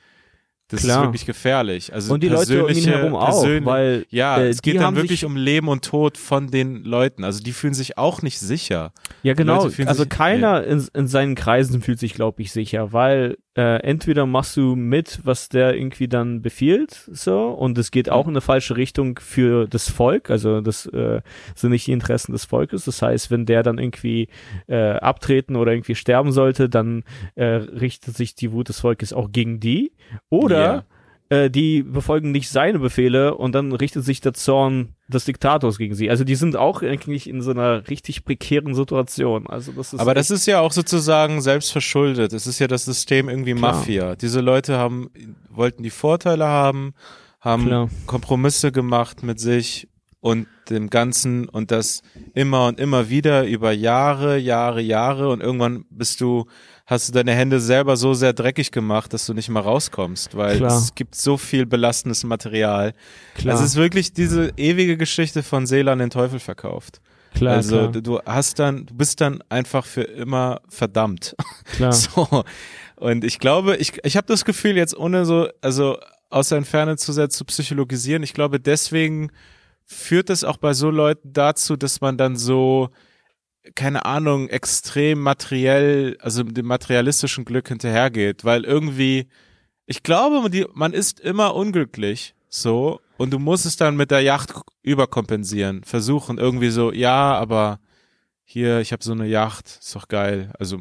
das Klar. ist wirklich gefährlich. Also und die Leute um ihn herum auch, weil ja, äh, es geht dann wirklich um Leben und Tod von den Leuten. Also die fühlen sich auch nicht sicher. Ja, genau. Also keiner in, in seinen Kreisen fühlt sich, glaube ich, sicher, weil äh, entweder machst du mit, was der irgendwie dann befiehlt, so, und es geht auch in eine falsche Richtung für das Volk, also das äh, sind nicht die Interessen des Volkes. Das heißt, wenn der dann irgendwie äh, abtreten oder irgendwie sterben sollte, dann äh, richtet sich die Wut des Volkes auch gegen die. Oder äh, die befolgen nicht seine Befehle und dann richtet sich der Zorn des Diktators gegen sie. Also die sind auch eigentlich in so einer richtig prekären Situation. Also das ist Aber das ist ja auch sozusagen selbst verschuldet. Es ist ja das System irgendwie Klar. Mafia. Diese Leute haben, wollten die Vorteile haben, haben Klar. Kompromisse gemacht mit sich und dem Ganzen und das immer und immer wieder über Jahre, Jahre, Jahre und irgendwann bist du, hast du deine Hände selber so sehr dreckig gemacht, dass du nicht mehr rauskommst, weil Klar. es gibt so viel belastendes Material. klar, Also es ist wirklich diese ewige Geschichte von Seele an den Teufel verkauft. klar, also klar, du- hast dann, du bist dann einfach für immer verdammt. [laughs] klar. So. Und ich glaube, ich, ich habe das Gefühl, jetzt ohne so, also aus der Entferne zu sehr zu psychologisieren, ich glaube, deswegen führt es auch bei so Leuten dazu, dass man dann so, keine Ahnung, extrem materiell, also dem materialistischen Glück hinterhergeht, weil irgendwie, ich glaube, die, man ist immer unglücklich, so, und du musst es dann mit der Yacht überkompensieren, versuchen irgendwie so, ja, aber hier, ich habe so eine Yacht, ist doch geil, also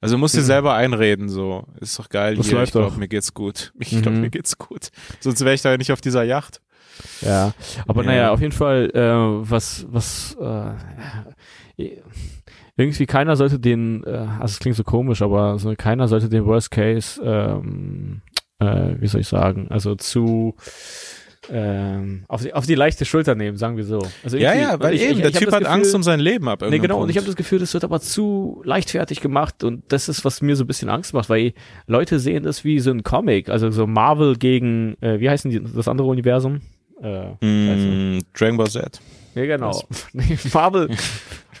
also musst dir Mhm. selber einreden, so. Ist doch geil Das hier, ich glaube, mir geht's gut. [laughs] Ich glaube, Mhm. mir geht's gut. Sonst wäre ich da ja nicht auf dieser Yacht. Ja, aber Ja. naja, auf jeden Fall, äh, was, was, äh, [laughs] irgendwie keiner sollte den, äh, also es klingt so komisch, aber so, keiner sollte den Worst Case, ähm, äh, wie soll ich sagen, also zu ähm, auf, die, auf die leichte Schulter nehmen, sagen wir so. Also ja, ja, weil ich, eben, ich, der ich Typ hat Gefühl, Angst um sein Leben ab. Nee, genau, Punkt. und ich habe das Gefühl, das wird aber zu leichtfertig gemacht und das ist, was mir so ein bisschen Angst macht, weil Leute sehen das wie so ein Comic, also so Marvel gegen, äh, wie heißen die, das andere Universum? Äh, mm, Dragon Ball Z. Ja, genau. [laughs] Marvel. [laughs]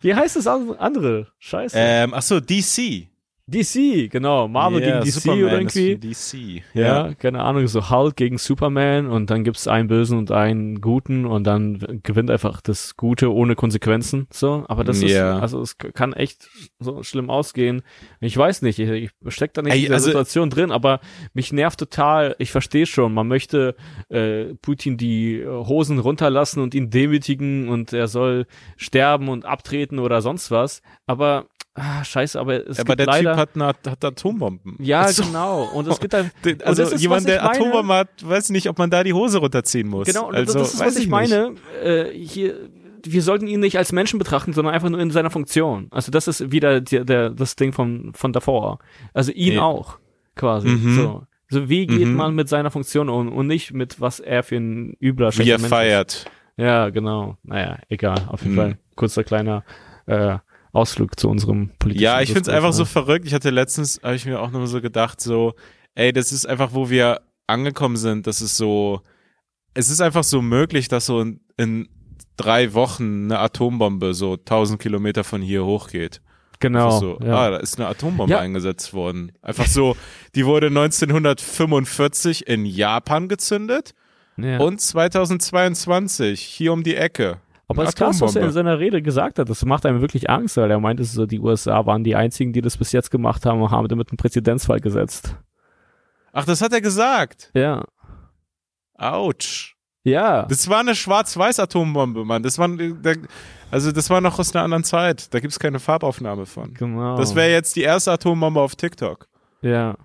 wie heißt das andere? Scheiße. Ähm, ach so, DC. DC, genau. Marvel yeah, gegen DC Superman oder irgendwie. DC. Ja, ja, keine Ahnung, so Hulk gegen Superman und dann gibt's einen Bösen und einen Guten und dann gewinnt einfach das Gute ohne Konsequenzen. So, aber das yeah. ist, also es kann echt so schlimm ausgehen. Ich weiß nicht, ich, ich steck da nicht Ey, in der also, Situation drin, aber mich nervt total. Ich verstehe schon, man möchte äh, Putin die Hosen runterlassen und ihn demütigen und er soll sterben und abtreten oder sonst was. Aber ah, scheiße, aber es aber gibt der leider, Typ hat, eine, hat Atombomben. Ja, also, genau. Und es gibt dann, [laughs] also ist, jemand, der Atombomben hat, weiß nicht, ob man da die Hose runterziehen muss. Genau, also, das ist, was ich, ich meine. Äh, hier, wir sollten ihn nicht als Menschen betrachten, sondern einfach nur in seiner Funktion. Also das ist wieder der, der das Ding von von davor. Also ihn ja. auch quasi. Mhm. So. So wie geht mhm. man mit seiner Funktion um und nicht mit was er für ein übler Wie er Mensch feiert. Ist. Ja, genau. Naja, egal. Auf jeden mhm. Fall kurzer kleiner äh, Ausflug zu unserem politischen Ja, ich finde es einfach so verrückt. Ich hatte letztens, habe ich mir auch nur so gedacht, so, ey, das ist einfach, wo wir angekommen sind, das ist so, es ist einfach so möglich, dass so in, in drei Wochen eine Atombombe so 1000 Kilometer von hier hochgeht. Genau. So, ja. Ah, da ist eine Atombombe ja. eingesetzt worden. Einfach so, die wurde 1945 in Japan gezündet ja. und 2022 hier um die Ecke. Aber es ist krass, was er in seiner Rede gesagt hat. Das macht einem wirklich Angst, weil er meinte, so, die USA waren die einzigen, die das bis jetzt gemacht haben und haben damit einen Präzedenzfall gesetzt. Ach, das hat er gesagt? Ja. Autsch. Ja. Das war eine Schwarz-Weiß-Atombombe, Mann. Das war, also das war noch aus einer anderen Zeit. Da gibt's keine Farbaufnahme von. Genau. Das wäre jetzt die erste Atombombe auf TikTok. Ja.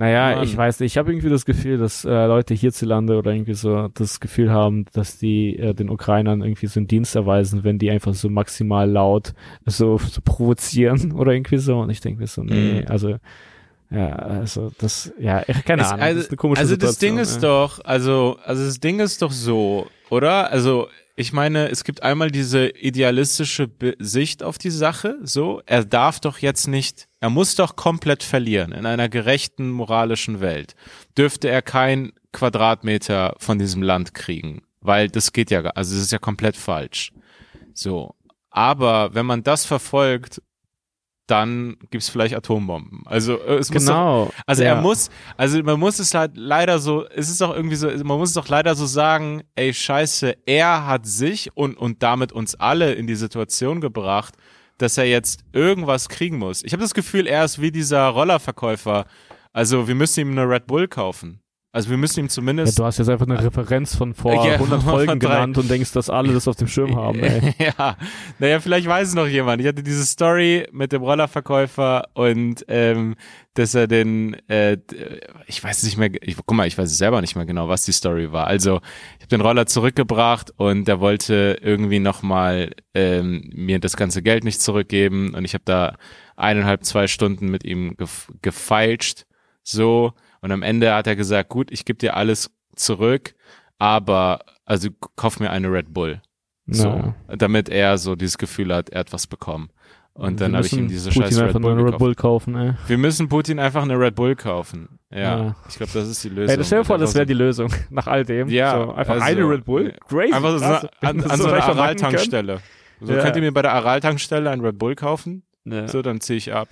Naja, Mann. ich weiß nicht, ich habe irgendwie das Gefühl, dass äh, Leute hierzulande oder irgendwie so das Gefühl haben, dass die äh, den Ukrainern irgendwie so einen Dienst erweisen, wenn die einfach so maximal laut so, so provozieren [laughs] oder irgendwie so. Und ich denke mir so, nee, mhm. also ja, also das, ja, keine es, Ahnung. Also, das also Situation, das Ding ist ja. doch, also, also das Ding ist doch so, oder? Also ich meine, es gibt einmal diese idealistische Sicht auf die Sache, so, er darf doch jetzt nicht, er muss doch komplett verlieren in einer gerechten moralischen Welt. Dürfte er kein Quadratmeter von diesem Land kriegen, weil das geht ja, also es ist ja komplett falsch. So. Aber wenn man das verfolgt, dann gibt's vielleicht Atombomben. Also äh, es genau. muss doch, also ja. er muss, also man muss es halt leider so, es ist auch irgendwie so, man muss es doch leider so sagen, ey Scheiße, er hat sich und und damit uns alle in die Situation gebracht, dass er jetzt irgendwas kriegen muss. Ich habe das Gefühl, er ist wie dieser Rollerverkäufer. Also wir müssen ihm eine Red Bull kaufen. Also wir müssen ihm zumindest. Ja, du hast jetzt einfach eine Referenz von vor ja, [laughs] 100 Folgen genannt und denkst, dass alle das auf dem Schirm [laughs] haben. Ey. ja, naja, vielleicht weiß es noch jemand. Ich hatte diese Story mit dem Rollerverkäufer und ähm, dass er den, äh, ich weiß es nicht mehr, ich, guck mal, ich weiß es selber nicht mehr genau, was die Story war. Also ich habe den Roller zurückgebracht und der wollte irgendwie nochmal ähm, mir das ganze Geld nicht zurückgeben und ich habe da eineinhalb, zwei Stunden mit ihm gef gefeilscht. So und am Ende hat er gesagt, gut, ich gebe dir alles zurück, aber also kauf mir eine Red Bull. So, damit er so dieses Gefühl hat, er hat was bekommen. Und dann habe ich ihm diese Putin scheiß Red Bull, Red Bull kaufen. Ey. Wir müssen Putin einfach eine Red Bull kaufen. Ja, ja. ich glaube, das ist die Lösung. Ey, stell dir vor, das wäre die Lösung [laughs] nach all dem. Ja, so, einfach also, eine Red Bull. Crazy. Einfach so an, an, an so einer Aral-Tankstelle. So ja. könnt ihr mir bei der Aral-Tankstelle ein Red Bull kaufen. So, dann ziehe ich ab.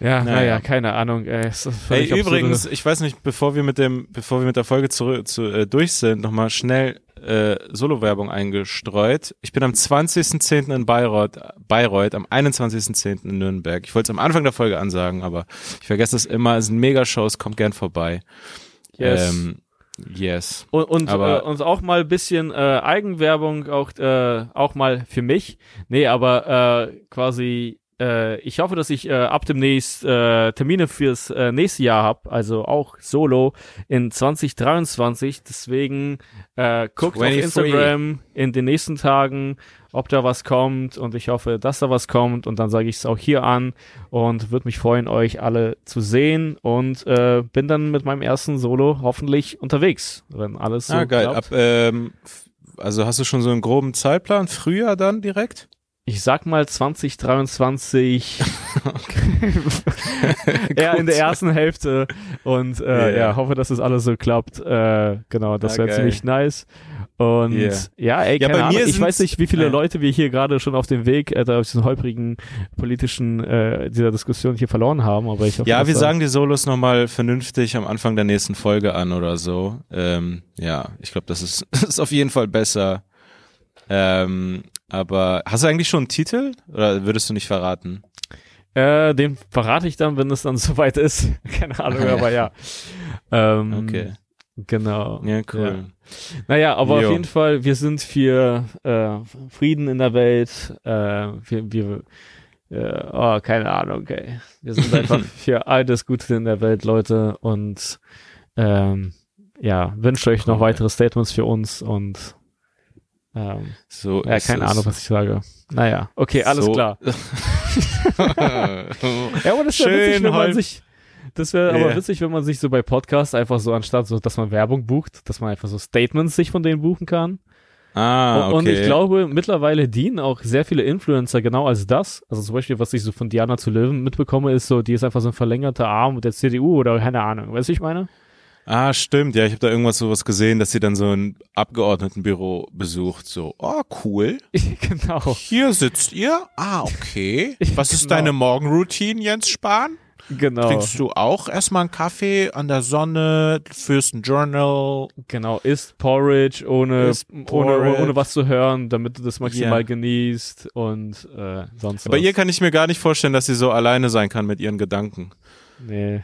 Ja, naja, naja keine Ahnung. Ey, Ey übrigens, ich weiß nicht, bevor wir mit dem, bevor wir mit der Folge zurück, zu, äh, durch sind, nochmal schnell äh, Solo-Werbung eingestreut. Ich bin am 20.10. in Bayreuth, Bayreuth, am 21.10. in Nürnberg. Ich wollte es am Anfang der Folge ansagen, aber ich vergesse es immer. Es sind Megashows, kommt gern vorbei. Yes. Ähm, Yes. Und, und, aber, äh, und auch mal ein bisschen äh, Eigenwerbung, auch, äh, auch mal für mich. Nee, aber äh, quasi äh, ich hoffe, dass ich äh, ab demnächst äh, Termine fürs äh, nächste Jahr habe, also auch Solo in 2023. Deswegen äh, guckt 23. auf Instagram in den nächsten Tagen, ob da was kommt und ich hoffe, dass da was kommt und dann sage ich es auch hier an und würde mich freuen, euch alle zu sehen und äh, bin dann mit meinem ersten Solo hoffentlich unterwegs, wenn alles so ah, geil. Ab, ähm, also hast du schon so einen groben Zeitplan? Früher dann direkt? Ich sag mal 2023 [laughs] [laughs] eher in der ersten Hälfte und äh, yeah. ja, hoffe, dass es das alles so klappt. Äh, genau, das wäre ziemlich nice. Und yeah. ja, ey, ja, keine Ahnung, ich weiß nicht, wie viele äh, Leute wir hier gerade schon auf dem Weg, äh, auf diesen holprigen politischen, äh, dieser Diskussion hier verloren haben, aber ich hoffe, Ja, wir sagen die Solos nochmal vernünftig am Anfang der nächsten Folge an oder so. Ähm, ja, ich glaube, das ist, das [laughs] ist auf jeden Fall besser. Ähm, aber hast du eigentlich schon einen Titel oder würdest du nicht verraten? Äh, den verrate ich dann, wenn es dann [laughs] soweit ist. Keine Ahnung, aber ja. Ähm, okay. Genau. Ja, cool. Ja. Naja, aber jo. auf jeden Fall, wir sind für äh, Frieden in der Welt. Äh, wir, wir äh, oh, keine Ahnung, ey. Wir sind einfach [laughs] für all das Gute in der Welt, Leute. Und ähm, ja, wünsche euch cool. noch weitere Statements für uns und ähm, so ja, keine. Ahnung, was ich sage. Naja, okay, alles so. klar. [laughs] ja, aber das wäre witzig, wenn man sich, das wäre yeah. aber witzig, wenn man sich so bei Podcasts einfach so anstatt so, dass man Werbung bucht, dass man einfach so Statements sich von denen buchen kann. Ah, okay. Und ich glaube, mittlerweile dienen auch sehr viele Influencer genau als das. Also zum Beispiel, was ich so von Diana zu Löwen mitbekomme, ist so, die ist einfach so ein verlängerter Arm der CDU oder keine Ahnung. Weißt du, ich meine? Ah, stimmt. Ja, ich habe da irgendwas sowas gesehen, dass sie dann so ein Abgeordnetenbüro besucht. So, oh, cool. [laughs] genau. Hier sitzt ihr? Ah, okay. [laughs] Was ist genau. deine Morgenroutine, Jens Spahn? Genau. Trinkst du auch erstmal einen Kaffee an der Sonne, führst ein Journal? Genau, isst Porridge ohne, Porridge. ohne, ohne was zu hören, damit du das maximal yeah. genießt und äh, sonst Bei was. ihr kann ich mir gar nicht vorstellen, dass sie so alleine sein kann mit ihren Gedanken. Nee.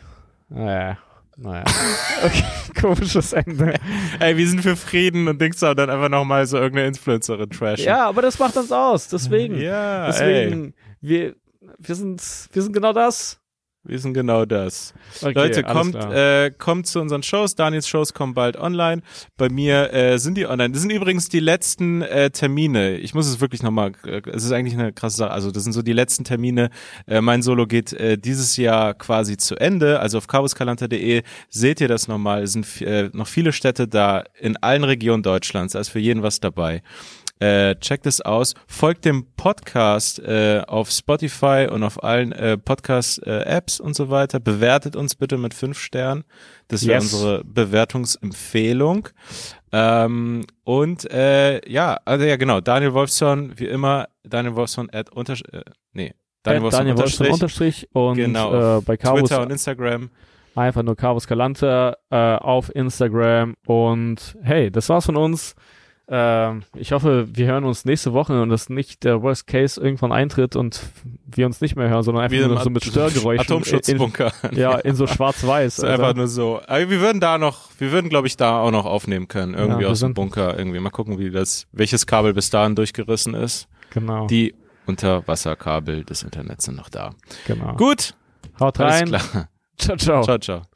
Naja. Naja. [laughs] Okay, komisches Ende. Ey, wir sind für Frieden und denkst du dann einfach nochmal so irgendeine Influencerin trashen. Ja, aber das macht uns aus. Deswegen. Ja, deswegen. Ey. Wir, wir sind, wir sind genau das. Wir sind genau das. Okay, Leute, kommt, äh, kommt zu unseren Shows. Daniels Shows kommen bald online. Bei mir äh, sind die online. Das sind übrigens die letzten äh, Termine. Ich muss es wirklich nochmal, äh, es ist eigentlich eine krasse Sache. Also das sind so die letzten Termine. Äh, mein Solo geht äh, dieses Jahr quasi zu Ende. Also auf cabuskalanta.de seht ihr das nochmal. Es sind äh, noch viele Städte da in allen Regionen Deutschlands. Da ist für jeden was dabei. Äh, checkt es aus. Folgt dem Podcast äh, auf Spotify und auf allen äh, Podcast-Apps äh, und so weiter. Bewertet uns bitte mit fünf Sternen. Das wäre yes. unsere Bewertungsempfehlung. Ähm, und äh, ja, also ja genau, Daniel Wolfson, wie immer, Daniel Wolfson at unter, äh, nee, Daniel Wolfson, Daniel Wolfson unterstrich, und genau, äh, bei Chaos, Twitter und Instagram. Einfach nur Carvus Galante äh, auf Instagram und hey, das war's von uns. Ähm, ich hoffe, wir hören uns nächste Woche und dass nicht der Worst Case irgendwann eintritt und wir uns nicht mehr hören, sondern einfach nur so mit Störgeräuschen. Atomschutzbunker. In, ja, [laughs] in so schwarz-weiß. also. Einfach nur so. Aber wir würden da noch, wir würden, glaube ich, da auch noch aufnehmen können. Irgendwie ja, aus dem Bunker. Irgendwie. Mal gucken, wie das, welches Kabel bis dahin durchgerissen ist. Genau. Die Unterwasserkabel des Internets sind noch da. Genau. Gut. Haut rein. Alles klar. Ciao, ciao. Ciao, ciao.